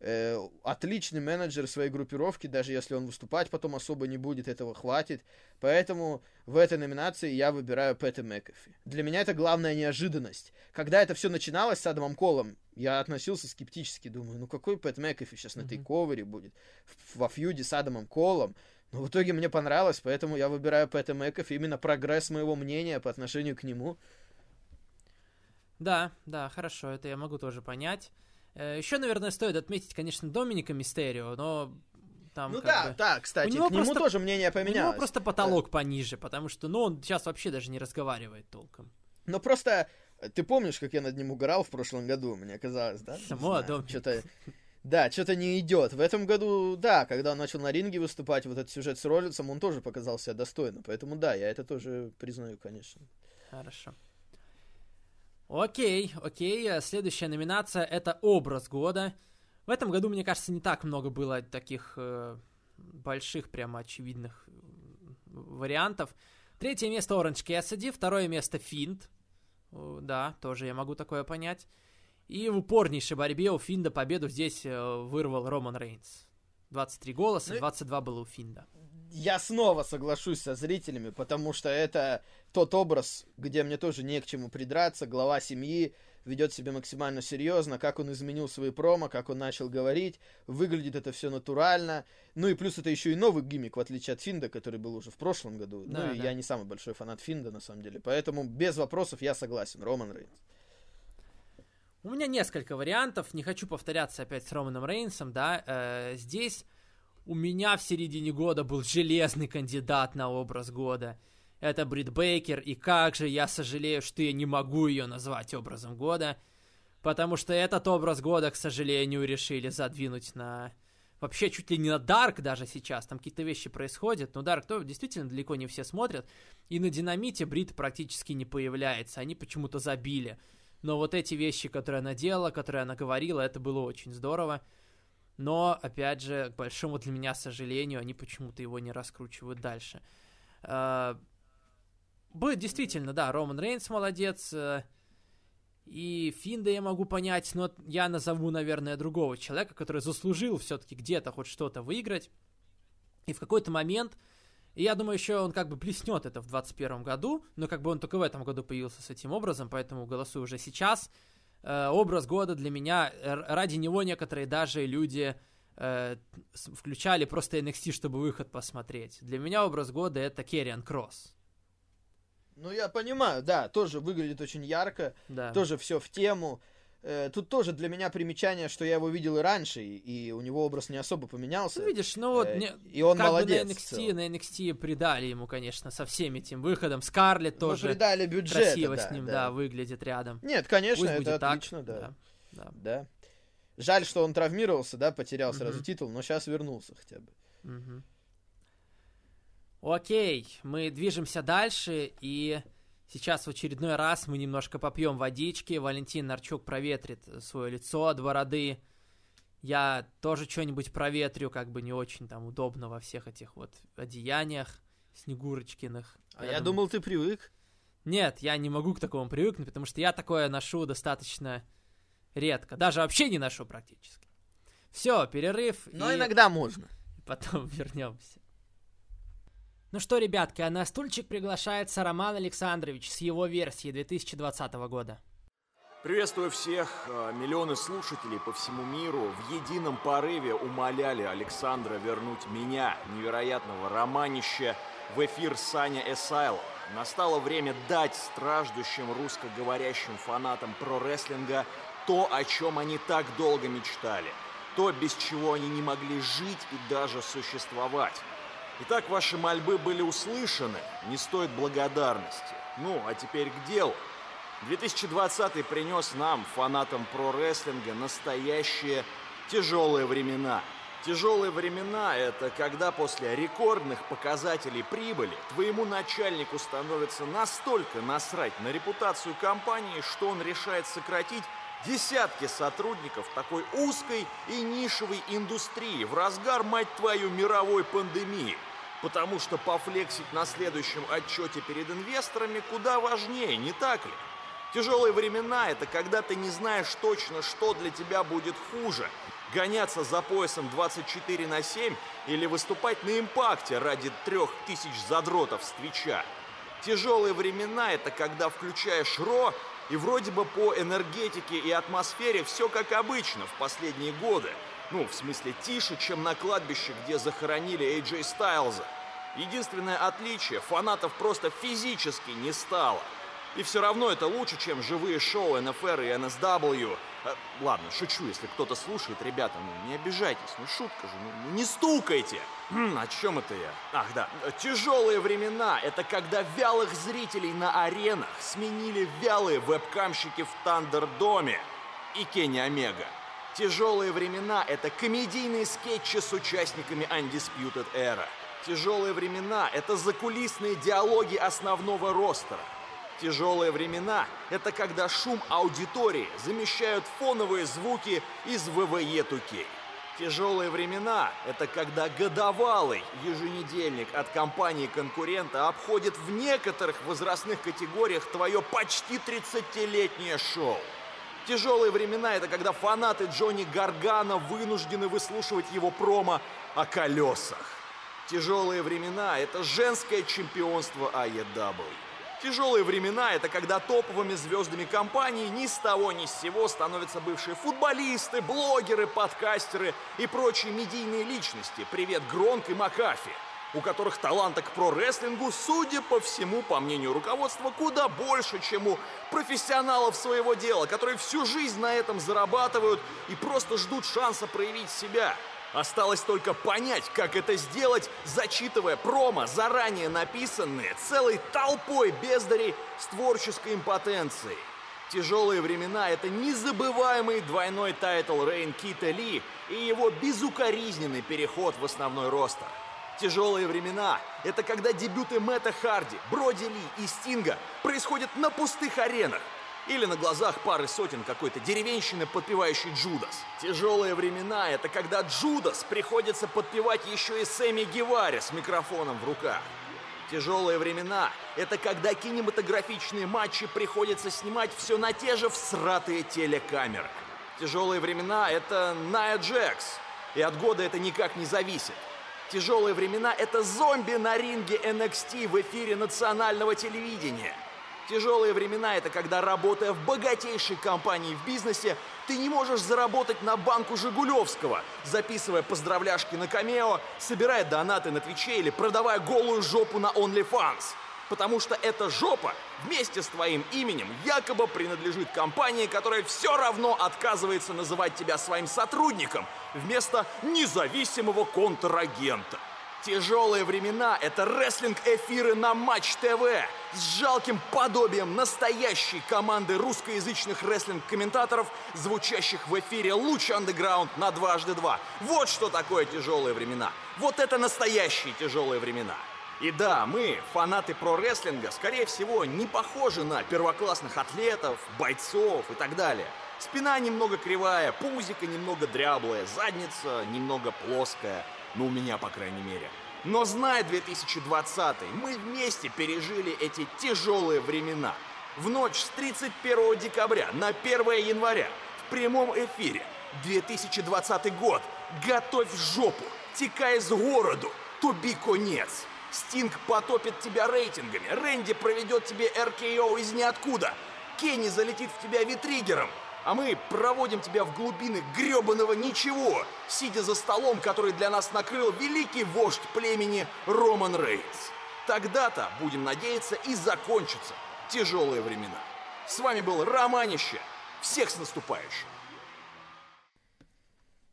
Э, отличный менеджер своей группировки, даже если он выступать потом особо не будет, этого хватит. Поэтому в этой номинации я выбираю Пэта Мэкафи. Для меня это главная неожиданность. Когда это все начиналось с Адамом Колом, я относился скептически, думаю, ну какой Пэт Мэкафи сейчас mm-hmm. на тейковере будет, во фьюде с Адамом Колом. Но в итоге мне понравилось, поэтому я выбираю Пэта Мэкафи, именно прогресс моего мнения по отношению к нему. Да, да, хорошо, это я могу тоже понять. Э, Еще, наверное, стоит отметить, конечно, Доминика Мистерио, но там ну да, бы... да, кстати, у него к нему просто, тоже мнение поменялось. У него просто потолок да. пониже, потому что, ну, он сейчас вообще даже не разговаривает толком. Но просто, э, ты помнишь, как я над ним угорал в прошлом году, мне казалось, да? Само Доминик. Что-то... Да, что-то не идет. В этом году, да, когда он начал на ринге выступать, вот этот сюжет с Роллинсом, он тоже показал себя достойно. Поэтому да, я это тоже признаю, конечно. Хорошо. Окей, окей. Э, следующая номинация это образ года. В этом году, мне кажется, не так много было таких э, больших, прямо очевидных вариантов. Третье место Orange Cassidy, второе место Финт. Да, тоже я могу такое понять. И в упорнейшей борьбе у Финда победу здесь э, вырвал Роман Рейнс. 23 голоса, 22 ну было у Финда я снова соглашусь со зрителями, потому что это тот образ, где мне тоже не к чему придраться. Глава семьи ведет себя максимально серьезно, как он изменил свои промо, как он начал говорить, выглядит это все натурально. Ну и плюс это еще и новый гиммик, в отличие от Финда, который был уже в прошлом году. Да, ну и да. я не самый большой фанат Финда, на самом деле. Поэтому без вопросов я согласен. Роман Рейнс. У меня несколько вариантов. Не хочу повторяться опять с Романом Рейнсом, да. Э, здесь у меня в середине года был железный кандидат на образ года. Это Брит Бейкер, и как же я сожалею, что я не могу ее назвать образом года, потому что этот образ года, к сожалению, решили задвинуть на... Вообще чуть ли не на Дарк даже сейчас, там какие-то вещи происходят, но Дарк то действительно далеко не все смотрят, и на Динамите Брит практически не появляется, они почему-то забили. Но вот эти вещи, которые она делала, которые она говорила, это было очень здорово. Но, опять же, к большому для меня сожалению, они почему-то его не раскручивают дальше. А, будет действительно, да, Роман Рейнс молодец. Э, и Финда я могу понять, но я назову, наверное, другого человека, который заслужил все-таки где-то хоть что-то выиграть. И в какой-то момент И я думаю, еще он как бы блеснет это в 2021 году, но как бы он только в этом году появился с этим образом, поэтому голосую уже сейчас. Э, образ года для меня, ради него некоторые даже люди э, включали просто NXT, чтобы выход посмотреть. Для меня образ года это Керриан Кросс. Ну, я понимаю, да, тоже выглядит очень ярко, Да. тоже все в тему. Э, Тут тоже для меня примечание, что я его видел и раньше, и, у него образ не особо поменялся. Ну, видишь, ну вот, Э, не- и он как молодец. бы на NXT, на NXT придали ему, конечно, со всеми этим выходом. Скарлетт Ну, тоже придали бюджета, красиво да, с ним, да. да. выглядит рядом. Нет, конечно, Пусть это будет так, отлично, да. да. да. Жаль, что он травмировался, да, потерял сразу Мгм. титул, но сейчас вернулся хотя бы. Мгм. Окей, мы движемся дальше, и сейчас в очередной раз мы немножко попьем водички. Валентин Нарчук проветрит свое лицо от бороды. Я тоже что-нибудь проветрю, как бы не очень там удобно во всех этих вот одеяниях Снегурочкиных. А я, думаю- думал, ты привык. Нет, я не могу к такому привыкнуть, потому что я такое ношу достаточно редко. Даже вообще не ношу практически. Все, перерыв. Но и иногда можно. *laughs* Потом вернемся. Ну что, ребятки, а на стульчик приглашается Роман Александрович с его версией 2020 года. Приветствую всех. Э, Миллионы слушателей по всему миру в едином порыве умоляли Александра вернуть меня, невероятного романища, в эфир Саня Эсайл. Настало время дать страждущим русскоговорящим фанатам про-рестлинга то, о чем они так долго мечтали. То, без чего они не могли жить и даже существовать. Итак, ваши мольбы были услышаны, не стоит благодарности. Ну, а теперь к делу. 2020 принес нам, фанатам про-рестлинга, настоящие тяжелые времена. Тяжелые времена – это когда после рекордных показателей прибыли твоему начальнику становится настолько насрать на репутацию компании, что он решает сократить десятки сотрудников такой узкой и нишевой индустрии в разгар, мать твою, мировой пандемии. Потому что пофлексить на следующем отчете перед инвесторами куда важнее, не так ли? Тяжелые времена – это когда ты не знаешь точно, что для тебя будет хуже. Гоняться за поясом 24 на 7 или выступать на импакте ради трех тысяч задротов с Твича. Тяжелые времена – это когда включаешь РО, и вроде бы по энергетике и атмосфере все как обычно в последние годы. Ну, в смысле, тише, чем на кладбище, где захоронили AJ Стайлза. Единственное отличие – фанатов просто физически не стало. И все равно это лучше, чем живые шоу НФР и NSW. Э, ладно, шучу, если кто-то слушает, ребята, ну не обижайтесь, ну шутка же, ну не стукайте. Хм, о чем это я? Ах да, тяжелые времена – это когда вялых зрителей на аренах сменили вялые вебкамщики в Тандердоме и Кенни Омега. Тяжелые времена – это комедийные скетчи с участниками Undisputed Era. Тяжелые времена – это закулисные диалоги основного ростера. Тяжелые времена – это когда шум аудитории замещают фоновые звуки из ВВЕ 2К. Тяжелые времена – это когда годовалый еженедельник от компании-конкурента обходит в некоторых возрастных категориях твое почти 30-летнее шоу. Тяжелые времена – это когда фанаты Джонни Гаргана вынуждены выслушивать его промо о колесах. Тяжелые времена – это женское чемпионство AEW. Тяжелые времена – это когда топовыми звездами компании ни с того ни с сего становятся бывшие футболисты, блогеры, подкастеры и прочие медийные личности. Привет, Гронк и Макафи у которых таланта к про-рестлингу, судя по всему, по мнению руководства, куда больше, чем у профессионалов своего дела, которые всю жизнь на этом зарабатывают и просто ждут шанса проявить себя. Осталось только понять, как это сделать, зачитывая промо, заранее написанные целой толпой бездарей с творческой импотенцией. Тяжелые времена — это незабываемый двойной title reign Кита Ли и его безукоризненный переход в основной roster. Тяжелые времена — это когда дебюты Мэтта Харди, Броди Ли и Стинга происходят на пустых аренах или на глазах пары сотен какой-то деревенщины, подпевающей Джудас. Тяжелые времена — это когда Джудас приходится подпевать еще и Сэмми Геваре с микрофоном в руках. Тяжелые времена — это когда кинематографичные матчи приходится снимать все на те же всратые телекамеры. Тяжелые времена — это Ная Джекс, и от года это никак не зависит. Тяжелые времена – это зомби на ринге NXT в эфире национального телевидения. Тяжелые времена – это когда, работая в богатейшей компании в бизнесе, ты не можешь заработать на банку Жигулевского, записывая поздравляшки на камео, собирая донаты на Твиче или продавая голую жопу на OnlyFans. Потому что эта жопа вместе с твоим именем якобы принадлежит компании, которая все равно отказывается называть тебя своим сотрудником вместо независимого контрагента. Тяжелые времена – это рестлинг-эфиры на Матч ТВ с жалким подобием настоящей команды русскоязычных рестлинг-комментаторов, звучащих в эфире «Луч Андеграунд» на дважды два. Вот что такое тяжелые времена. Вот это настоящие тяжелые времена. И да, мы, фанаты про-рестлинга, скорее всего, не похожи на первоклассных атлетов, бойцов и так далее. Спина немного кривая, пузико немного дряблое, задница немного плоская – ну, у меня, по крайней мере. Но зная 2020, мы вместе пережили эти тяжелые времена. В ночь с 31 декабря на 1 января в прямом эфире 2020 год. Готовь жопу, текай с городу, туби конец. Стинг потопит тебя рейтингами, Рэнди проведет тебе РКО из ниоткуда, Кенни залетит в тебя витригером, а мы проводим тебя в глубины гребаного ничего, сидя за столом, который для нас накрыл великий вождь племени Роман Рейнс. Тогда-то, будем надеяться, и закончатся тяжелые времена. С вами был Романище. Всех с наступающим!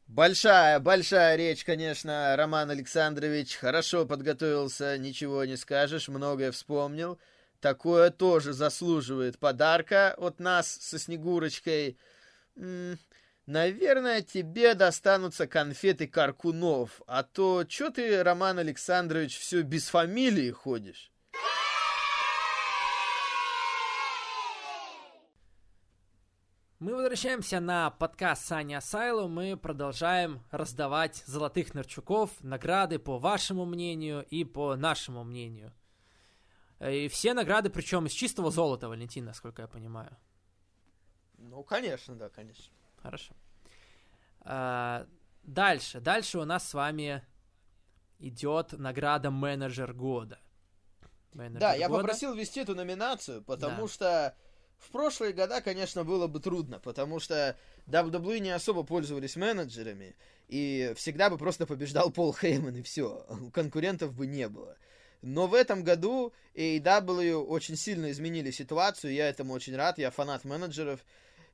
Большая, большая речь, конечно, Роман Александрович. Хорошо подготовился, ничего не скажешь, многое вспомнил. Такое тоже заслуживает подарка от нас со Снегурочкой. М -м, наверное, тебе достанутся конфеты Каркунов, а то чё ты, Роман Александрович, все без фамилии ходишь? Мы возвращаемся на подкаст Саня Асайлу. Мы продолжаем раздавать золотых нырчуков, награды по вашему мнению и по нашему мнению. Э, и все награды, причем из чистого золота, Валентин, насколько я понимаю. Ну, конечно, да, конечно. Хорошо. А, дальше. Дальше у нас с вами идет награда менеджер года. Менеджер да, года. я попросил ввести эту номинацию, потому да. что в прошлые года, конечно, было бы трудно, потому что WWE не особо пользовались менеджерами, и всегда бы просто побеждал Пол Хейман, и все, конкурентов бы не было. Но в этом году AEW очень сильно изменили ситуацию, я этому очень рад, я фанат менеджеров,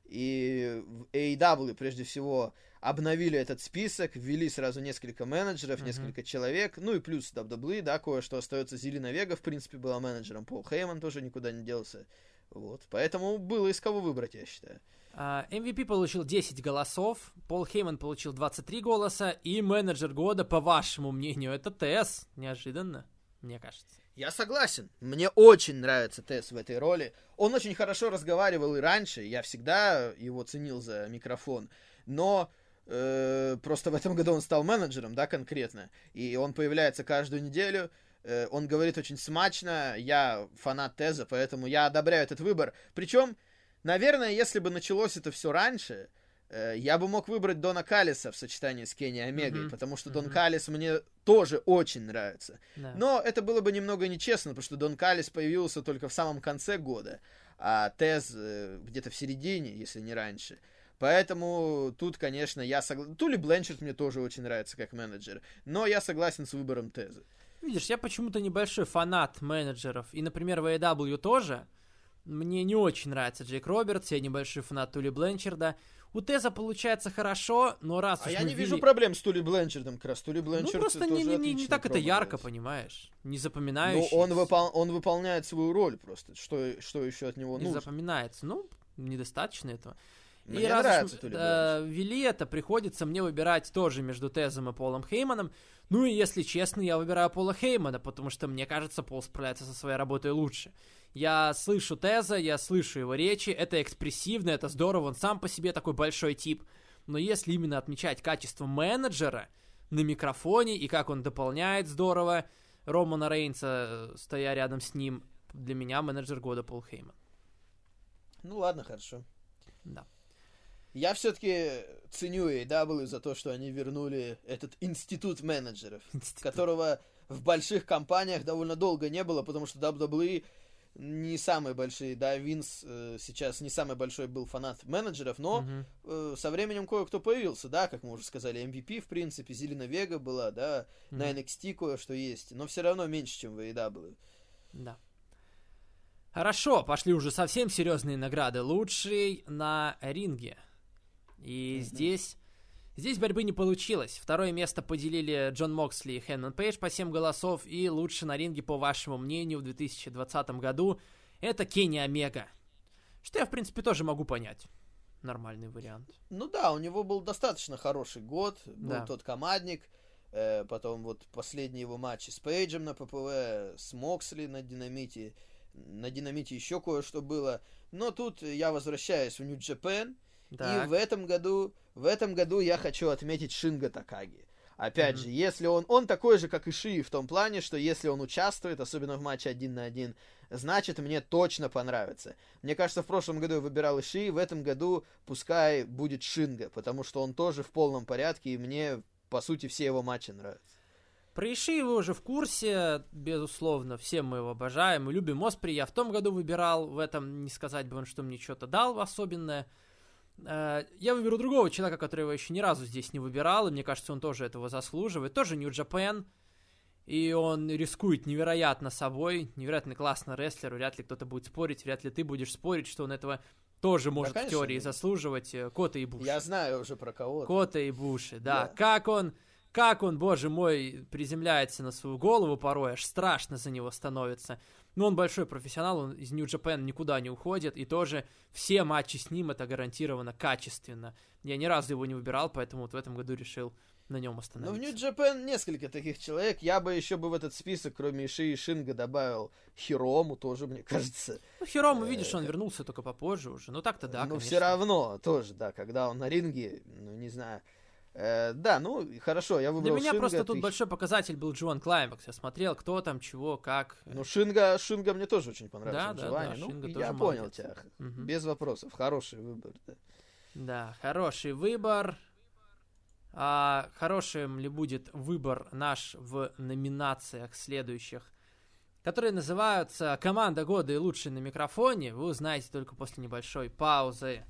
и AEW, прежде всего, обновили этот список, ввели сразу несколько менеджеров, uh-huh. несколько человек, ну и плюс WWE, да, кое-что остается. Зелена Вега, в принципе, была менеджером, Пол Хейман тоже никуда не делся. Вот, поэтому было из кого выбрать, я считаю. Uh, а, MVP получил 10 голосов, Пол Хейман получил 23 голоса, и менеджер года, по вашему мнению, это ТС. Неожиданно мне кажется. Я согласен. Мне очень нравится Тесс в этой роли. Он очень хорошо разговаривал и раньше. Я всегда его ценил за микрофон. Но э, просто в этом году он стал менеджером, да, конкретно. И он появляется каждую неделю. Э, он говорит очень смачно. Я фанат Теза, поэтому я одобряю этот выбор. Причем, наверное, если бы началось это все раньше, я бы мог выбрать Дона Калиса в сочетании с Кенни Омегой, mm-hmm. потому что Дон mm-hmm. Калис мне тоже очень нравится. Yeah. Но это было бы немного нечестно, потому что Дон Калис появился только в самом конце года, а Тез э, где-то в середине, если не раньше. Поэтому тут, конечно, я согласен. Тули Бленчард мне тоже очень нравится как менеджер, но я согласен с выбором Теза. Видишь, я почему-то небольшой фанат менеджеров, и, например, в AEW тоже. Мне не очень нравится Джейк Робертс, я небольшой фанат Тули Бленчарда. У Теза получается хорошо, но раз А я не ввели... вижу проблем с Тули Бленчардом, как раз. Тули Бленчард Ну, просто не, не, не, не так это ярко, понимаешь? Не запоминающийся. Ну, он, выпол... он выполняет свою роль просто. Что, что еще от него не нужно? Не запоминается. Ну, недостаточно этого. Мне и раз нравится уж, э, вели это, приходится мне выбирать тоже между Тезом и Полом Хейманом. Ну и если честно, я выбираю Пола Хеймана, потому что мне кажется, Пол справляется со своей работой лучше. Я слышу Теза, я слышу его речи, это экспрессивно, это здорово, он сам по себе такой большой тип. Но если именно отмечать качество менеджера на микрофоне и как он дополняет здорово Романа Рейнса, стоя рядом с ним, для меня менеджер года Пол Хейман. Ну ладно, хорошо. Да. Я все-таки ценю AEW за то, что они вернули этот институт менеджеров, которого в больших компаниях довольно долго не было, потому что WWE не самые большие, да, Винс э, сейчас не самый большой был фанат менеджеров, но Мгм. э, со временем кое-кто появился, да, как мы уже сказали, MVP, в принципе, Зелена Вега была, да, на Мгм. NXT кое-что есть, но все равно меньше, чем в AEW. Да. Хорошо, пошли уже совсем серьезные награды. Лучший на ринге. И здесь... Здесь борьбы не получилось. Второе место поделили Джон Моксли и Хэнман Пейдж по 7 голосов. И лучше на ринге, по вашему мнению, в 2020 году это Кенни Омега. Что я, в принципе, тоже могу понять. Нормальный вариант. Ну да, у него был достаточно хороший год, был Да. тот командник, э, потом вот последние его матчи с Пейджем на ППВ, с Моксли на Динамите, на Динамите еще кое-что было, но тут я возвращаюсь в Нью-Джапен, Так. в этом году, в этом году я хочу отметить Шинга Такаги. Опять Мгм. же, если он, он такой же, как и Ши, в том плане, что если он участвует, особенно в матче один на один, значит, мне точно понравится. Мне кажется, в прошлом году я выбирал Иши, в этом году пускай будет Шинга, потому что он тоже в полном порядке, и мне, по сути, все его матчи нравятся. Про Иши вы уже в курсе, безусловно, все мы его обожаем и любим. Оспри я в том году выбирал, в этом не сказать бы он, что мне что-то дал особенное. Э, Я выберу другого человека, которого я еще ни разу здесь не выбирал, и мне кажется, он тоже этого заслуживает. Тоже Japan, и он рискует невероятно собой, невероятно классный рестлер, вряд ли кто-то будет спорить, вряд ли ты будешь спорить, что он этого тоже может в конечно, теории будет. заслуживать. э, Кота и Буши. Я знаю уже про кого. Кота и Буши, да. Да. Как он, как он, боже мой, приземляется на свою голову порой, аж страшно за него становится. Но он большой профессионал, он из Japan никуда не уходит, и тоже все матчи с ним это гарантированно качественно. Я ни разу его не выбирал, поэтому вот в этом году решил на нем Ну, в остановиться. Нью-Джапен несколько таких человек. Я бы еще бы в этот список, кроме Иши и Шинга, добавил Хирому тоже, мне кажется. Ну, Хирому, видишь, он вернулся только попозже уже. Ну, так-то да, Но конечно. все равно тоже, да, когда он на ринге, ну, не знаю. Э, да, ну, хорошо, я Для выбрал меня Шинга, просто тут ты- большой показатель был Джоан Клаймакс. Я смотрел, кто там, чего, как. Ну, Шинга, Шинга мне тоже очень понравился. Да, да, да, ну, Шинга я тоже понял молодец. тебя. Мгм. Без вопросов. Хороший выбор, да. Да, хороший выбор. А хорошим ли будет выбор наш в номинациях следующих, которые называются «Команда года» и «Лучший на микрофоне», вы узнаете только после небольшой паузы.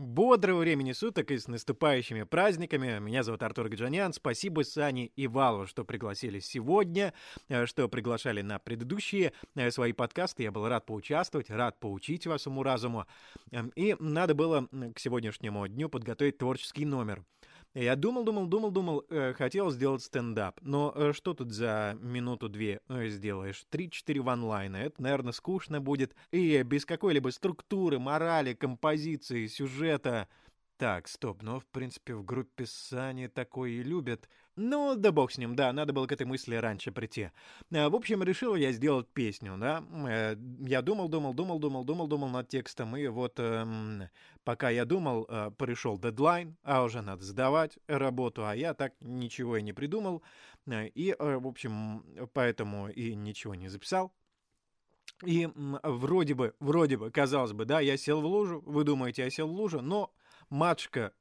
Бодрого времени суток и с наступающими праздниками. Меня зовут Артур Гаджанян. Спасибо Сане и Валу, что пригласили сегодня, э, что приглашали на предыдущие э, свои подкасты. Я был рад поучаствовать, рад поучить вас уму-разуму. Эм, И надо было к сегодняшнему дню подготовить творческий номер. Я думал, думал, думал, думал, э, хотел сделать стендап, но э, что тут за минуту-две э, сделаешь? Три-четыре ванлайна, это, наверное, скучно будет, и без какой-либо структуры, морали, композиции, сюжета. Так, стоп, ну, в принципе, в группе Сани такое и любят. Ну, да бог с ним, да, надо было к этой мысли раньше прийти. Э, В общем, решил я сделать песню, да. Э, Я думал, думал, думал, думал, думал, думал над текстом, и вот эм, пока я думал, э, пришел дедлайн, а уже надо сдавать работу, а я так ничего и не придумал, Э, и, в общем, поэтому и ничего не записал. И вроде бы, вроде бы, казалось бы, да, я сел в лужу, вы думаете, я сел в лужу, но матушка,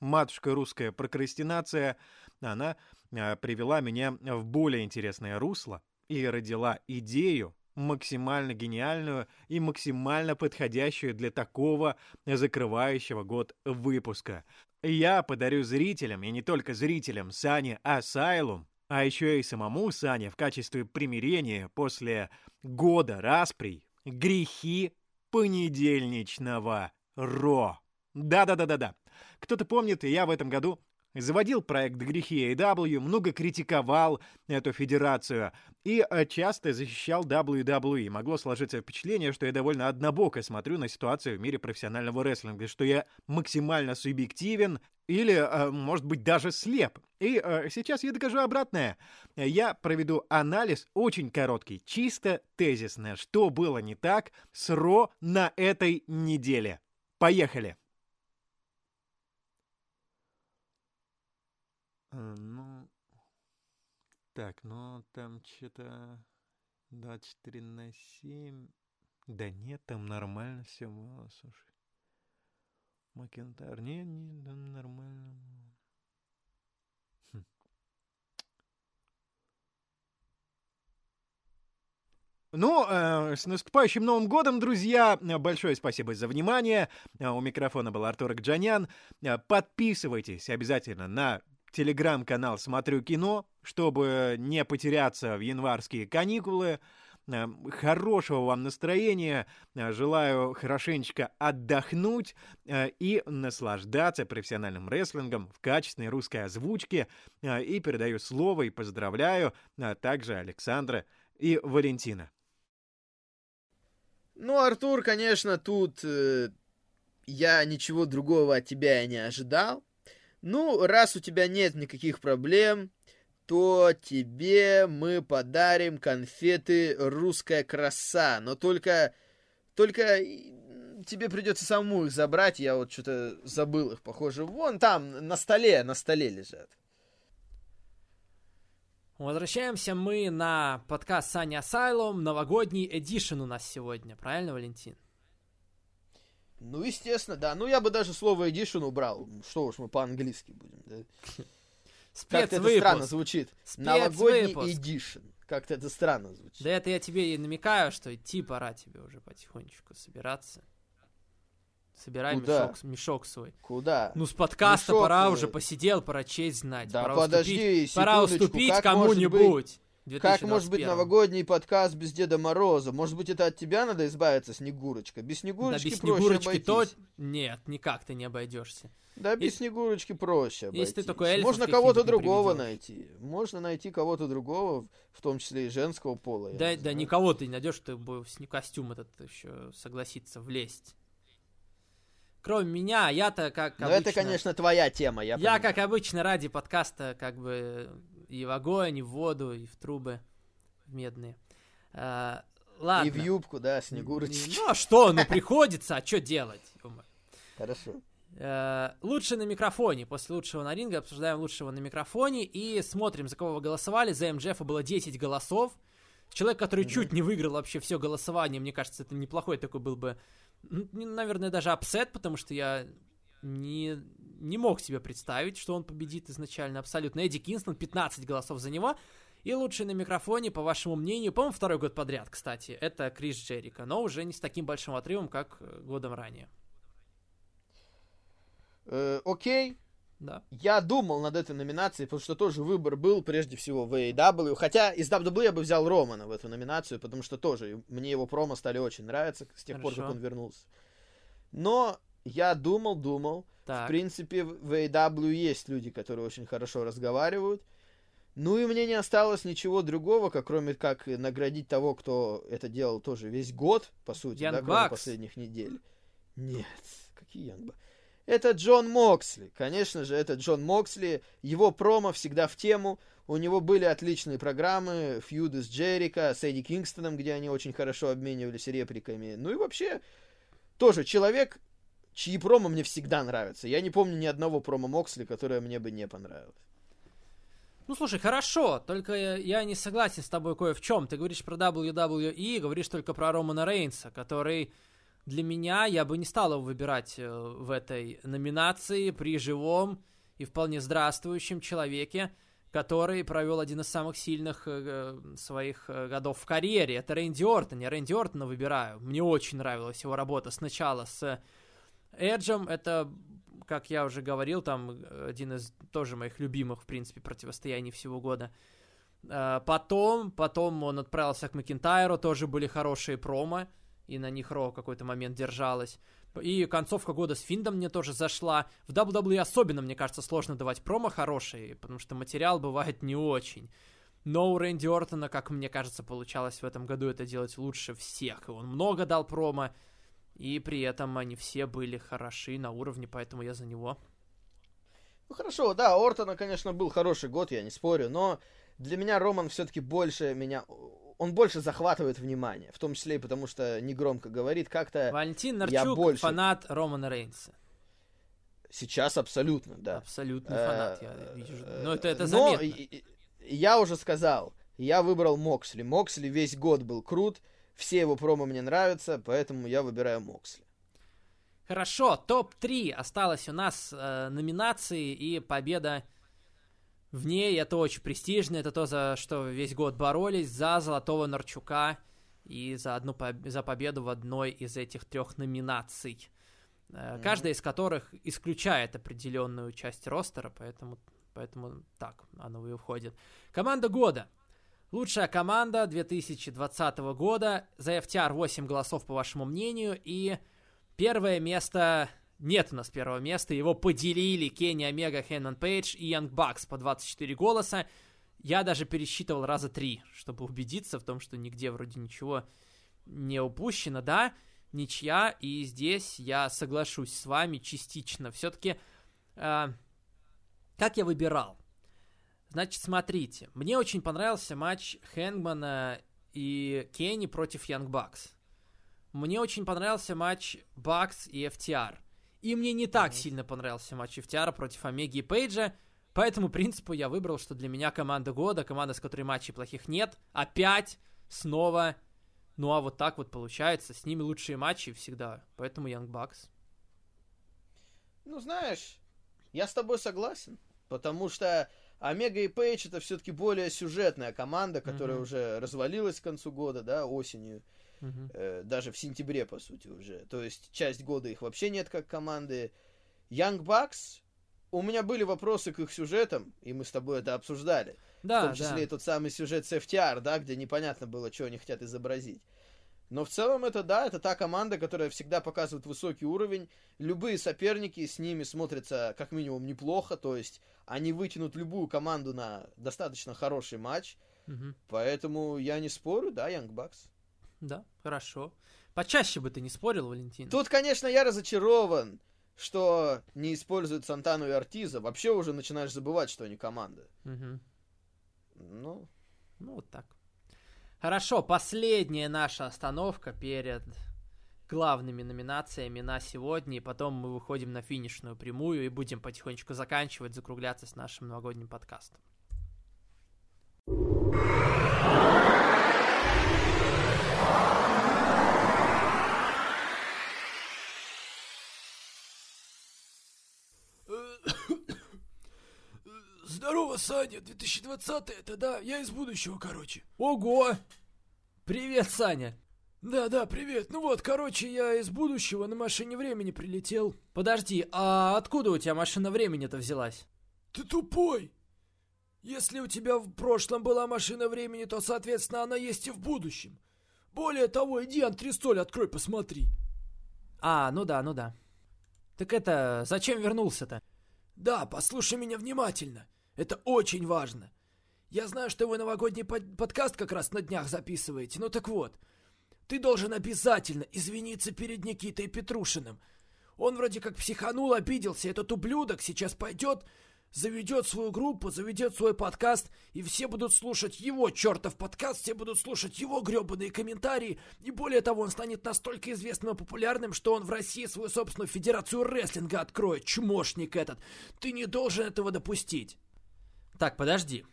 матушка русская прокрастинация, она э, привела меня в более интересное русло и родила идею, максимально гениальную и максимально подходящую для такого закрывающего год выпуска. Я подарю зрителям, и не только зрителям, Сане Асайлум, а еще и самому Сане в качестве примирения после года расприй грехи понедельничного Ро. Да-да-да-да-да. Кто-то помнит, я в этом году заводил проект «Грехи AW», много критиковал эту федерацию и э, часто защищал WWE. Могло сложиться впечатление, что я довольно однобоко смотрю на ситуацию в мире профессионального рестлинга, что я максимально субъективен или, э, может быть, даже слеп. И э, сейчас я докажу обратное. Я проведу анализ очень короткий, чисто тезисный, что было не так с Ро на этой неделе. Поехали! Ну, так, ну там что-то 24 на 7. Да нет, там нормально все было, слушай. Макентар, нет, нет, там нормально. Хм. Ну, э, с наступающим Новым годом, друзья! Большое спасибо за внимание. Э, У микрофона был Артур Акджанян. Э, Подписывайтесь обязательно на телеграм-канал «Смотрю кино», чтобы не потеряться в январские каникулы. Э, Хорошего вам настроения. Э, Желаю хорошенечко отдохнуть э, и наслаждаться профессиональным рестлингом в качественной русской озвучке. Э, И передаю слово и поздравляю также Александра и Валентина. Ну, Артур, конечно, тут э, я ничего другого от тебя не ожидал. Ну, раз у тебя нет никаких проблем, то тебе мы подарим конфеты «Русская краса». Но только, только тебе придется самому их забрать. Я вот что-то забыл их, похоже. Вон там, на столе, на столе лежат. Возвращаемся мы на подкаст Сани Асайлум. Новогодний эдишн у нас сегодня. Правильно, Валентин? Ну, естественно, да. Ну, я бы даже слово edition убрал. Что уж мы по-английски будем, да? *laughs* Как-то это странно звучит. Новогодний edition. Как-то это странно звучит. Да это я тебе и намекаю, что идти пора тебе уже потихонечку собираться. Собирай Куда? мешок, мешок свой. Куда? Ну, с подкаста Мешок, пора э, уже посидел, пора честь знать. Да пора подожди, уступить, пора уступить кому-нибудь. В Как может быть 2021. новогодний подкаст без Деда Мороза? Может быть, это от тебя надо избавиться, Снегурочка? Без Да Снегурочки без проще Снегурочки то... обойтись. Нет, никак ты не обойдешься. Да, без Если- Снегурочки проще обойтись. если ты только эльфов Можно кого-то другого найти. Можно найти кого-то другого, в том числе и женского пола. Да, да никого ты не найдешь, ты бы в костюм этот еще согласится влезть. Кроме меня, я-то как Но обычно... это, конечно, твоя тема, я Я, понимаю. как обычно, ради подкаста как бы и в огонь, и в воду, и в трубы медные. А, ладно. И в юбку, да, Снегурочки. Ну а что, ну приходится, а что делать? Хорошо. Э, Лучше на микрофоне. После лучшего на ринге обсуждаем лучшего на микрофоне и смотрим, за кого вы голосовали. За МЖФ было 10 голосов. Человек, который чуть не выиграл вообще все голосование, мне кажется, это неплохой такой был бы, наверное, даже upset, потому что я не, не мог себе представить, что он победит изначально абсолютно. Эдди Кингстон, 15 голосов за него. И лучший на микрофоне, по вашему мнению, по-моему, второй год подряд, кстати, это Крис Джерико, но уже не с таким большим отрывом, как э, годом ранее. Э, окей, Да. Я думал над этой номинацией, потому что тоже выбор был прежде всего в AEW. Хотя из WWE я бы взял Романа в эту номинацию, потому что тоже мне его промо стали очень нравиться с тех пор, как Хорошо. он вернулся. Но я думал, думал. В Так. принципе, в AEW есть люди, которые очень хорошо разговаривают. Ну и мне не осталось ничего другого, как кроме как наградить того, кто это делал тоже весь год, по сути, Young да, кроме Bucks. последних недель. Нет, какие Bucks? Это Джон Моксли. Конечно же, это Джон Моксли. Его промо всегда в тему. У него были отличные программы, фьюды с Джерика, с Эдди Кингстоном, где они очень хорошо обменивались репликами. Ну и вообще, тоже человек, чьи промо мне всегда нравятся. Я не помню ни одного промо Моксли, которое мне бы не понравилось. Ну, слушай, хорошо, только я не согласен с тобой кое в чем. Ты говоришь про WWE, говоришь только про Романа Рейнса, который для меня, я бы не стал его выбирать э, в этой номинации при живом и вполне здравствующем человеке, который провел один из самых сильных э, э, своих годов в карьере. Это Рэнди Ортон. Я Рэнди Ортона выбираю. Мне очень нравилась его работа сначала с Эджем. Это, как я уже говорил, там э, один из тоже моих любимых, в принципе, противостояний всего года. Э, Потом, потом он отправился к Макинтайру, тоже были хорошие промо, и на них Ро какой-то момент держалась. И концовка года с Финдом мне тоже зашла. В WWE особенно, мне кажется, сложно давать промо хорошие, потому что материал бывает не очень. Но у Рэнди Ортона, как мне кажется, получалось в этом году это делать лучше всех. И он много дал промо, и при этом они все были хороши на уровне, поэтому я за него. Ну хорошо, да, Ортона, конечно, был хороший год, я не спорю, но для меня Роман все-таки больше меня... Он больше захватывает внимание, в том числе и потому, что негромко говорит, как-то Валентин я Нарчук, больше- фанат Романа Рейнса. сейчас абсолютно, да. Абсолютный Э, фанат, я вижу. Но это, это Но заметно. и- я уже сказал, я выбрал Моксли. Моксли весь год был крут, Все его промо мне нравятся, поэтому я выбираю Моксли. Хорошо, топ-3 осталось у нас э, номинации и победа в ней. Это очень престижно, это то, за что весь год боролись, за Золотого Нарчука и за, одну за победу в одной из этих трех номинаций. Mm-hmm. Каждая из которых исключает определенную часть ростера, поэтому, поэтому так оно и уходит. Команда года. Лучшая команда 2020 года. За FTR 8 голосов, по вашему мнению. И первое место... Нет у нас первого места. Его поделили Кенни Омега, Хэннон Пейдж и Янг Бакс по 24 голоса. Я даже пересчитывал раза три, чтобы убедиться в том, что нигде вроде ничего не упущено, да, ничья, и здесь я соглашусь с вами частично. Все-таки, э, как я выбирал? Значит, смотрите, мне очень понравился матч Хэнгмана и Кенни против Янг Бакс. Мне очень понравился матч Бакс и FTR. И мне не так mm-hmm. сильно понравился матч FTR против Омеги и Пейджа, по этому принципу я выбрал, что для меня команда года, команда, с которой матчей плохих нет, опять, снова, ну а вот так вот получается, с ними лучшие матчи всегда, поэтому Young Bucks. Ну, знаешь, я с тобой согласен, потому что Омега и Пейдж это все-таки более сюжетная команда, которая mm-hmm. уже развалилась к концу года, да, осенью. Mm-hmm. Э, даже в сентябре, по сути, уже. То есть часть года их вообще нет как команды. Young Bucks у меня были вопросы к их сюжетам, и мы с тобой это обсуждали. Да, в том числе да. и тот самый сюжет с FTR, да, где непонятно было, что они хотят изобразить. Но в целом это да, это та команда, которая всегда показывает высокий уровень. Любые соперники с ними смотрятся как минимум неплохо, то есть они вытянут любую команду на достаточно хороший матч. Угу. Поэтому я не спорю, да, Young Bucks. Да, хорошо. Почаще бы ты не спорил, Валентин. Тут, конечно, я разочарован что не используют Сантану и Артиза, вообще уже начинаешь забывать, что они команда. Угу. Ну. Ну, вот так. Хорошо, последняя наша остановка перед главными номинациями на сегодня, и потом мы выходим на финишную прямую и будем потихонечку заканчивать, закругляться с нашим новогодним подкастом. Саня, 2020 это да, я из будущего, короче. Ого! Привет, Саня. Да-да, привет. Ну вот, короче, я из будущего на машине времени прилетел. Подожди, а откуда у тебя машина времени-то взялась? Ты тупой. Если у тебя в прошлом была машина времени, то, соответственно, она есть и в будущем. Более того, иди антрестоль открой, посмотри. А, ну да, ну да. Так это, зачем вернулся-то? Да, послушай меня внимательно. Это очень важно. Я знаю, что вы новогодний под подкаст как раз на днях записываете. Ну так вот, ты должен обязательно извиниться перед Никитой Петрушиным. Он вроде как психанул, обиделся. Этот ублюдок сейчас пойдет, заведет свою группу, заведет свой подкаст, и все будут слушать его чертов подкаст, все будут слушать его гребаные комментарии, и более того, он станет настолько известным и популярным, что он в России свою собственную федерацию рестлинга откроет, чмошник этот. Ты не должен этого допустить. Так, подожди.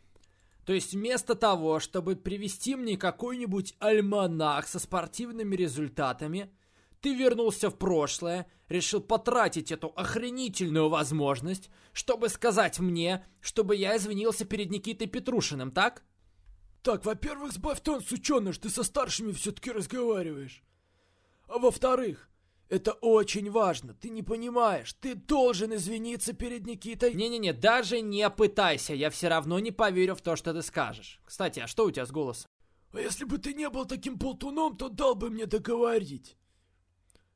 То есть вместо того, чтобы привести мне какой-нибудь альманах со спортивными результатами, ты вернулся в прошлое, решил потратить эту охренительную возможность, чтобы сказать мне, чтобы я извинился перед Никитой Петрушиным, так? Так, во-первых, сбавь тон, сученыш, ты со старшими все-таки разговариваешь. А во-вторых, это очень важно, ты не понимаешь, ты должен извиниться перед Никитой. Не-не-не, даже не пытайся, я все равно не поверю в то, что ты скажешь. Кстати, а что у тебя с голосом? А если бы ты не был таким болтуном, то дал бы мне договорить.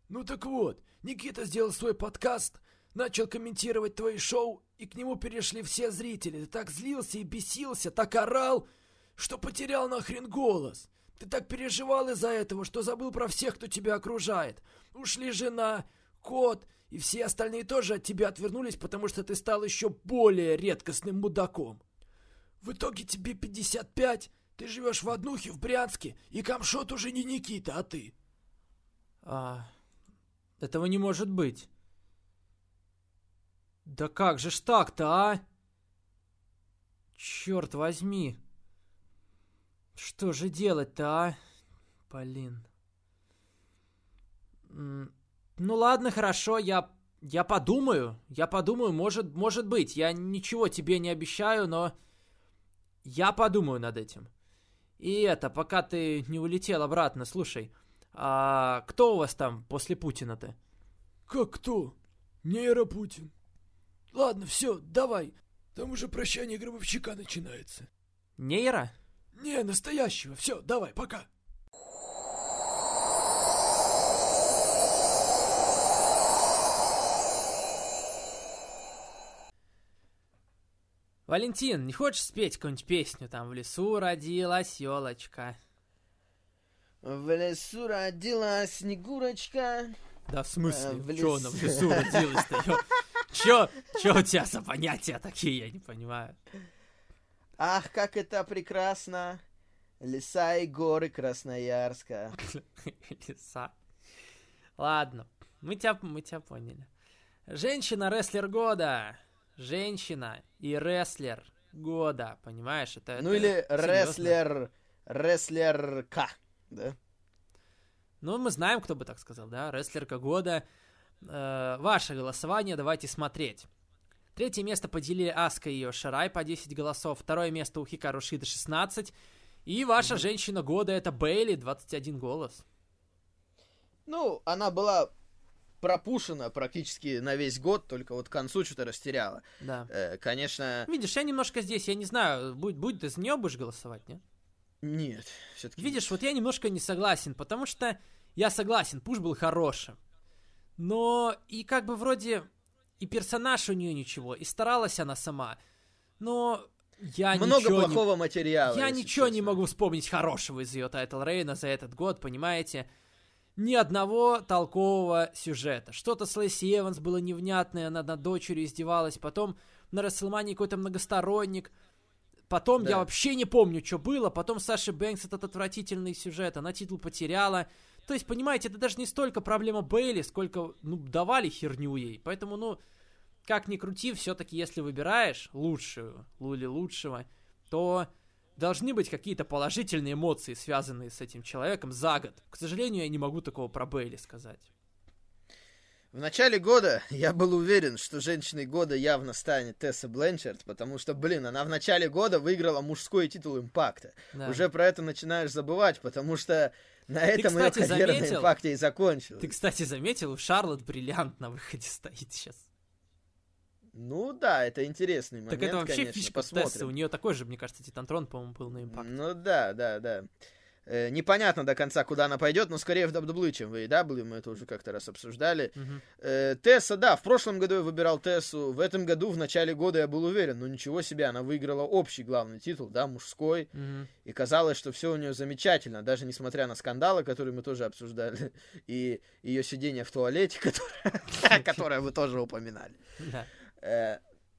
Ну так вот, Никита сделал свой подкаст, начал комментировать твои шоу, и к нему перешли все зрители. Ты так злился и бесился, так орал, что потерял нахрен голос. Ты так переживал из-за этого, что забыл про всех, кто тебя окружает. Ушли жена, кот, и все остальные тоже от тебя отвернулись, потому что ты стал еще более редкостным мудаком. В итоге тебе 55, ты живешь в однухе в Брянске, и камшот уже не Никита, а ты. А, этого не может быть. Да как же ж так-то, а? Черт возьми. Что же делать-то, а? М, Ну ладно, хорошо, я, я подумаю. Я подумаю, может, может быть. Я ничего тебе не обещаю, но я подумаю над этим. И это, пока ты не улетел обратно, слушай, а кто у вас там после Путина-то? Как кто? Нейро Путин. Ладно, все, давай. Там уже прощание гробовщика начинается. Нейра? Не, настоящего. Все, давай, пока. Валентин, не хочешь спеть какую-нибудь песню? Там в лесу родилась елочка. В лесу родилась Снегурочка. Да в смысле? Э, в Чё лес- она в лесу родилась-то? Чё, чё у тебя за понятия такие, я не понимаю. Ах, как это прекрасно! Леса и горы Красноярска. *laughs* Леса. Ладно, мы тебя, мы тебя поняли. Женщина-рестлер года. Женщина и рестлер года, понимаешь? Это, Ну это или рестлер... Рестлерка. Да? Ну, мы знаем, кто бы так сказал, да? Рестлерка года. Э, ваше голосование давайте смотреть. Третье место поделили Аска и Шарай по 10 голосов. Второе место у Хикару Шида 16. И ваша женщина года это Бейли, 21 голос. Ну, она была пропушена практически на весь год, только вот к концу что-то растеряла. Да. Э, конечно, Видишь, я немножко здесь, я не знаю, будет, будет ты за нее будешь голосовать, нет? нет, все-таки. Видишь, вот я немножко не согласен, потому что я согласен, push был хорошим. Но и как бы вроде и персонаж у нее ничего, и старалась она сама. Но я много ничего не- плохого материала. Я ничего не честно. могу вспомнить хорошего из ее title reign а за этот год, понимаете? Ни одного толкового сюжета. Что-то с Лэйси Эванс было невнятное, она над дочерью издевалась, потом на Расселмане какой-то многосторонник. Потом Да. я вообще не помню, что было. Потом Саши Бэнкс этот отвратительный сюжет. Она титул потеряла. То есть, понимаете, это даже не столько проблема Бейли, сколько, ну, давали херню ей. Поэтому, ну, как ни крути, все-таки, если выбираешь лучшую, Лули лучшего, то должны быть какие-то положительные эмоции, связанные с этим человеком за год. К сожалению, я не могу такого про Бейли сказать. В начале года я был уверен, что женщиной года явно станет Тесса Бленчард, потому что, блин, она в начале года выиграла мужской титул Импакта. Да. Уже про это начинаешь забывать, потому что на этом ее кстати, на заметил? Импакте и закончилась. Ты, кстати, заметил, у Шарлот бриллиант на выходе стоит сейчас. Ну да, это интересный момент, так это вообще конечно, фишка посмотрим. Тессы. У нее такой же, мне кажется, Титантрон, по-моему, был на импакт. Ну да, да, да. Э, непонятно до конца, куда она пойдет, но скорее в WWE, чем в AEW, мы это уже как-то раз обсуждали. Мгм. Э, Тесса, да, в прошлом году я выбирал Тессу, в этом году, в начале года я был уверен, ну ничего себе, она выиграла общий главный титул, да, мужской, Мгм. и казалось, что все у нее замечательно, даже несмотря на скандалы, которые мы тоже обсуждали, *laughs* и ее сидение в туалете, *laughs* которое, *laughs* которое вы тоже упоминали.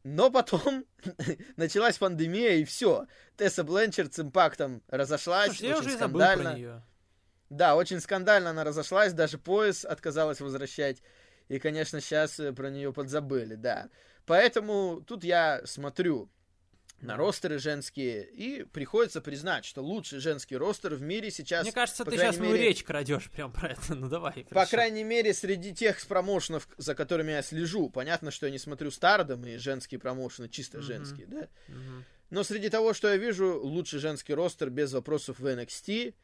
Э, Но потом *laughs* началась пандемия, и все. Тесса Бленчард с импактом разошлась. Слушай, я очень уже и забыл про скандально. нее. Да, очень скандально она разошлась, даже пояс отказалась возвращать. И, конечно, сейчас про нее подзабыли, да. Поэтому тут я смотрю на ростеры женские, и приходится признать, что лучший женский ростер в мире сейчас... Мне кажется, по ты сейчас мою мере, речь крадешь прям про это. *laughs* Ну давай. По хорошо. крайней мере, среди тех промоушенов, за которыми я слежу. Понятно, что я не смотрю Стардом и женские промоушены, чисто Мгм. женские, да? Мгм. Но среди того, что я вижу, лучший женский ростер без вопросов в NXT.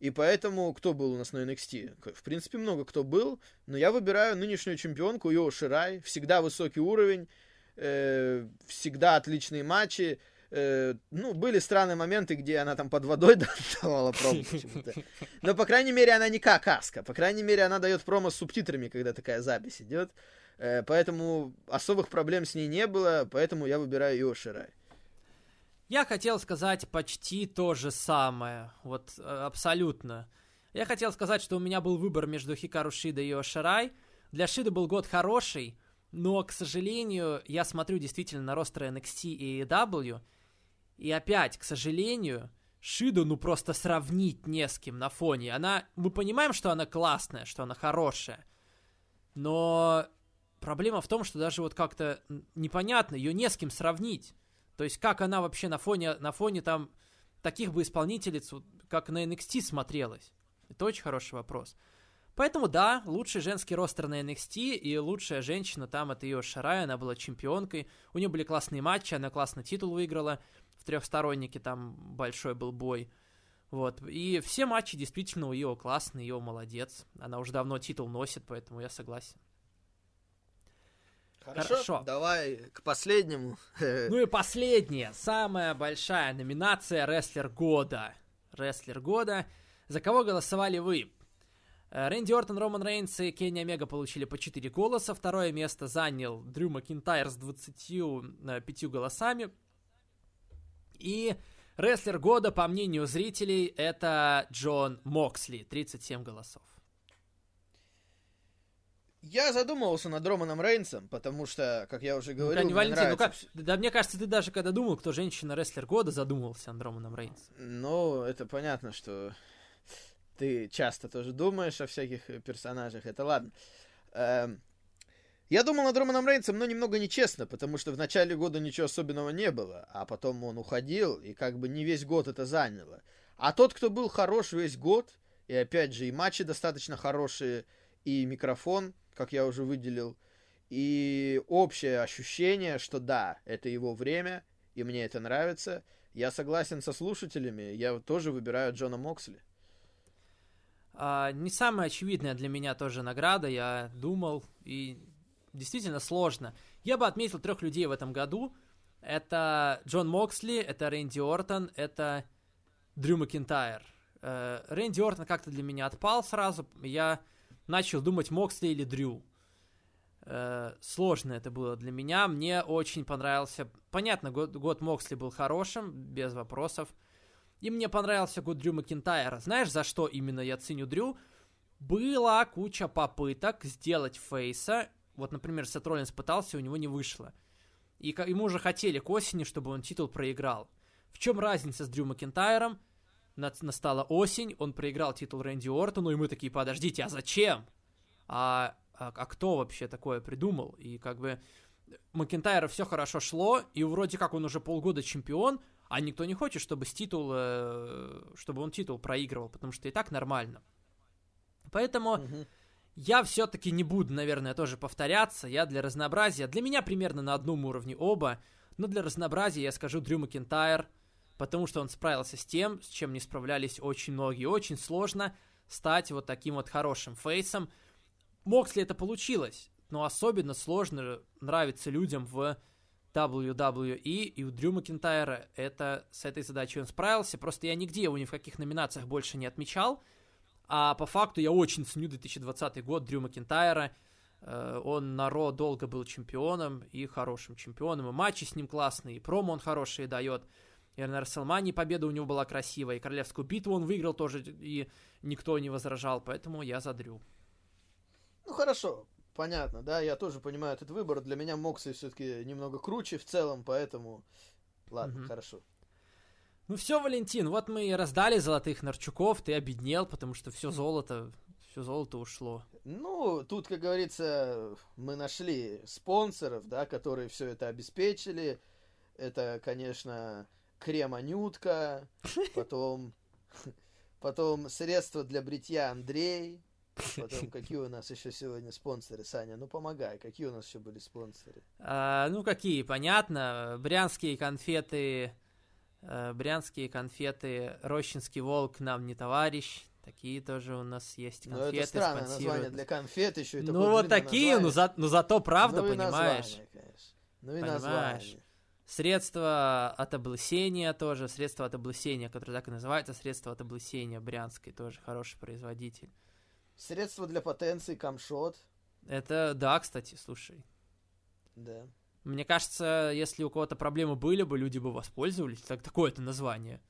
И поэтому, кто был у нас на NXT? В принципе, много кто был. Но я выбираю нынешнюю чемпионку Йо Ширай. Всегда высокий уровень. Э, всегда отличные матчи. Э, ну, были странные моменты, где она там под водой *laughs* давала промо почему-то. Но, по крайней мере, она не как Аска. По крайней мере, она дает промо с субтитрами, когда такая запись идет. Э, поэтому особых проблем с ней не было. Поэтому я выбираю Йо Ширай. Я хотел сказать почти то же самое. Вот абсолютно. Я хотел сказать, что у меня был выбор между Хикару Шида и Оширай. Для Шида был год хороший, но, к сожалению, я смотрю действительно на ростеры NXT и AEW, и опять, к сожалению, Шиду ну просто сравнить не с кем на фоне. Она, мы понимаем, что она классная, что она хорошая, но проблема в том, что даже вот как-то непонятно, ее не с кем сравнить. То есть как она вообще на фоне, на фоне там таких бы исполнительниц, вот как на NXT смотрелась. Это очень хороший вопрос. Поэтому да, лучший женский ростер на NXT и лучшая женщина там это ее Шарай, она была чемпионкой. У нее были классные матчи, она классно титул выиграла. В трехстороннике там большой был бой. Вот. И все матчи действительно у ее классные, ее молодец. Она уже давно титул носит, поэтому я согласен. Хорошо, Хорошо. давай к последнему. *laughs* Ну и последняя, самая большая номинация «Рестлер года». «Рестлер года». За кого голосовали вы? Э, Рэнди Ортон, Роман Рейнс и Кенни Омега получили по 4 голоса. Второе место занял Дрю Макинтайр с 25 голосами. И рестлер года, по мнению зрителей, это Джон Моксли, 37 голосов. Я задумывался над Романом Рейнсом, потому что, как я уже говорил, Ну-ка, мне Валентин, ну нравится как? Да мне кажется, ты даже когда думал, кто женщина-рестлер года, задумывался над Романом Рейнсом. Ну, это понятно, что ты часто тоже думаешь о всяких э, персонажах, это ладно. Эм, Я думал над Романом Рейнсом, но немного нечестно, потому что в начале года ничего особенного не было, а потом он уходил, и как бы не весь год это заняло. А тот, кто был хорош весь год, и опять же, и матчи достаточно хорошие, и микрофон, как я уже выделил, и общее ощущение, что да, это его время, и мне это нравится. Я согласен со слушателями, я тоже выбираю Джона Моксли. А, не самая очевидная для меня тоже награда, я думал, и действительно сложно. Я бы отметил трех людей в этом году. Это Джон Моксли, это Рэнди Ортон, это Дрю Макинтайр. Э, Рэнди Ортон как-то для меня отпал сразу. Я начал думать, Моксли или Дрю. Э, сложно это было для меня. Мне очень понравился... Понятно, год, год Моксли был хорошим, без вопросов. И мне понравился год Дрю Макинтайра. Знаешь, за что именно я ценю Дрю? Была куча попыток сделать фейса. Вот, например, Сет Роллинс пытался, у него не вышло. И ему уже хотели к осени, чтобы он титул проиграл. В чем разница с Дрю Макинтайром? На- Настала осень, он проиграл титул Рэнди Ортону, и мы такие, подождите, а зачем? А, а, а кто вообще такое придумал? И как бы Макинтайра все хорошо шло, и вроде как он уже полгода чемпион, а никто не хочет, чтобы с титул, э, чтобы он титул проигрывал, потому что и так нормально. Поэтому Мгм. я все-таки не буду, наверное, тоже повторяться. Я для разнообразия, для меня примерно на одном уровне оба, но для разнообразия я скажу Дрю Макинтайр, потому что он справился с тем, с чем не справлялись очень многие. Очень сложно стать вот таким вот хорошим фейсом. Моксли это получилось, но особенно сложно нравится людям в WWE, и у Дрю Макинтайра это, с этой задачей он справился, просто я нигде его ни в каких номинациях больше не отмечал, а по факту я очень ценю 2020 год Дрю Макинтайра, Э, он на Ро долго был чемпионом и хорошим чемпионом, и матчи с ним классные, и промо он хорошие дает, и на Расселмане победа у него была красивая, и Королевскую битву он выиграл тоже, и никто не возражал, поэтому я за Дрю. Ну хорошо, понятно, да, я тоже понимаю этот выбор. Для меня Моксли все-таки немного круче в целом, поэтому... Ладно, Мгм. хорошо. Ну все, Валентин, вот мы и раздали золотых Нарчуков, ты обеднел, потому что все золото, все золото ушло. Ну, тут, как говорится, мы нашли спонсоров, да, которые все это обеспечили. Это, конечно, крем-анютка, *laughs* потом, *laughs* потом средства для бритья Андрей, потом *laughs* какие у нас еще сегодня спонсоры, Саня, ну помогай, какие у нас еще были спонсоры? А, ну какие, понятно, брянские конфеты, э, брянские конфеты, Рощинский волк нам не товарищ, такие тоже у нас есть Ну, конфеты, это странное спонсируют. название для конфет еще. Ну такое вот такие, ну, за, ну зато правда, Ну и понимаешь. название, конечно. Ну и Понимаешь. название. Средства от облысения тоже, средства от облысения, которое так и называется, средства от облысения Брянской, тоже хороший производитель. Средства для потенции, камшот, Это, да, кстати, слушай. да. Мне кажется, если у кого-то проблемы были бы, люди бы воспользовались. Так, такое-то название.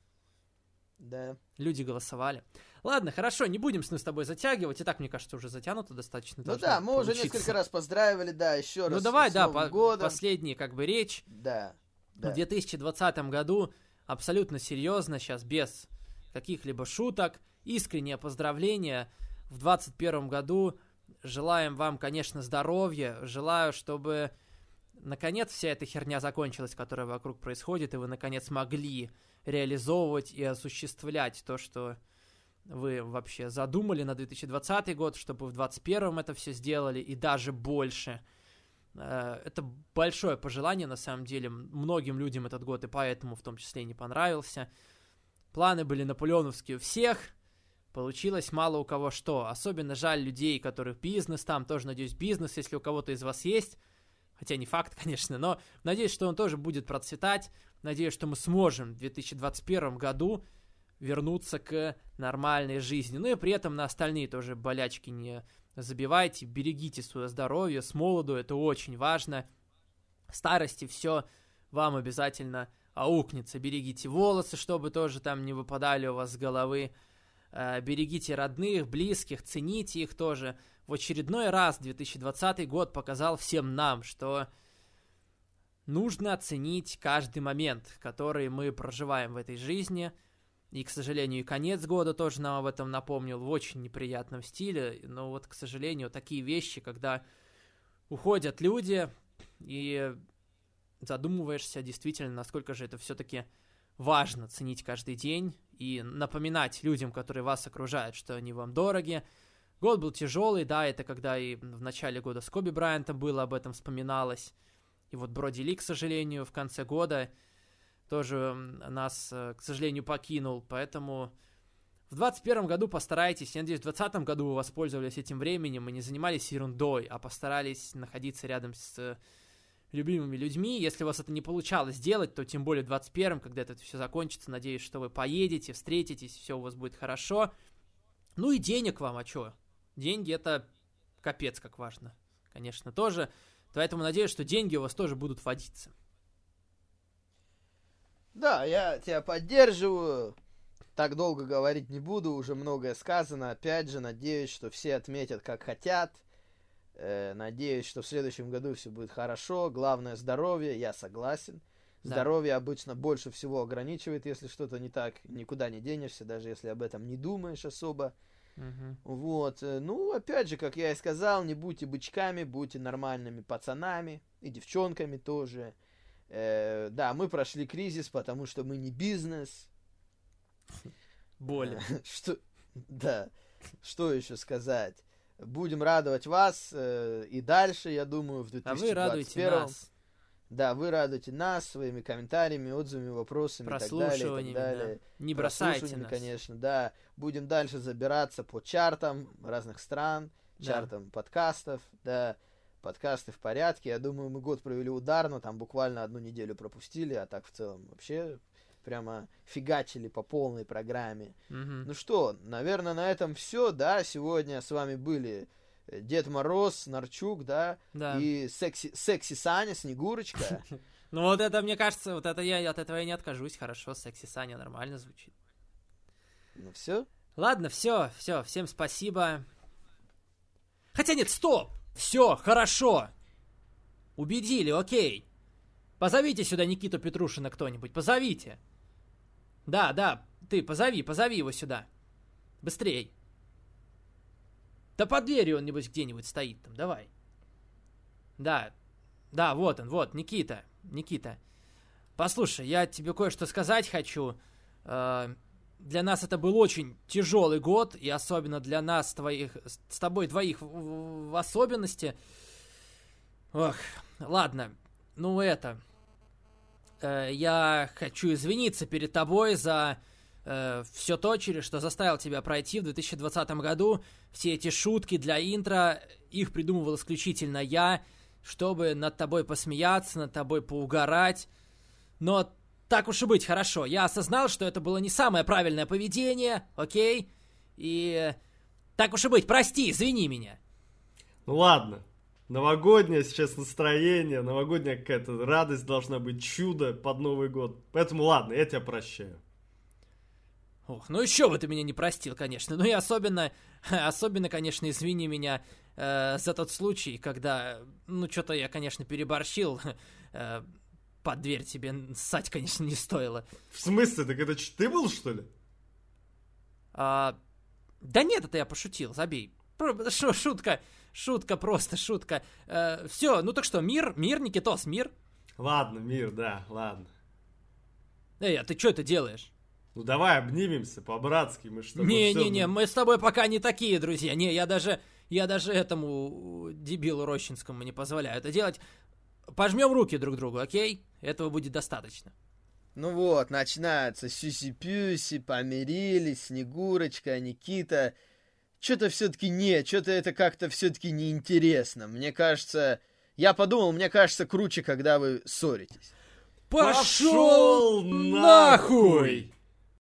Да. Люди голосовали. Ладно, хорошо, не будем с тобой затягивать. И так, мне кажется, уже затянуто достаточно. Ну да, мы уже получиться. несколько раз поздравили, да, еще раз. Ну давай, да, по- годом. последняя как бы речь. Да. да. В 2020 году абсолютно серьезно, сейчас без каких-либо шуток. Искреннее поздравление. В 2021 году желаем вам, конечно, здоровья. Желаю, чтобы наконец вся эта херня закончилась, которая вокруг происходит, и вы наконец могли реализовывать и осуществлять то, что вы вообще задумали на 2020 год, чтобы в 2021 это все сделали и даже больше. Э, это большое пожелание, на самом деле. Многим людям этот год и поэтому в том числе не понравился. Планы были наполеоновские у всех. Получилось мало у кого что. Особенно жаль людей, которых бизнес там, тоже, надеюсь, бизнес, если у кого-то из вас есть. Хотя не факт, *laughs* конечно, но надеюсь, что он тоже будет процветать. Надеюсь, что мы сможем в 2021 году вернуться к нормальной жизни. Ну и при этом на остальные тоже болячки не забивайте, берегите свое здоровье с молоду, это очень важно. В старости все вам обязательно аукнется. Берегите волосы, чтобы тоже там не выпадали у вас с головы. Э, берегите родных, близких, цените их тоже. В очередной раз 2020 год показал всем нам, что нужно оценить каждый момент, который мы проживаем в этой жизни – и, к сожалению, и конец года тоже нам об этом напомнил в очень неприятном стиле. Но вот, к сожалению, такие вещи, когда уходят люди, и задумываешься действительно, насколько же это все-таки важно ценить каждый день и напоминать людям, которые вас окружают, что они вам дороги. Год был тяжелый, да, это когда и в начале года с Коби Брайантом было, об этом вспоминалось. И вот Броди Ли, к сожалению, в конце года – тоже нас, э, к сожалению, покинул. Поэтому в 2021 году постарайтесь, я надеюсь, в 2020 году вы воспользовались этим временем и не занимались ерундой, а постарались находиться рядом с э, любимыми людьми. Если у вас это не получалось сделать, то тем более в 21 когда это все закончится, надеюсь, что вы поедете, встретитесь, все у вас будет хорошо. Ну и денег вам, а что? Деньги это капец как важно, конечно, тоже. Поэтому надеюсь, что деньги у вас тоже будут водиться. Да, я тебя поддерживаю. Так долго говорить не буду, уже многое сказано. Опять же, надеюсь, что все отметят, как хотят. Э, надеюсь, что в следующем году все будет хорошо. Главное здоровье, я согласен. Да. Здоровье обычно больше всего ограничивает, если что-то не так, никуда не денешься, даже если об этом не думаешь особо. Угу. Вот. Э, ну, опять же, как я и сказал, не будьте бычками, будьте нормальными пацанами и девчонками тоже. Э, да, мы прошли кризис, потому что мы не бизнес. Более. *laughs* Что, да, что еще сказать? Будем радовать вас э, и дальше, я думаю, в 2021. А вы радуете нас. Да, вы радуете нас своими комментариями, отзывами, вопросами и так далее. И так далее. Да. Не бросайте нас. конечно, да. Будем дальше забираться по чартам разных стран, да. чартам подкастов, да подкасты в порядке. Я думаю, мы год провели ударно, там буквально одну неделю пропустили, а так в целом вообще прямо фигачили по полной программе. Mm-hmm. Ну что, наверное, на этом все, да, сегодня с вами были э, Дед Мороз, Нарчук, да, да. и секси, секси Саня, Снегурочка. *laughs* Ну вот это, мне кажется, вот это я от этого я не откажусь, хорошо, секси Саня нормально звучит. Ну все? Ладно, все, все, всем спасибо. Хотя нет, стоп! Все, хорошо. Убедили, окей. Позовите сюда Никиту Петрушина кто-нибудь, позовите. Да, да, ты позови, позови его сюда. Быстрей. Да под дверью он, небось, где-нибудь стоит там, давай. Да, да, вот он, вот, Никита, Никита. Послушай, я тебе кое-что сказать хочу. Э, для нас это был очень тяжелый год, и особенно для нас, твоих, с тобой двоих в, в особенности. Ох, ладно, ну это... Э, я хочу извиниться перед тобой за э, все то, через что заставил тебя пройти в 2020 году. Все эти шутки для интро, их придумывал исключительно я, чтобы над тобой посмеяться, над тобой поугарать. Но так уж и быть, хорошо. Я осознал, что это было не самое правильное поведение, окей? И так уж и быть, прости, извини меня. Ну ладно. Новогоднее сейчас настроение, новогодняя какая-то радость должна быть, чудо под Новый год. Поэтому ладно, я тебя прощаю. Ох, ну еще бы ты меня не простил, конечно. Ну и особенно, *laughs* особенно, конечно, извини меня э, за тот случай, когда, ну что-то я, конечно, переборщил. *laughs* Э, под дверь тебе ссать, конечно, не стоило. В смысле? Так это ты был, что ли? А, да нет, это я пошутил, забей. Шутка, шутка, просто шутка. Э, все, ну так что, мир, мир, Никитос, мир? Ладно, мир, да, ладно. Эй, а ты что это делаешь? Ну давай обнимемся по-братски, мы что Не-не-не, мы с тобой пока не такие, друзья. Не, я даже, я даже этому дебилу Рощинскому не позволяю это делать. Пожмем руки друг другу, окей? Этого будет достаточно. Ну вот, начинается сюси-пюси, помирились, Снегурочка, Никита. Что-то все-таки нет, что-то это как-то все-таки неинтересно. Мне кажется, я подумал, мне кажется, круче, когда вы ссоритесь. Пошел нахуй!